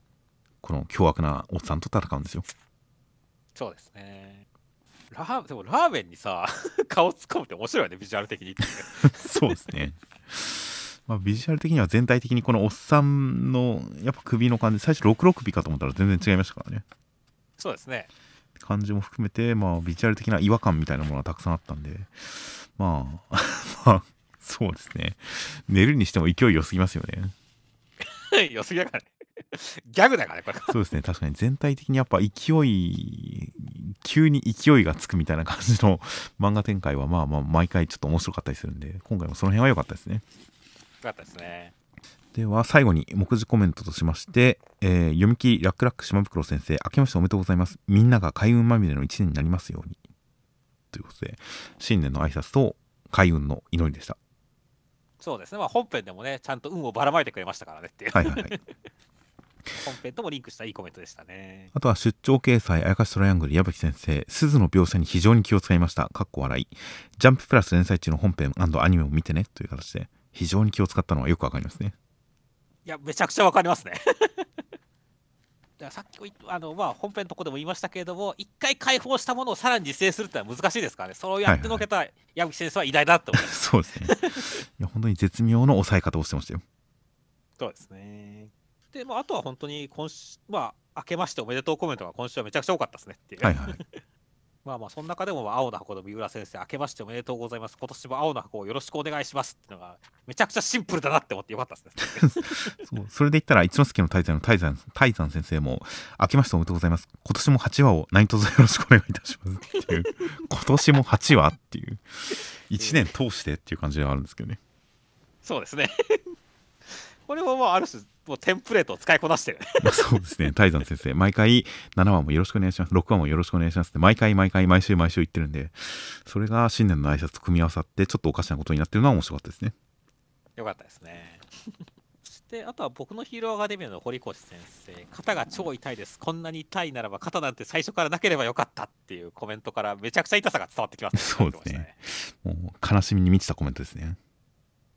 この凶悪なおっさんと戦うんですよ。そうですね。ラーでもラーメンにさ、顔突っ込むって面白いよね、ビジュアル的に。そうですね。まあ、ビジュアル的には全体的にこのおっさんのやっぱ首の感じ最初66首かと思ったら全然違いましたからねそうですね。感じも含めてまあビジュアル的な違和感みたいなものがたくさんあったんでまあ まあそうですね寝るにしても勢い良すぎますよね良すぎだからね。ギャグだからね、これ。そうですね確かに全体的にやっぱ勢い急に勢いがつくみたいな感じの漫画展開はまあまあ毎回ちょっと面白かったりするんで今回もその辺は良かったですねよかったですね。では最後に目次コメントとしまして、えー読み切りラックラック島袋先生明けましておめでとうございますみんなが開運まみれの一年になりますようにということで新年の挨拶と開運の祈りでしたそうですね。まあ本編でもね、ちゃんと運をばらまいてくれましたからねっていう。はいはいはい本編ともリンクしたいいコメントでしたね。あとは出張掲載あやかしトライアングル矢吹先生鈴の描写に非常に気を使いましたかっこ笑いジャンププラス連載中の本編アニメを見てねという形で非常に気を使ったのはよくわかりますねいや、めちゃくちゃわかりますね。さっきあの、まあ、本編のとこでも言いましたけれども、一回解放したものをさらに実践するってのは難しいですからね、それをやってのけた矢吹先生は偉大だって思います。そうですねいや本当に絶妙の抑え方をしてましたよそうですね。で、まあ、あとは本当に今週、まあ、明けましておめでとうコメントが今週はめちゃくちゃ多かったですねっていう。はいはい まあまあ、その中でも、まあ青の箱の三浦先生、明けましておめでとうございます。今年も青の箱をよろしくお願いしますっていうのが、めちゃくちゃシンプルだなって思ってよかったですね。そうそれで言ったら一之輔の大山の大山大山先生も明けましておめでとうございます今年も8話を何卒よろしくお願いいたしますっていう 今年も8話っていう1年通してっていう感じではあるんですけどねそうですね。これもまあ、ある種、もうテンプレートを使いこなしてる そうですね。大山先生。毎回7話もよろしくお願いします。6話もよろしくお願いしますって。毎回毎回毎週毎週言ってるんで。それが新年の挨拶と組み合わさってちょっとおかしなことになってるのは面白かったですね。よかったですね。そして、あとは僕のヒーローアカデミアの堀越先生、肩が超痛いです。こんなに痛いならば肩なんて最初からなければよかったっていうコメントからめちゃくちゃ痛さが伝わってきます、そうですね。もう悲しみに満ちたコメントですね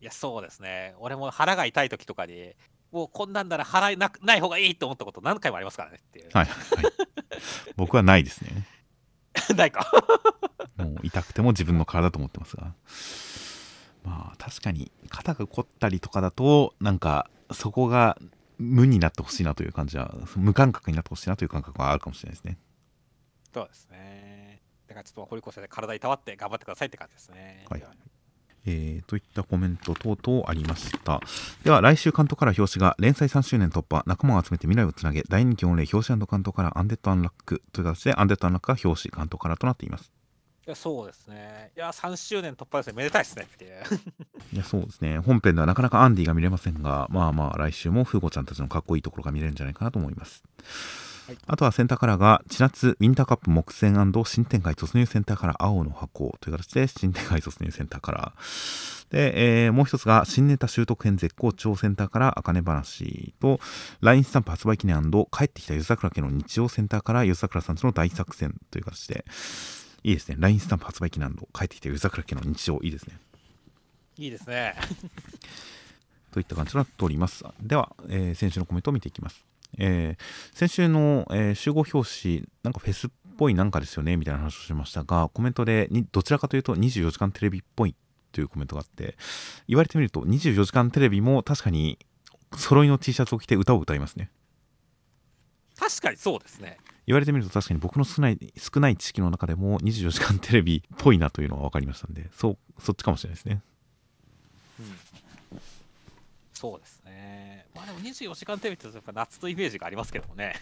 いや、そうですね。俺も腹が痛い時とかに、もうこんなんなら腹なくない方がいいと思ったこと何回もありますからねっていう。はいはいはい僕はないですね ないか。もう痛くても自分の体だと思ってますがまあ確かに肩が凝ったりとかだとなんかそこが無になってほしいなという感じは無感覚になってほしいなという感覚はあるかもしれないですねそうですね。だからちょっと堀越先生、体いたわって頑張ってくださいって感じですね。はいえー、といったコメント等々ありましたでは来週関東から表紙が連載3周年突破仲間を集めて未来をつなげ大人気御礼表紙関東からアンデッドアンラックという形でアンデッドアンラックが表紙関東からとなっていますいや、そうですね。いや、3周年突破ですね。めでたいですねって いや、そうですね。本編ではなかなかアンディが見れませんが、まあまあ、来週もフーゴちゃんたちのかっこいいところが見れるんじゃないかなと思います。はいあとはセンターカラーが、千夏ウィンターカップ木戦新展開突入センターカラー青の箱という形で、新展開突入センターカラー。で、えーもう一つが、新ネタ習得編絶好調センターカラー、あかね話と、LINE スタンプ発売記念帰ってきた夜桜家の日曜センターカラー、夜桜さんちの大作戦という形で、いいですね。LINE スタンプ発売記念帰ってきた夜桜家の日曜、いいですね。いいですね。といった感じとなっております。では、えー先週のコメントを見ていきます。えー先週の、えー集合表紙、なんかフェスっぽいなんかですよねみたいな話をしましたが、コメントでにどちらかというと24時間テレビっぽいというコメントがあって、言われてみると24時間テレビも確かに揃いの T シャツを着て歌を歌いますね。確かにそうですね。言われてみると確かに僕の少ない少ない知識の中でも24時間テレビっぽいなというのが分かりましたんで、そうそっちかもしれないですね。うん、そうですね。まあでも24時間テレビってやっぱ夏のイメージがありますけどもね。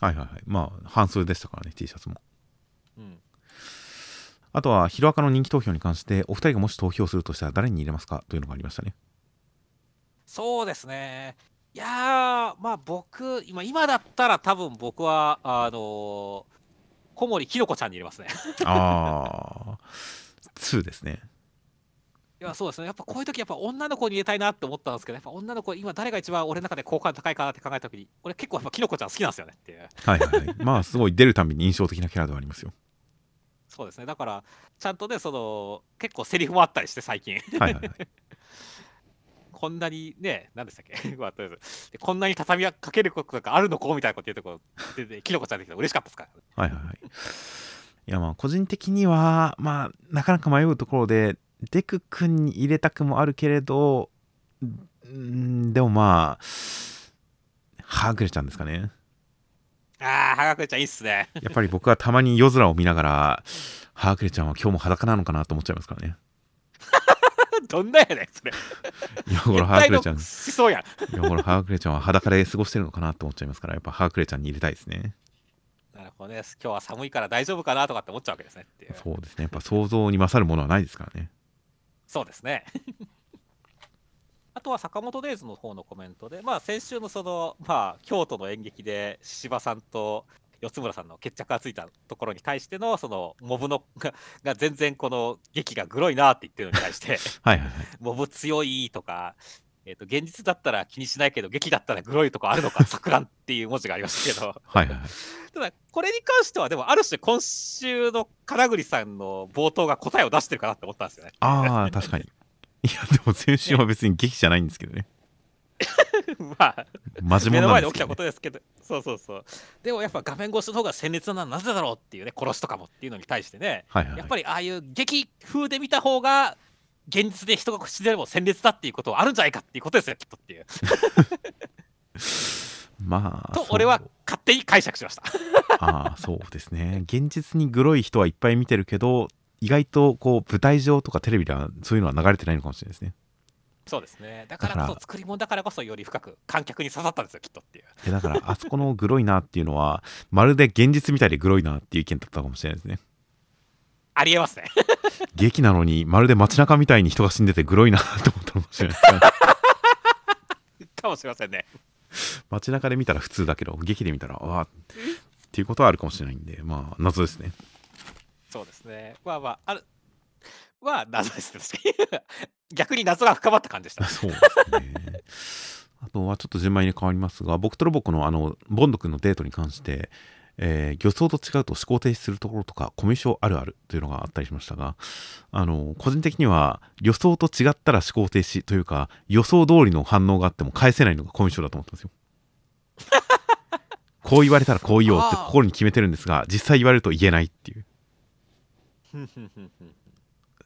はいはいはい。まあ、半数でしたからね、T シャツも。うん。あとは、ヒロアカの人気投票に関して、お二人がもし投票するとしたら誰に入れますかというのがありましたね。そうですね。いやー、まあ僕、今今だったら多分僕は、あのー小森きのこちゃんに入れますね。あー、2ですね。いや、そうですね。やっぱこういう時やっぱ女の子に入れたいなって思ったんですけど、やっぱ女の子、今誰が一番俺の中で好感度高いかなって考えた時に、俺結構やっぱきのこちゃん好きなんですよねっていう。はいはいはい。まあ、すごい出るたびに印象的なキャラではありますよ。そうですね。だから、ちゃんとね、その、結構セリフもあったりして最近。はいはいはい。こんなにね、何でしたっけ？まあとりあえずでこんなに畳みかけることがあるのこみたいなこと言うとこでできのこちゃんできたら嬉しかったですから、はいはいはい。いやまあ、個人的には、まあ、なかなか迷うところで、デク君に入れたくもあるけれど、んでもまあ、はぐれちゃんですかね。ああ、はがくれちゃんいいっすね。やっぱり僕はたまに夜空を見ながら、はぐれちゃんは今日も裸なのかなと思っちゃいますからね。どんなやねん、それ。いや、これ、は変態のぐれちゃん。思想やん。いや、これ、ハークレちゃんは裸で過ごしてるのかなと思っちゃいますから、やっぱハークレちゃんに入れたいですね。なるほどね。今日は寒いから大丈夫かなとかって思っちゃうわけですね。そうですね。やっぱ想像に勝るものはないですからね。そうですね。あとは坂本デイズの方のコメントで、まあ、先週のその、まあ、京都の演劇で獅子場さんと四村さんの決着がついたところに対してのそのモブのがが全然この劇がグロいなって言ってるのに対してはいはいはい。モブ強いとか、えー、と現実だったら気にしないけど劇だったらグロいとかあるのか 錯乱っていう文字がありましたけどはい。ただこれに関してはでもある種今週の金栗さんの冒頭が答えを出してるかなって思ったんですよね。ああ、確かに。いや、でも先週は別に劇じゃないんですけどね。まあマジ目の前で起きたこね。とですけど、そうそうそう。でもやっぱ画面越しの方が鮮烈なのはなぜだろうっていうね、殺しとかもっていうのに対してね、はいはいはい。やっぱりああいう劇風で見た方が、現実で人が死んでも鮮烈だっていうことはあるんじゃないかっていうことですよ、きっとっていう。まあ。と、俺は勝手に解釈しました。ああ、そうですね。現実にグロい人はいっぱい見てるけど、意外とこう舞台上とかテレビではそういうのは流れてないのかもしれないですね。そうですね。だからこそ、作り物だからこそより深く観客に刺さったんですよ、きっとっていう。でだから、あそこのグロいなっていうのは、まるで現実みたいでグロいなっていう意見だったかもしれないですね。ありえますね。劇なのに、まるで街中みたいに人が死んでてグロいなと思ったかもしれない。かもしれませんね。街中で見たら普通だけど、劇で見たら、ああ、っていうことはあるかもしれないんで、まあ、謎ですね。そうですね。まあまあ、ある。まあ、謎ですね。逆に謎が深まった感じでした。そうですね。あとはちょっと順番に変わりますが、僕とロボコのあの、ボンド君のデートに関して、えー予想と違うと思考停止するところとか、コミュ障あるあるというのがあったりしましたが、あの、個人的には予想と違ったら思考停止というか、予想通りの反応があっても返せないのがコミュ障だと思ってますよ。こう言われたらこう言おうって心に決めてるんですが、実際言われると言えないっていう。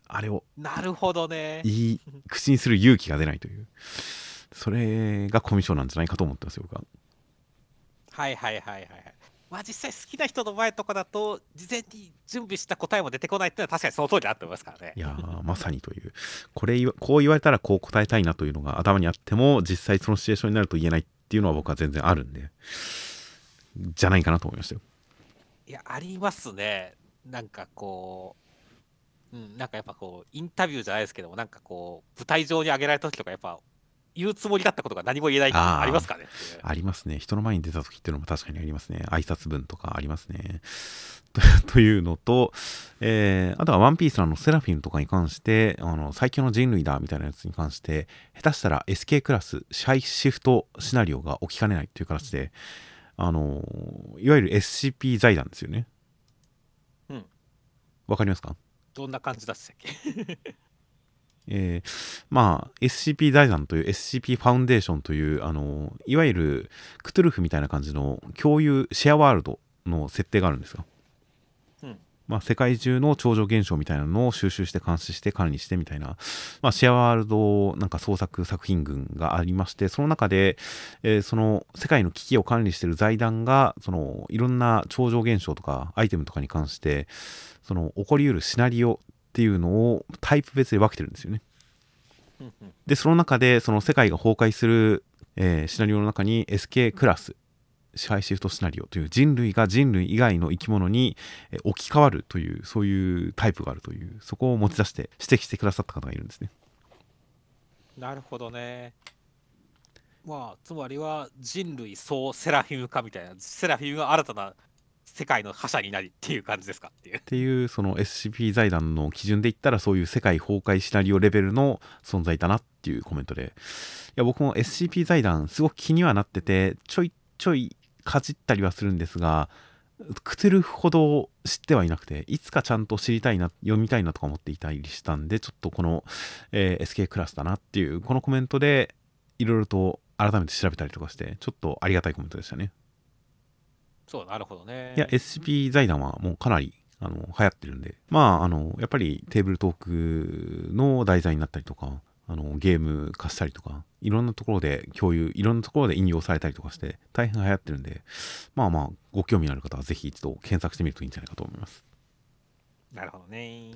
あれをなるほどね。言い、口にする勇気が出ないという。それがコミュ障なんじゃないかと思ってますよ、僕は。はいはいはいはいはい。まあ実際好きな人の前とかだと、事前に準備した答えも出てこないっていうのは確かにその通りだと思いますからねい。やーまさにというこれこう言われたらこう答えたいなというのが頭にあっても実際そのシチュエーションになると言えないっていうのは僕は全然あるんでじゃないかなと思いましたよいや、ありますね。なんかこう、うん、なんかやっぱこう、インタビューじゃないですけども、なんかこう、舞台上に上げられた時とか、やっぱ、言うつもりだったことが何も言えないあーありますかねありますね。人の前に出た時っていうのも確かにありますね。挨拶文とかありますね。と というのと、えーあとはワンピースのセラフィムとかに関して、あの最強の人類だみたいなやつに関して、下手したら SK クラス、シャイシフトシナリオが起きかねないという形で、あのいわゆる SCP 財団ですよね。うん。わかりますか？どんな感じだったっけ？えーまあ SCP 財団という SCP ファウンデーションというあのいわゆるクトゥルフみたいな感じの共有シェアワールドの設定があるんですよ、うん。まあ、世界中の超常現象みたいなのを収集して監視して管理してみたいな、まあ、シェアワールドなんか創作作品群がありましてその中で、えーその世界の危機を管理している財団がそのいろんな超常現象とかアイテムとかに関してその起こりうるシナリオっていうのをタイプ別で分けてるんですよね。でその中でその世界が崩壊する、えーシナリオの中に SK クラス支配シフトシナリオという人類が人類以外の生き物にえー置き換わるというそういうタイプがあるというそこを持ち出して指摘してくださった方がいるんですね。なるほどね。まあ、つまりは人類総セラフィム化みたいな、セラフィムが新たな世界の覇者になりっていう感じですかっていうっ。ていうその SCP 財団の基準で言ったらそういう世界崩壊シナリオレベルの存在だなっていうコメントでいや僕も SCP 財団すごく気にはなっててちょいちょいかじったりはするんですがクトゥルフほど知ってはいなくていつかちゃんと知りたいな読みたいなとか思っていたりしたんでちょっとこの、えー SK クラスだなっていうこのコメントでいろいろと改めて調べたりとかしてちょっとありがたいコメントでしたねそう、なるほどね。いや、SCP 財団はもうかなりあの流行ってるんで、まあ、あのやっぱりテーブルトークの題材になったりとか、あのゲーム化したりとか、いろんなところで共有、いろんなところで引用されたりとかして、大変流行ってるんで、まあまあ、ご興味のある方はぜひ一度検索してみるといいんじゃないかと思います。なるほどね。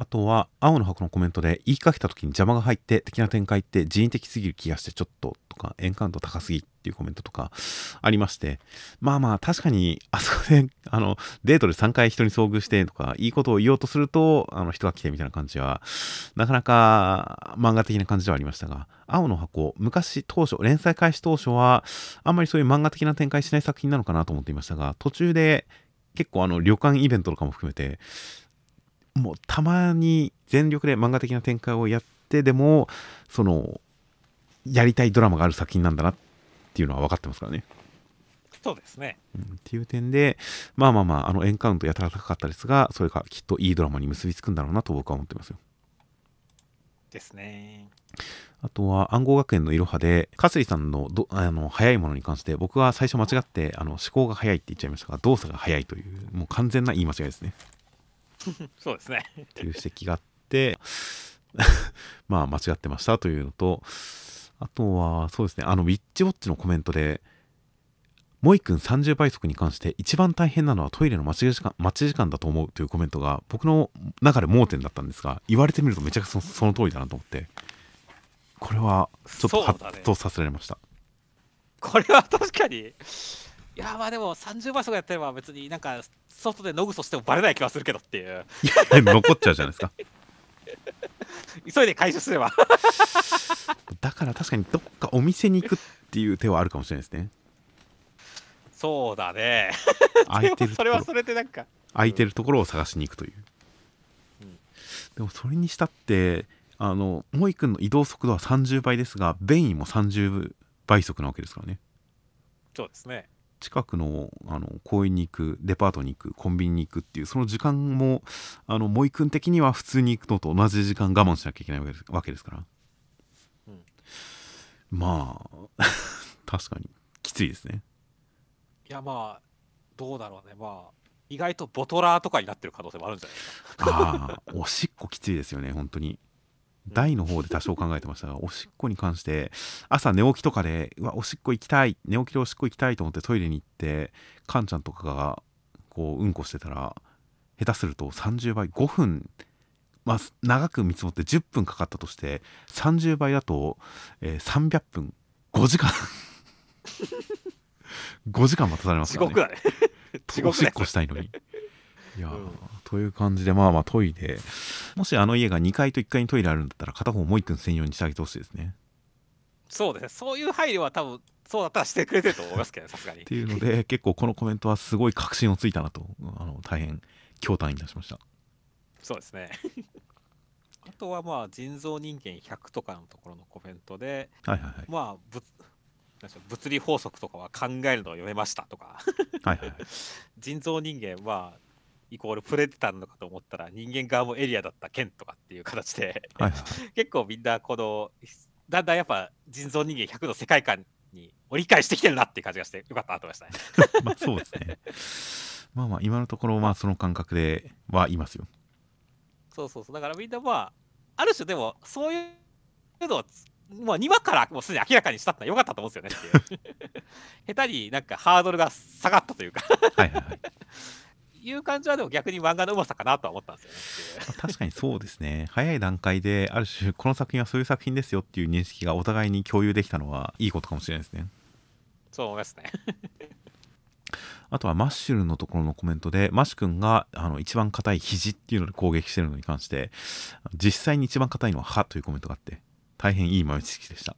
あとは、青の箱のコメントで、言いかけた時に邪魔が入って、的な展開って人為的すぎる気がしてちょっと、とか、エンカウント高すぎっていうコメントとか ありまして、まあまあ、確かに、あそこで、あの、デートで3回人に遭遇してとか、いいことを言おうとすると、あの、人が来てみたいな感じは、なかなか漫画的な感じではありましたが、青の箱、昔当初、連載開始当初は、あんまりそういう漫画的な展開しない作品なのかなと思っていましたが、途中で、結構あの旅館イベントとかも含めてもうたまに全力で漫画的な展開をやってでもそのやりたいドラマがある作品なんだなっていうのは分かってますからね。そうですね。うんっていう点でまあまあまああのエンカウントやたら高かったですがそれがきっといいドラマに結びつくんだろうなと僕は思ってますよ。ですね。あとは暗号学園のいろはで、かすりさんのどあの早いものに関して、僕は最初間違ってあの思考が早いって言っちゃいましたが、動作が早いという、もう完全な言い間違いですね。そうですね。っていう指摘があって、まあ間違ってましたというのと、あとはそうですね、あのウィッチウォッチのコメントで、モイ君30倍速に関して一番大変なのはトイレの待ち時間待ち時間だと思うというコメントが僕の中で盲点だったんですが言われてみるとめちゃくちゃそその通りだなと思ってこれはちょっとハッとさせられました、これは確かに。いや、まあでも30倍速やってれば別になんか外でノグソしてもバレない気はするけどっていう。残っちゃうじゃないですか 急いで回収すれば。だから確かにどっかお店に行くっていう手はあるかもしれないですねそうだね。空いてるそれはそれでなんか。空いてるところを探しに行くという、うんでもそれにしたってあのモイ君の移動速度は30倍ですがベインも30倍速なわけですからねそうですね。近くのあの公園に行くデパートに行くコンビニに行くっていうその時間もあのモイ君的には普通に行くのと同じ時間我慢しなきゃいけないわけですわけですから、うんまあ確かにきついですねいや、まあ、どうだろうね。まあ、意外とボトラーとかになってる可能性もあるんじゃないですか。ああおしっこきついですよね本当に大の方で多少考えてましたがおしっこに関して朝寝起きとかでうわおしっこ行きたい寝起きでおしっこ行きたいと思ってトイレに行ってカンちゃんとかがこううんこしてたら下手すると30倍5分まあ長く見積もって10分かかったとして30倍だと、えー300分5時間。5時間待たされますからね。地獄だね。地獄おしっこしたいのにいやー、うん。という感じでまあまあトイレ。もしあの家が2階と1階にトイレあるんだったら片方もう1くん専用にしてあげてほしいですね。そうですね。そういう配慮は多分、そうだったらしてくれてると思いますけどね、さすがに。っ。ていうので結構このコメントはすごい確信をついたなとあの大変驚嘆いたしました。そうですね。あとはまあ、人造人間100とかのところのコメントで、はいはいはい。まあ、ぶなんでしょう物理法則とかは考えるのを読めましたとか、はいはいはい。人造人間は、イコールプレデターなのかと思ったら人間側もエリアだった剣とかっていう形で 結構みんなこのだんだんやっぱ人造人間100の世界観に折り返してきてるなっていう感じがしてよかったなと思いましたね。まあそうですね。まあまあ今のところまあその感覚ではいますよ。そうそうそう。だからみんなまあある種でもそういうのをまあ2話からもうすでに明らかにしたってのは良かったと思うんですよねっていう。下手になんかハードルが下がったというか。はいはいはいいう感じはでも逆に漫画のうまさかなとは思ったんですよね確かにそうですね。早い段階である種この作品はそういう作品ですよっていう認識がお互いに共有できたのはいいことかもしれないですね。そう思いますね。あとはマッシュルのところのコメントでマッシュ君があの一番硬い肘っていうので攻撃してるのに関して実際に一番硬いのは歯というコメントがあって大変いい豆知識でした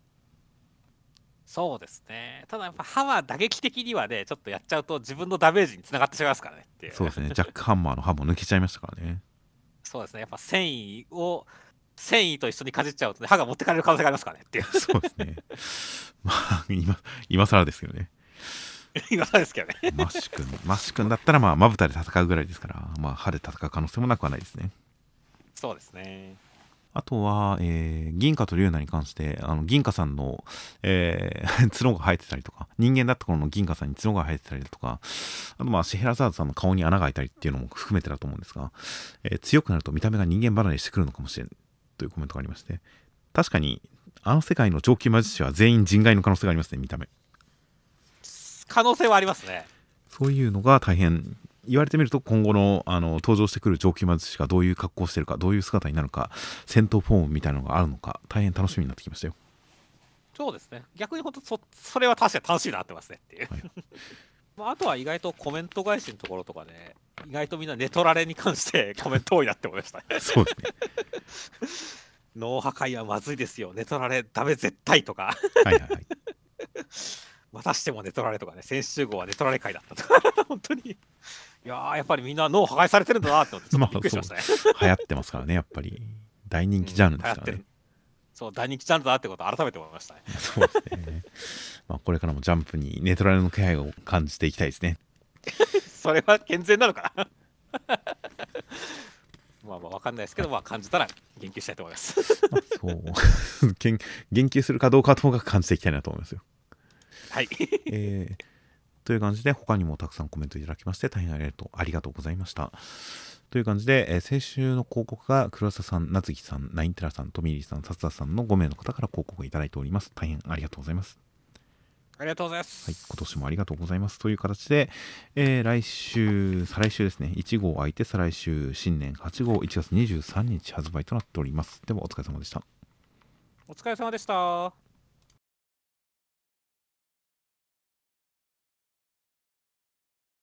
そうですね。ただやっぱ歯は打撃的にはね、ちょっとやっちゃうと自分のダメージにつながってしまいますからねっていう。そうですねジャックハンマーの歯も抜けちゃいましたからねそうですね。やっぱ繊維を、繊維と一緒にかじっちゃうとね、歯が持ってかれる可能性がありますからねっていう。そうですねまあ今今更ですけどね 今更ですけどね。マッシュ君マッシュ君だったらまあまぶたで戦うぐらいですからまあ歯で戦う可能性もなくはないですねそうですね。あとは、えー銀貨と龍奈に関して、あの銀貨さんの、えー 角が生えてたりとか、人間だった頃の銀貨さんに角が生えてたりだとか、あとまあシヘラザードさんの顔に穴が開いたりっていうのも含めてだと思うんですが、えー強くなると見た目が人間離れしてくるのかもしれんというコメントがありまして、確かに、あの世界の上級魔術師は全員人外の可能性がありますね、見た目。可能性はありますね。そういうのが大変言われてみると今後のあの登場してくる上級魔術師がどういう格好をしてるかどういう姿になるか戦闘フォームみたいなのがあるのか大変楽しみになってきましたよそうですね。逆に本当そ、それは確かに楽しいなってますねっていう。はい まあ、あとは意外とコメント返しのところとかで、意外とみんなネトラレに関して コメント多いなって思いましたね。そうですね 脳破壊はまずいですよ。ネトラレダメ絶対とか、はいはいはいまたしてもネトラレとかね、先週号はネトラレ会だったとか、本当に。いやー、やっぱりみんな脳破壊されてるんだなって思って、ちょっとびっくりしましたね。流行ってますからねやっぱり。大人気ジャンルですからね。そう、大人気ジャンルだなってことを改めて思いましたね。そうですね。まあこれからもジャンプにネトラルの気配を感じていきたいですね。それは健全なのかな？まあまあわかんないですけど、まあ感じたら言及したいと思います。まあそう。言言及するかどうかともかく感じていきたいなと思いますよ。はい。えーという感じで他にもたくさんコメントいただきまして大変ありがとうありがとうございましたという感じで、えー先週の広告が黒田さん、夏木さん、ナインテラさん、トミリーさん、薩田さんの5名の方から広告をいただいております。大変ありがとうございます。ありがとうございます。はい、今年もありがとうございます。という形で、えー来週、再来週ですね、1号空いて再来週、新年8号、1月23日発売となっております。では、お疲れ様でした。お疲れ様でした。